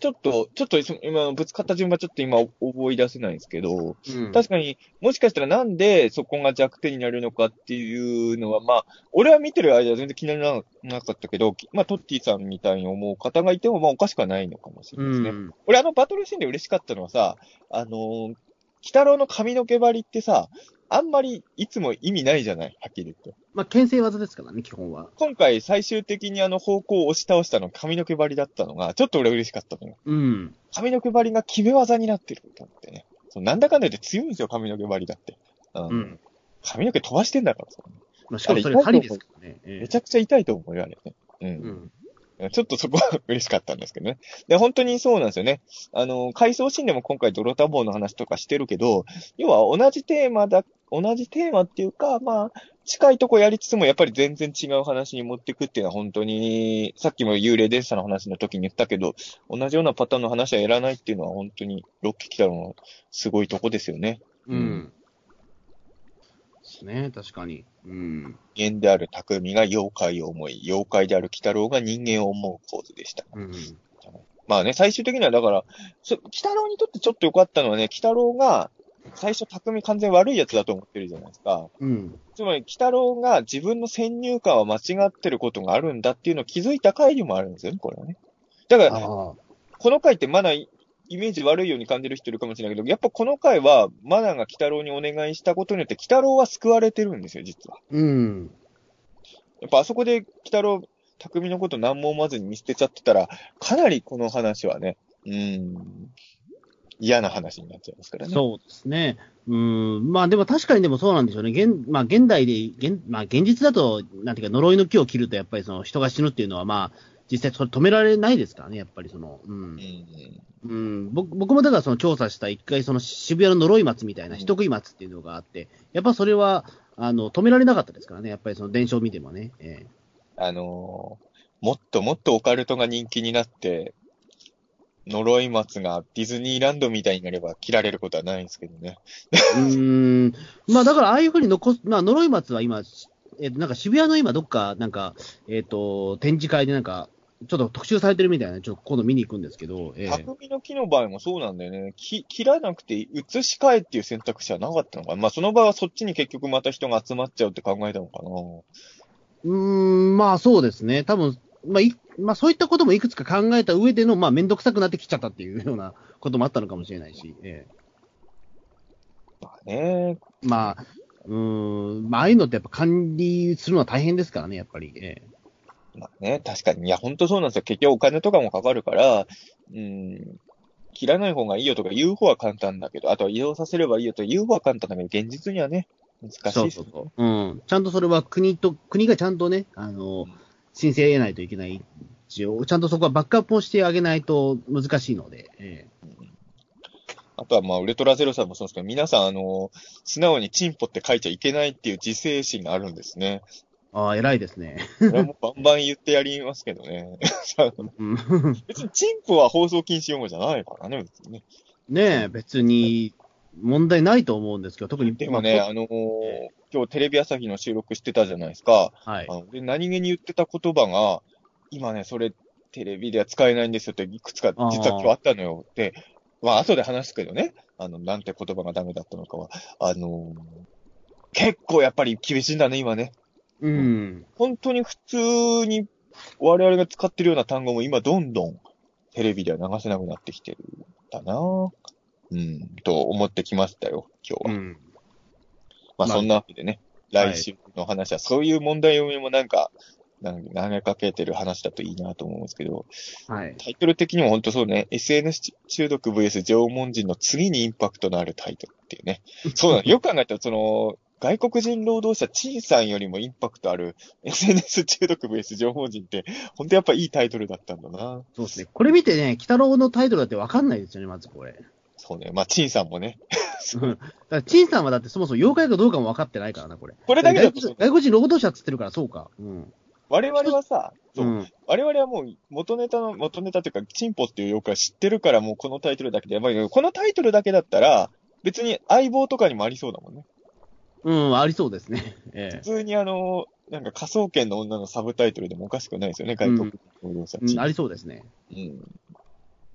ちょっと、ちょっとその今、ぶつかった順番ちょっと今覚え出せないんですけど、うん。確かに、もしかしたらなんでそこが弱点になるのかっていうのは、まあ、俺は見てる間は全然気にならなかったけど、まあ、トッティさんみたいに思う方がいても、まあ、おかしくはないのかもしれうないですね。ん。俺、あのバトルシーンで嬉しかったのはさ、あのー、鬼太郎の髪の毛張りってさ、あんまりいつも意味ないじゃない？はっきり言って。まあ、牽制技ですからね、基本は。今回最終的にあの方向を押し倒したの髪の毛張りだったのが、ちょっと俺嬉しかったのよ。うん。髪の毛張りが決め技になってると思ってね。そうなんだかんだ言って強いんですよ、髪の毛張りだって。うんうん。髪の毛飛ばしてんだからさ。まあ、しかもそれ針ですからね。えめちゃくちゃ痛いと思うよ、あれね。う。えうんん。ちょっとそこは嬉しかったんですけどね。で、本当にそうなんですよね。あの、回想シーンでも今回ドロタボーの話とかしてるけど、要は同じテーマだ、同じテーマっていうか、まあ、近いとこやりつつもやっぱり全然違う話に持っていくっていうのは本当に、さっきも幽霊電車の話の時に言ったけど、同じようなパターンの話はやらないっていうのは本当にロッキー来たのすごいとこですよね。うん。ですね、確かに。うん。人間である匠が妖怪を思い、妖怪である鬼太郎が人間を思う構図でした。うん。まあね、最終的にはだから、鬼太郎にとってちょっと良かったのはね、鬼太郎が、最初、匠完全悪いやつだと思ってるじゃないですか。うん。つまり、鬼太郎が自分の先入観は間違ってることがあるんだっていうのを気づいた回でもあるんですよね、これはね。だから、この回ってまだイメージ悪いように感じる人いるかもしれないけど、やっぱこの回は、マナが鬼太郎にお願いしたことによって、鬼太郎は救われてるんですよ、実は。うん。やっぱあそこで鬼太郎、匠のこと何も思わずに見捨てちゃってたら、かなりこの話はね、うん、嫌な話になっちゃいますからね。そうですね。うん、まあでも確かにでもそうなんでしょうね。現、まあ現代で、現、まあ現実だと、なんていうか呪いの木を切るとやっぱりその人が死ぬっていうのはまあ、実際それ止められないですからね、やっぱりその、うん。うんうん、僕僕もだからその調査した一回その渋谷の呪い松みたいな人食い松っていうのがあって、やっぱそれは、あの、止められなかったですからね、やっぱりその伝承を見てもね。えー、あのー、もっともっとオカルトが人気になって、呪い松がディズニーランドみたいになれば切られることはないんですけどね。うん。まあだからああいうふうに残す、まあ呪い松は今、えなんか渋谷の今どっか、なんか、えっ、ー、と、展示会でなんか、ちょっと特集されてるみたいなちょっと今度見に行くんですけど。えー、匠の木の場合もそうなんだよね。き切らなくて移し替えっていう選択肢はなかったのかな。まあその場合はそっちに結局また人が集まっちゃうって考えたのかな。うーん、まあそうですね。多分、まあい、まあそういったこともいくつか考えた上での、まあめんどくさくなってきちゃったっていうようなこともあったのかもしれないし。えー、まあね。まあ、うん、まあああいうのってやっぱ管理するのは大変ですからね、やっぱり。えーまあね、確かに。いや、ほんとそうなんですよ。結局お金とかもかかるから、うん、切らない方がいいよとか言う方は簡単だけど、あとは移動させればいいよと言う方は簡単だけど、現実にはね、難しいです、ね、そうそうそう。うん。ちゃんとそれは国と、国がちゃんとね、あの、申請得ないといけない。一応、ちゃんとそこはバックアップをしてあげないと難しいので。ええあとはまあ、ウルトラゼロさんもそうですけど、皆さん、あの、素直にチンポって書いちゃいけないっていう自制心があるんですね。ああ、偉いですね。俺もバンバン言ってやりますけどね。別にチンプは放送禁止用語じゃないからね、別にね。ねえ、別に問題ないと思うんですけど、特に。でもね、あのー、今日テレビ朝日の収録してたじゃないですか。はい。あので何気に言ってた言葉が、今ね、それテレビでは使えないんですよっていくつか実は今日あったのよ。で、まあ後で話すけどね、あの、なんて言葉がダメだったのかは、あのー、結構やっぱり厳しいんだね、今ね。うん。本当に普通に我々が使ってるような単語も今どんどんテレビでは流せなくなってきてるんだなうん、と思ってきましたよ、今日は。うん、まあそんなわけでね、まあ、来週の話はそういう問題読みもなんか、なん投げかけてる話だといいなと思うんですけど、はい、タイトル的にも本当そうね、SNS 中毒 VS 縄文人の次にインパクトのあるタイトルっていうね。そうなの。よく考えたら、その、外国人労働者、チンさんよりもインパクトある SNS 中毒 VS 情報人って、本当やっぱいいタイトルだったんだな。そうですね。これ見てね、北郎のタイトルだってわかんないですよね、まずこれ。そうね。まあ、チンさんもね。うん。だから、チンさんはだってそもそも妖怪かどうかも分かってないからな、これ。これだけだと外国人労働者って言ってるから、そうか。うん。我々はさ、そう、うん、我々はもう元ネタの、元ネタというか、チンポっていう妖怪知ってるから、もうこのタイトルだけでやばいけど、このタイトルだけだったら、別に相棒とかにもありそうだもんね。うん、ありそうですね。ええ、普通にあの、なんか科捜研の女のサブタイトルでもおかしくないですよね、外国労働者、うん、ありそうですね。うん。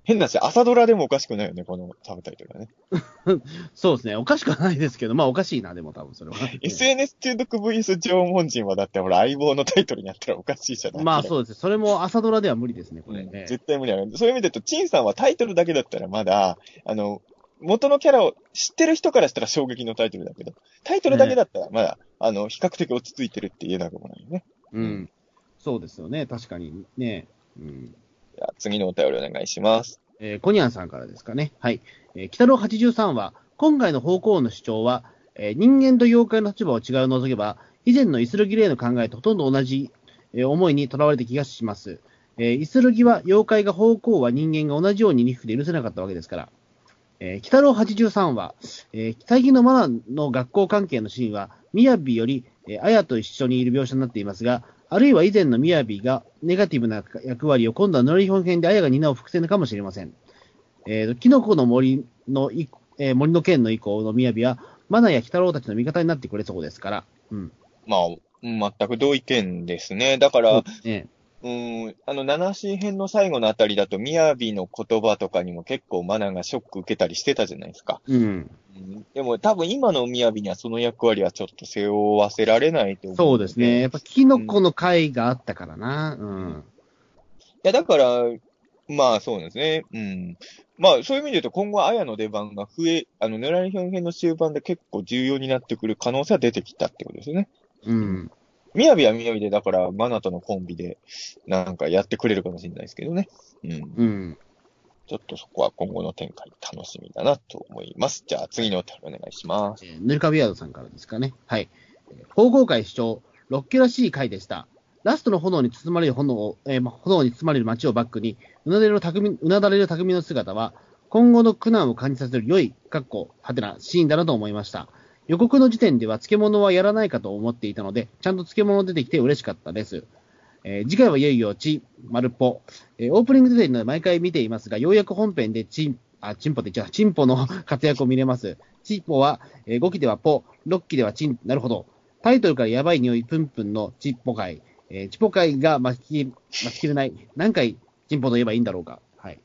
変なし、朝ドラでもおかしくないよね、このサブタイトルがね。そうですね。おかしくはないですけど、まあおかしいな、でも多分それは。SNS 中毒 VS 縄文人はだってほら相棒のタイトルになったらおかしいじゃないまあそうです。それも朝ドラでは無理ですね、これ、ねうん、絶対無理だね。そういう意味で言うと、チンさんはタイトルだけだったらまだ、あの、元のキャラを知ってる人からしたら衝撃のタイトルだけど、タイトルだけだったらまだ、ね、あの、比較的落ち着いてるって言えなくもないよね。うん。そうですよね。確かにね。うん。じゃ次のお便りお願いします。えー、コニャンさんからですかね。はい。えー、北郎83は、今回の方向の主張は、えー、人間と妖怪の立場を違う除けば、以前のイスルギレイの考えとほとんど同じ、えー、思いにとらわれた気がします。えー、イスルギは妖怪が方向は人間が同じように2服で許せなかったわけですから。えー、北郎83は、えー、最近のマナーの学校関係のシーンは、みやびより、えー、あやと一緒にいる描写になっていますが、あるいは以前のみやびがネガティブな役割を今度はノリ本編であやが担う伏線かもしれません。えー、キノコの森の、えー、森の剣の以降のみやびは、マナや鬼太郎たちの味方になってくれそうですから。うん。まあ、全く同意見ですね。だから、ね、うん、あの、七神編の最後のあたりだと、みやびの言葉とかにも結構マナがショック受けたりしてたじゃないですか。うん。でも多分今のみやびにはその役割はちょっと背負わせられないと思う。そうですね。やっぱキノコの回があったからな。うん。うん、いや、だから、まあそうですね。うん。まあそういう意味で言うと今後はあやの出番が増え、あの、狙い表現の終盤で結構重要になってくる可能性は出てきたってことですね。うん。みやびはみやびで、だから、マナとのコンビで、なんかやってくれるかもしれないですけどね。うん。うん。ちょっとそこは今後の展開楽しみだなと思います。じゃあ次のお便りお願いします。えー、ヌルカビアードさんからですかね。はい。方向会主張、ロッケらしい回でした。ラストの炎に包まれる炎えー、炎に包まれる街をバックに、うなだれる匠、うなだれる匠の姿は、今後の苦難を感じさせる良い、かっこ、はてなシーンだなと思いました。予告の時点では漬物はやらないかと思っていたので、ちゃんと漬物出てきて嬉しかったです。えー、次回はいよいよチ、マルポ、えー、オープニング出ているので毎回見ていますが、ようやく本編でチン、あ、チンポって言っちゃう、チンポの 活躍を見れます。チンポは、えー、5期ではポ、6期ではチン、なるほど。タイトルからやばい匂いプンプンのチンポ会。えー、チポ会が巻き、巻ききれない。何回チンポと言えばいいんだろうか。はい。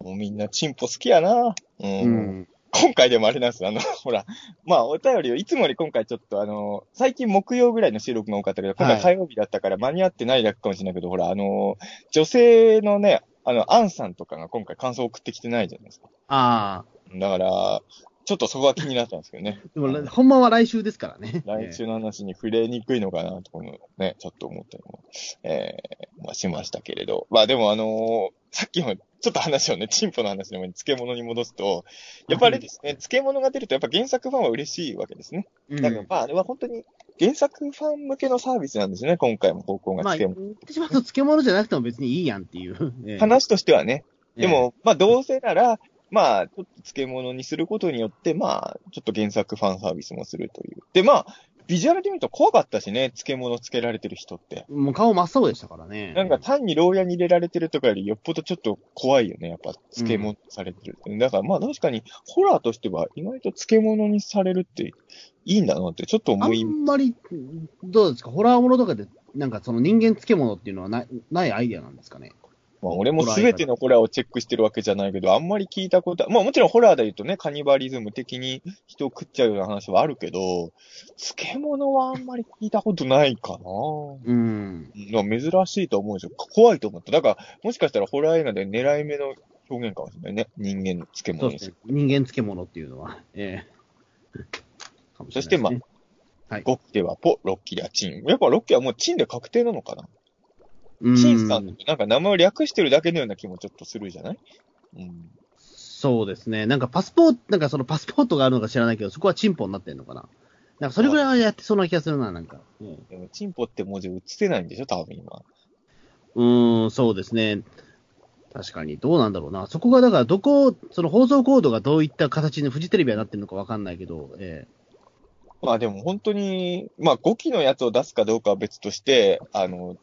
もうみんなチンポ好きやな。うん。うん今回でもあれなんですあの、ほら、まあ、お便りを、いつもより今回ちょっとあの、最近木曜ぐらいの収録が多かったけど、今回火曜日だったから間に合ってないだけかもしれないけど、はい、ほら、あの、女性のね、あの、アンさんとかが今回感想を送ってきてないじゃないですか。ああ。だから、ちょっとそこは気になったんですけどね。でも、ほんまは来週ですからね。来週の話に触れにくいのかなと、ね、ちょっと思ったりも、ええー、まあしましたけれど。まあでもあのー、さっきもちょっと話をね、チンポの話の前に漬物に戻すと、やっぱりですね、漬物が出るとやっぱ原作ファンは嬉しいわけですね。だからまああれは本当に原作ファン向けのサービスなんですね、今回も方向が漬物。まあ、言ってしまうと漬物じゃなくても別にいいやんっていう。話としてはね。でも、まあどうせなら、まあ、ちょっと漬物にすることによって、まあ、ちょっと原作ファンサービスもするという。で、まあ、ビジュアルで見ると怖かったしね、漬物つけられてる人って。もう顔真っ青でしたからね。なんか単に牢屋に入れられてるとかよりよっぽどちょっと怖いよね、やっぱ漬物されてる、うん、だからまあ確かにホラーとしては意外と漬物にされるっていいんだなってちょっと思いあんまり、どうですか？ホラーものとかでなんかその人間漬物っていうのはないないアイデアなんですかね？まあ、俺もすべてのホラーをチェックしてるわけじゃないけど、あんまり聞いたことは、まあもちろんホラーで言うとね、カニバリズム的に人を食っちゃうような話はあるけど、漬物はあんまり聞いたことないかなうん。珍しいと思うんですよ。怖いと思った。だから、もしかしたらホラー映画で狙い目の表現かもしれないね。人間の漬物ですね。人間漬物っていうのは。ええーね、そしてまあ、はい、5期ではポ、6期ではチン。やっぱ6期はもうチンで確定なのかなチンさんってなんか名前を略してるだけのような気もちょっとするじゃない？うん。そうですね。なんかパスポート、なんかそのパスポートがあるのか知らないけど、そこはチンポになってんのかな？なんかそれぐらいはやってそうな気がするな、なんか。うん、でもチンポって文字映せないんでしょ、多分今。うーん、そうですね。確かに、どうなんだろうな。そこが、だから、どこ、その放送コードがどういった形にフジテレビはなってるのかわかんないけど、ええまあでも本当に、まあ5期のやつを出すかどうかは別として、あの、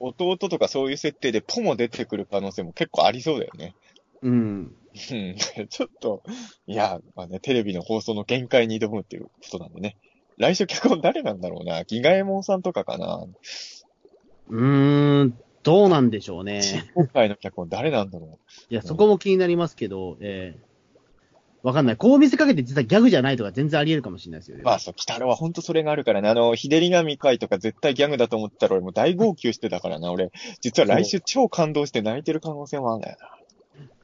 弟とかそういう設定でポも出てくる可能性も結構ありそうだよね。うん。ちょっと、いや、まあね、テレビの放送の限界に挑むっていうことなんでね。来週脚本誰なんだろうな？ギガエモンさんとかかな？うーん、どうなんでしょうね。今回の脚本誰なんだろう？いや、そこも気になりますけど、えわかんない。こう見せかけて実はギャグじゃないとか全然あり得るかもしれないですよね。まあそう、北野は本当それがあるからね。あの、ひでりがみ会とか絶対ギャグだと思ったら俺も大号泣してたからな。俺、実は来週超感動して泣いてる可能性もあるんだよな。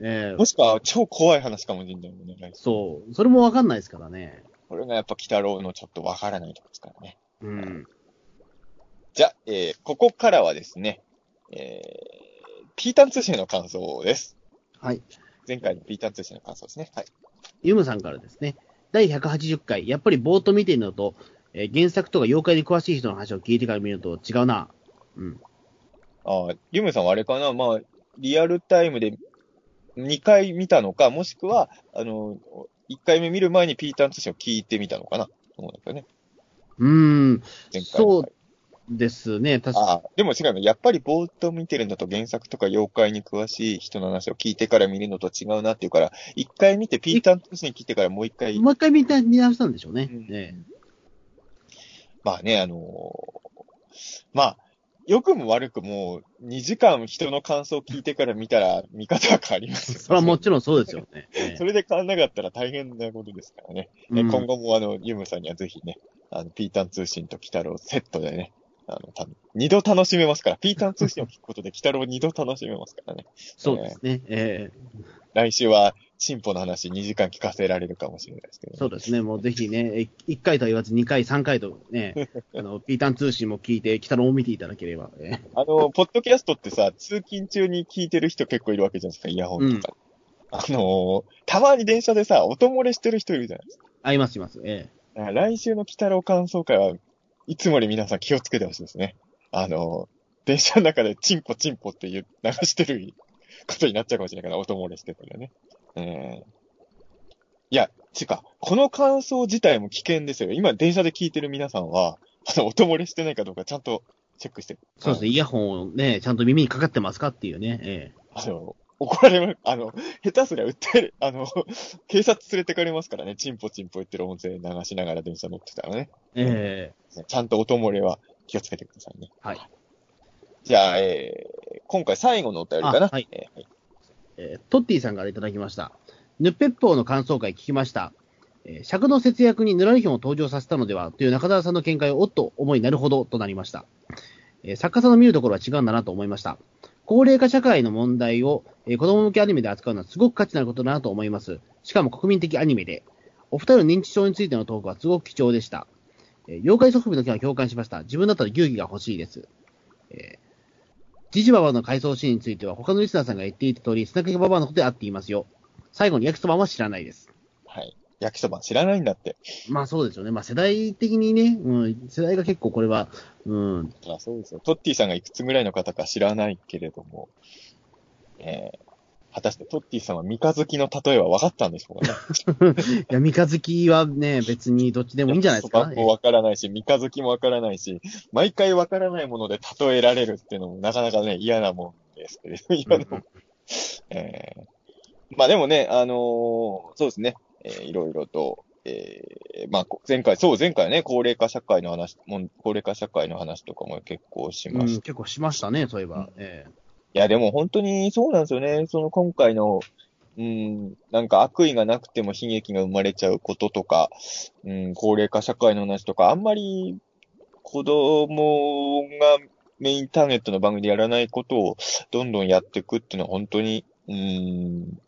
ええー、もしくは超怖い話かもしれないもんね。そう。それもわかんないですからね。これがやっぱ北郎のちょっとわからないとこですからね。うん。じゃ、えー、ここからはですね、えー、ピータン通信の感想です。はい。前回のピータン通信の感想ですね。はい。ユムさんからですね、第180回、やっぱりぼーっと見てるのと、えー、原作とか妖怪に詳しい人の話を聞いてから見ると違うな。うん。ああ、リムさんはあれかな？まあ、リアルタイムで2回見たのか、もしくは、あの、1回目見る前にピーターン通信を聞いてみたのかな？と思うんですよね。うーん、そうですね、確かああ、でも違うの。やっぱりぼーっと見てるのと原作とか妖怪に詳しい人の話を聞いてから見るのと違うなっていうから、一回見てピーターン通信聞いてからもう一回、もう一回見た見直したんでしょうね。うんえまあね、あのーまあ、良くも悪くも、2時間人の感想を聞いてから見たら、見方は変わりますよ、えそれはもちろんそうですよね。ええそれで変わんなかったら大変なことですからね。えうん今後もあの、ユムさんにはぜひね、あの、ピーターン通信とキタロウセットでね、あの、多分二度楽しめますから、ピーターン通信を聞くことでキタロウを二度楽しめますからね。そうですね。ええ来週は、進歩の話2時間聞かせられるかもしれないですけど、ね。そうですね。もうぜひね、1回とは言わず2回、3回とね、あの、ピータン通信も聞いて、北野を見ていただければ。ええあの、ポッドキャストってさ、通勤中に聞いてる人結構いるわけじゃないですか、イヤホンとか。あのーたまに電車でさ、音漏れしてる人いるじゃないですか。あ、います、います。ええ来週の北郎感想会はいつもより皆さん気をつけてほしいですね。あのー電車の中でチンポチンポって流してることになっちゃうかもしれないから、音漏れしてたらね。えーいや、ちか、この感想自体も危険ですよ。今電車で聞いてる皆さんは、あの、音漏れしてないかどうかちゃんとチェックして。そうですね。イヤホンをね、ちゃんと耳にかかってますかっていうね。ええあの、怒られる、あの、下手すりゃ訴える、あの、警察連れてかれますからね、チンポチンポ言ってる音声流しながら電車乗ってたらね。ええちゃんと音漏れは気をつけてくださいね。はい。じゃあ、えー、今回最後のお便りかな。あはいえーはいえートッティさんからいただきました。ヌッペッポーの感想会聞きました。えー尺の節約にぬらりひょんを登場させたのではという中澤さんの見解をおっと思いなるほどとなりました。えー作家さんの見るところは違うんだなと思いました。高齢化社会の問題を、えー子供向けアニメで扱うのはすごく価値のあることだなと思います。しかも国民的アニメで。お二人の認知症についてのトークはすごく貴重でした。えー妖怪ソフビの件は共感しました。自分だったら勇気が欲しいです。えージジババの回想シーンについては他のリスナーさんが言っていた通り、スナケババのことであっていますよ。最後に焼きそばは知らないです。はい。焼きそば知らないんだって。まあそうですよね。まあ世代的にね、うん、世代が結構これは、うん、あそうですよ。トッティさんがいくつぐらいの方か知らないけれども、えー、果たしてトッティさんは三日月の例えは分かったんでしょうか？ね。いや、三日月はね、別にどっちでもいいんじゃないですか？も分からないし、三日月も分からないし、毎回分からないもので例えられるっていうのもなかなかね、嫌なもんですけれど、も。えー、まあでもね、あのーそうですね、えーいろいろと、えー、まあ、こ前回、そう、前回ね、高齢化社会の話、もん高齢化社会の話とかも結構しうん、ました結構しましたね、そういえば。えいや、でも本当にそうなんですよね。その今回の、うん、なんか悪意がなくても悲劇が生まれちゃうこととか、うん、高齢化社会の話とか、あんまり子供がメインターゲットの番組でやらないことをどんどんやっていくっていうのは本当に、うん、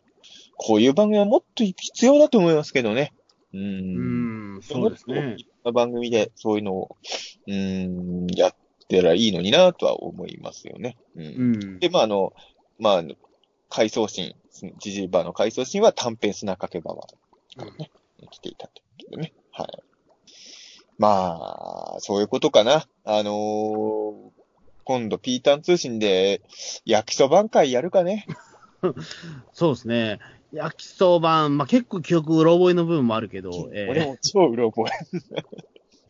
こういう番組はもっと必要だと思いますけどね。う。えうんん、そうですね番組でそういうのを、うん、やってらいいのになとは思いますよね。うんうん。で、まあ、あの、まあ、回想シーン、ジジイバーの回想シーンは短編砂かけばは、ね、来ていたということでね。はい。まあ、そういうことかな。あのー今度、ピータン通信で、焼きそばん会やるかね。そうですね。焼きそば、まあ結構記憶うろ覚えの部分もあるけど、ええ俺も超うろ覚え。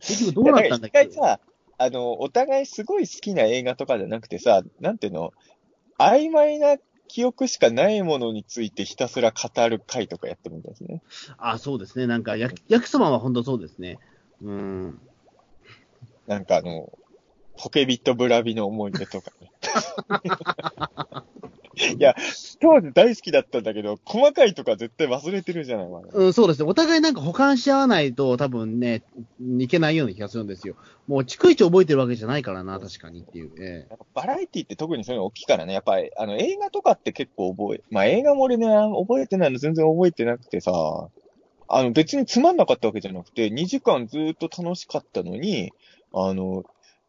結局どうなったんだっけ？一回さ、あの、お互いすごい好きな映画とかじゃなくてさ、なんていうの、曖昧な記憶しかないものについてひたすら語る回とかやってもいいですね。あ、そうですね。なんか焼き、焼きそばは本当そうですね。うん。なんかあの、ポケビットブラビの思い出とかね。いや、当時大好きだったんだけど、細かいとか絶対忘れてるじゃない、まだうん、そうですね。お互いなんか保管し合わないと多分ね、いけないような気がするんですよ。もう逐一覚えてるわけじゃないからな、確かにっていう。えなんかバラエティって特にそういうの大きいからね。やっぱり、あの、映画とかって結構覚え、まあ映画も俺ね、覚えてないの全然覚えてなくてさ、あの別につまんなかったわけじゃなくて、2時間ずっと楽しかったのに、あの、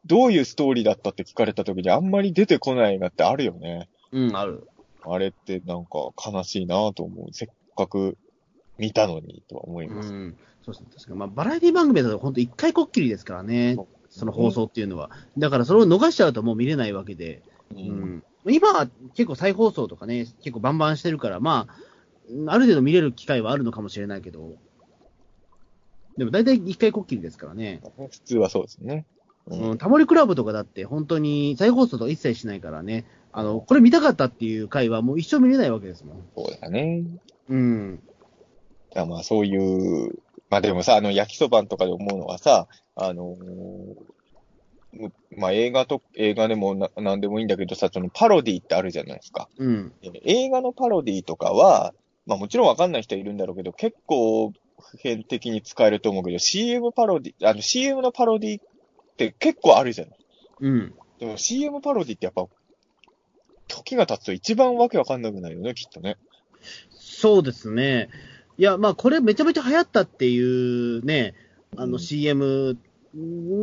どういうストーリーだったって聞かれた時にあんまり出てこない映画ってあるよね。えうん、ある。あれってなんか悲しいなと思う。せっかく見たのにとは思いうます。ん。そうですね。確かに。まあ、バラエティ番組だと本当一回こっきりですからね。その放送っていうのは。だからそれを逃しちゃうともう見れないわけで。う。うんん。今は結構再放送とかね、結構バンバンしてるから、まあ、ある程度見れる機会はあるのかもしれないけど、でも大体一回こっきりですからね。普通はそうですね。うんうん、タモリクラブとかだって本当に再放送とか一切しないからね、あの、これ見たかったっていう回はもう一生見れないわけですもん。そうだね。うん。だまあそういう、まあでもさ、あの焼きそばんとかで思うのはさ、あのーむまあ映画と、映画でもななんでもいいんだけどさ、そのパロディってあるじゃないですか。うん。で映画のパロディとかは、まあもちろんわかんない人はいるんだろうけど、結構普遍的に使えると思うけど、CM パロディ、あの CM のパロディって結構あるじゃない。うん。でも CM パロディってやっぱ、時が経つと一番わけわかんなくなるよね、きっとね。そうですね。いや、まあ、これめちゃめちゃ流行ったっていうね、あのうん CM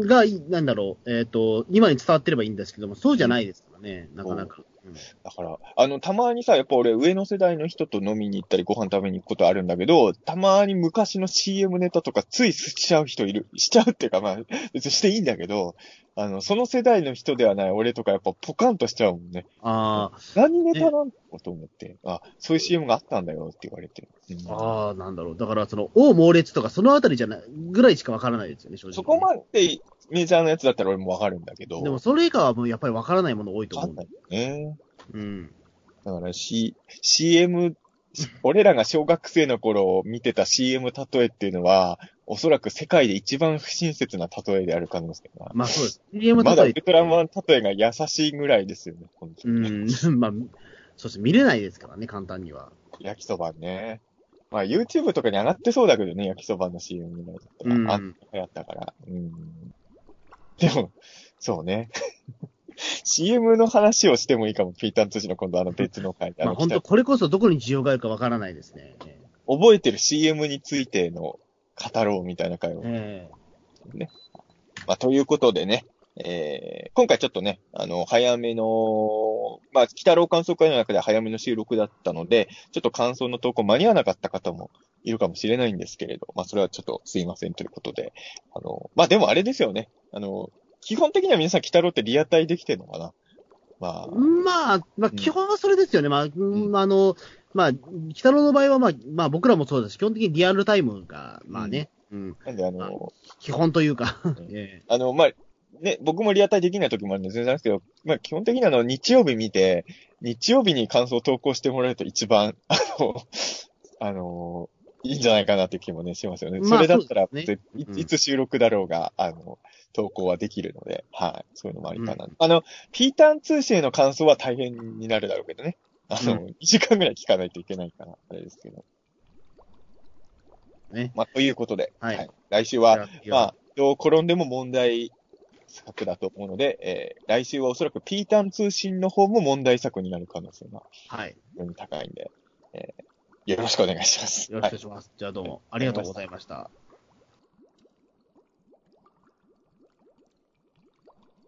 が、なんだろう、えっ、と、今に伝わってればいいんですけども、そうじゃないですからね、なかなか。うんだから、あの、たまにさ、やっぱ俺、上の世代の人と飲みに行ったり、ご飯食べに行くことあるんだけど、たまに昔の CM ネタとかついしちゃう人いる。しちゃうっていうか、まあ、別にしていいんだけど、あの、その世代の人ではない俺とかやっぱポカンとしちゃうもんね。あ何ネタなんだと思って、あ、そういう CM があったんだよって言われて。うんあ、ああ、なんだろう。だから、その、王猛烈とか、そのあたりじゃない、ぐらいしかわからないですよね、正直、そこまでメジャーなやつだったら俺もわかるんだけど。でも、それ以下はもうやっぱりわからないもの多いと思うわかん。ないよね。うん。だから、C、CM、俺らが小学生の頃見てた CM 例えっていうのは、おそらく世界で一番不親切な例えである可能性が。まあ、そうです。CM まだウ例えルトラマン例えが優しいぐらいですよね、本当うにね。ん。まあ、そうです。見れないですからね、簡単には。焼きそばね。まあ YouTube とかに上がってそうだけどね、焼きそばの CM になると。うんあ、流行ったから。うん。でも、そうね。CM の話をしてもいいかも、ピーターン通信の今度あの別の回まあ、の本当これこそどこに需要があるかわからないですね。覚えてる CM についての語ろうみたいな回を。えまあ、ということでね、えー、今回ちょっとね、あの、早めの、まあ、北郎感想会の中では早めの収録だったので、ちょっと感想の投稿間に合わなかった方もいるかもしれないんですけれど、まあ、それはちょっとすいませんということで、あの、まあ、でもあれですよね、あの、基本的には皆さん北郎ってリアタイできてるのかな？まあ、まあ、まあ、基本はそれですよね。まあ、うん。あの、まあ、北野の場合は、まあ、まあ、僕らもそうだし、基本的にリアルタイムが、まあね、うん、なんであの、基本というか、ん。え。あの、まあ、ね、僕もリアタイできない時もあるんで全然ですけど、まあ、基本的にあの、日曜日見て、日曜日に感想を投稿してもらえると一番、あの、あの、いいんじゃないかなって気もね、しますよね。まあそれだったら、ねいうんいつ収録だろうが、あの、投稿はできるので、はい。そういうのもありかな。あの、ピーターン通信への感想は大変になるだろうけどね。あの、う2時間ぐらい聞かないといけないから、あれですけど。えね。まあ、ということで、はい来週は、まあ、どう転んでも問題作だと思うので、えー来週はおそらくピーターン通信の方も問題作になる可能性がはい。非常に高いんで、えーよろしくお願いします。よろしくお願いします。じゃあどうもありがとうございました。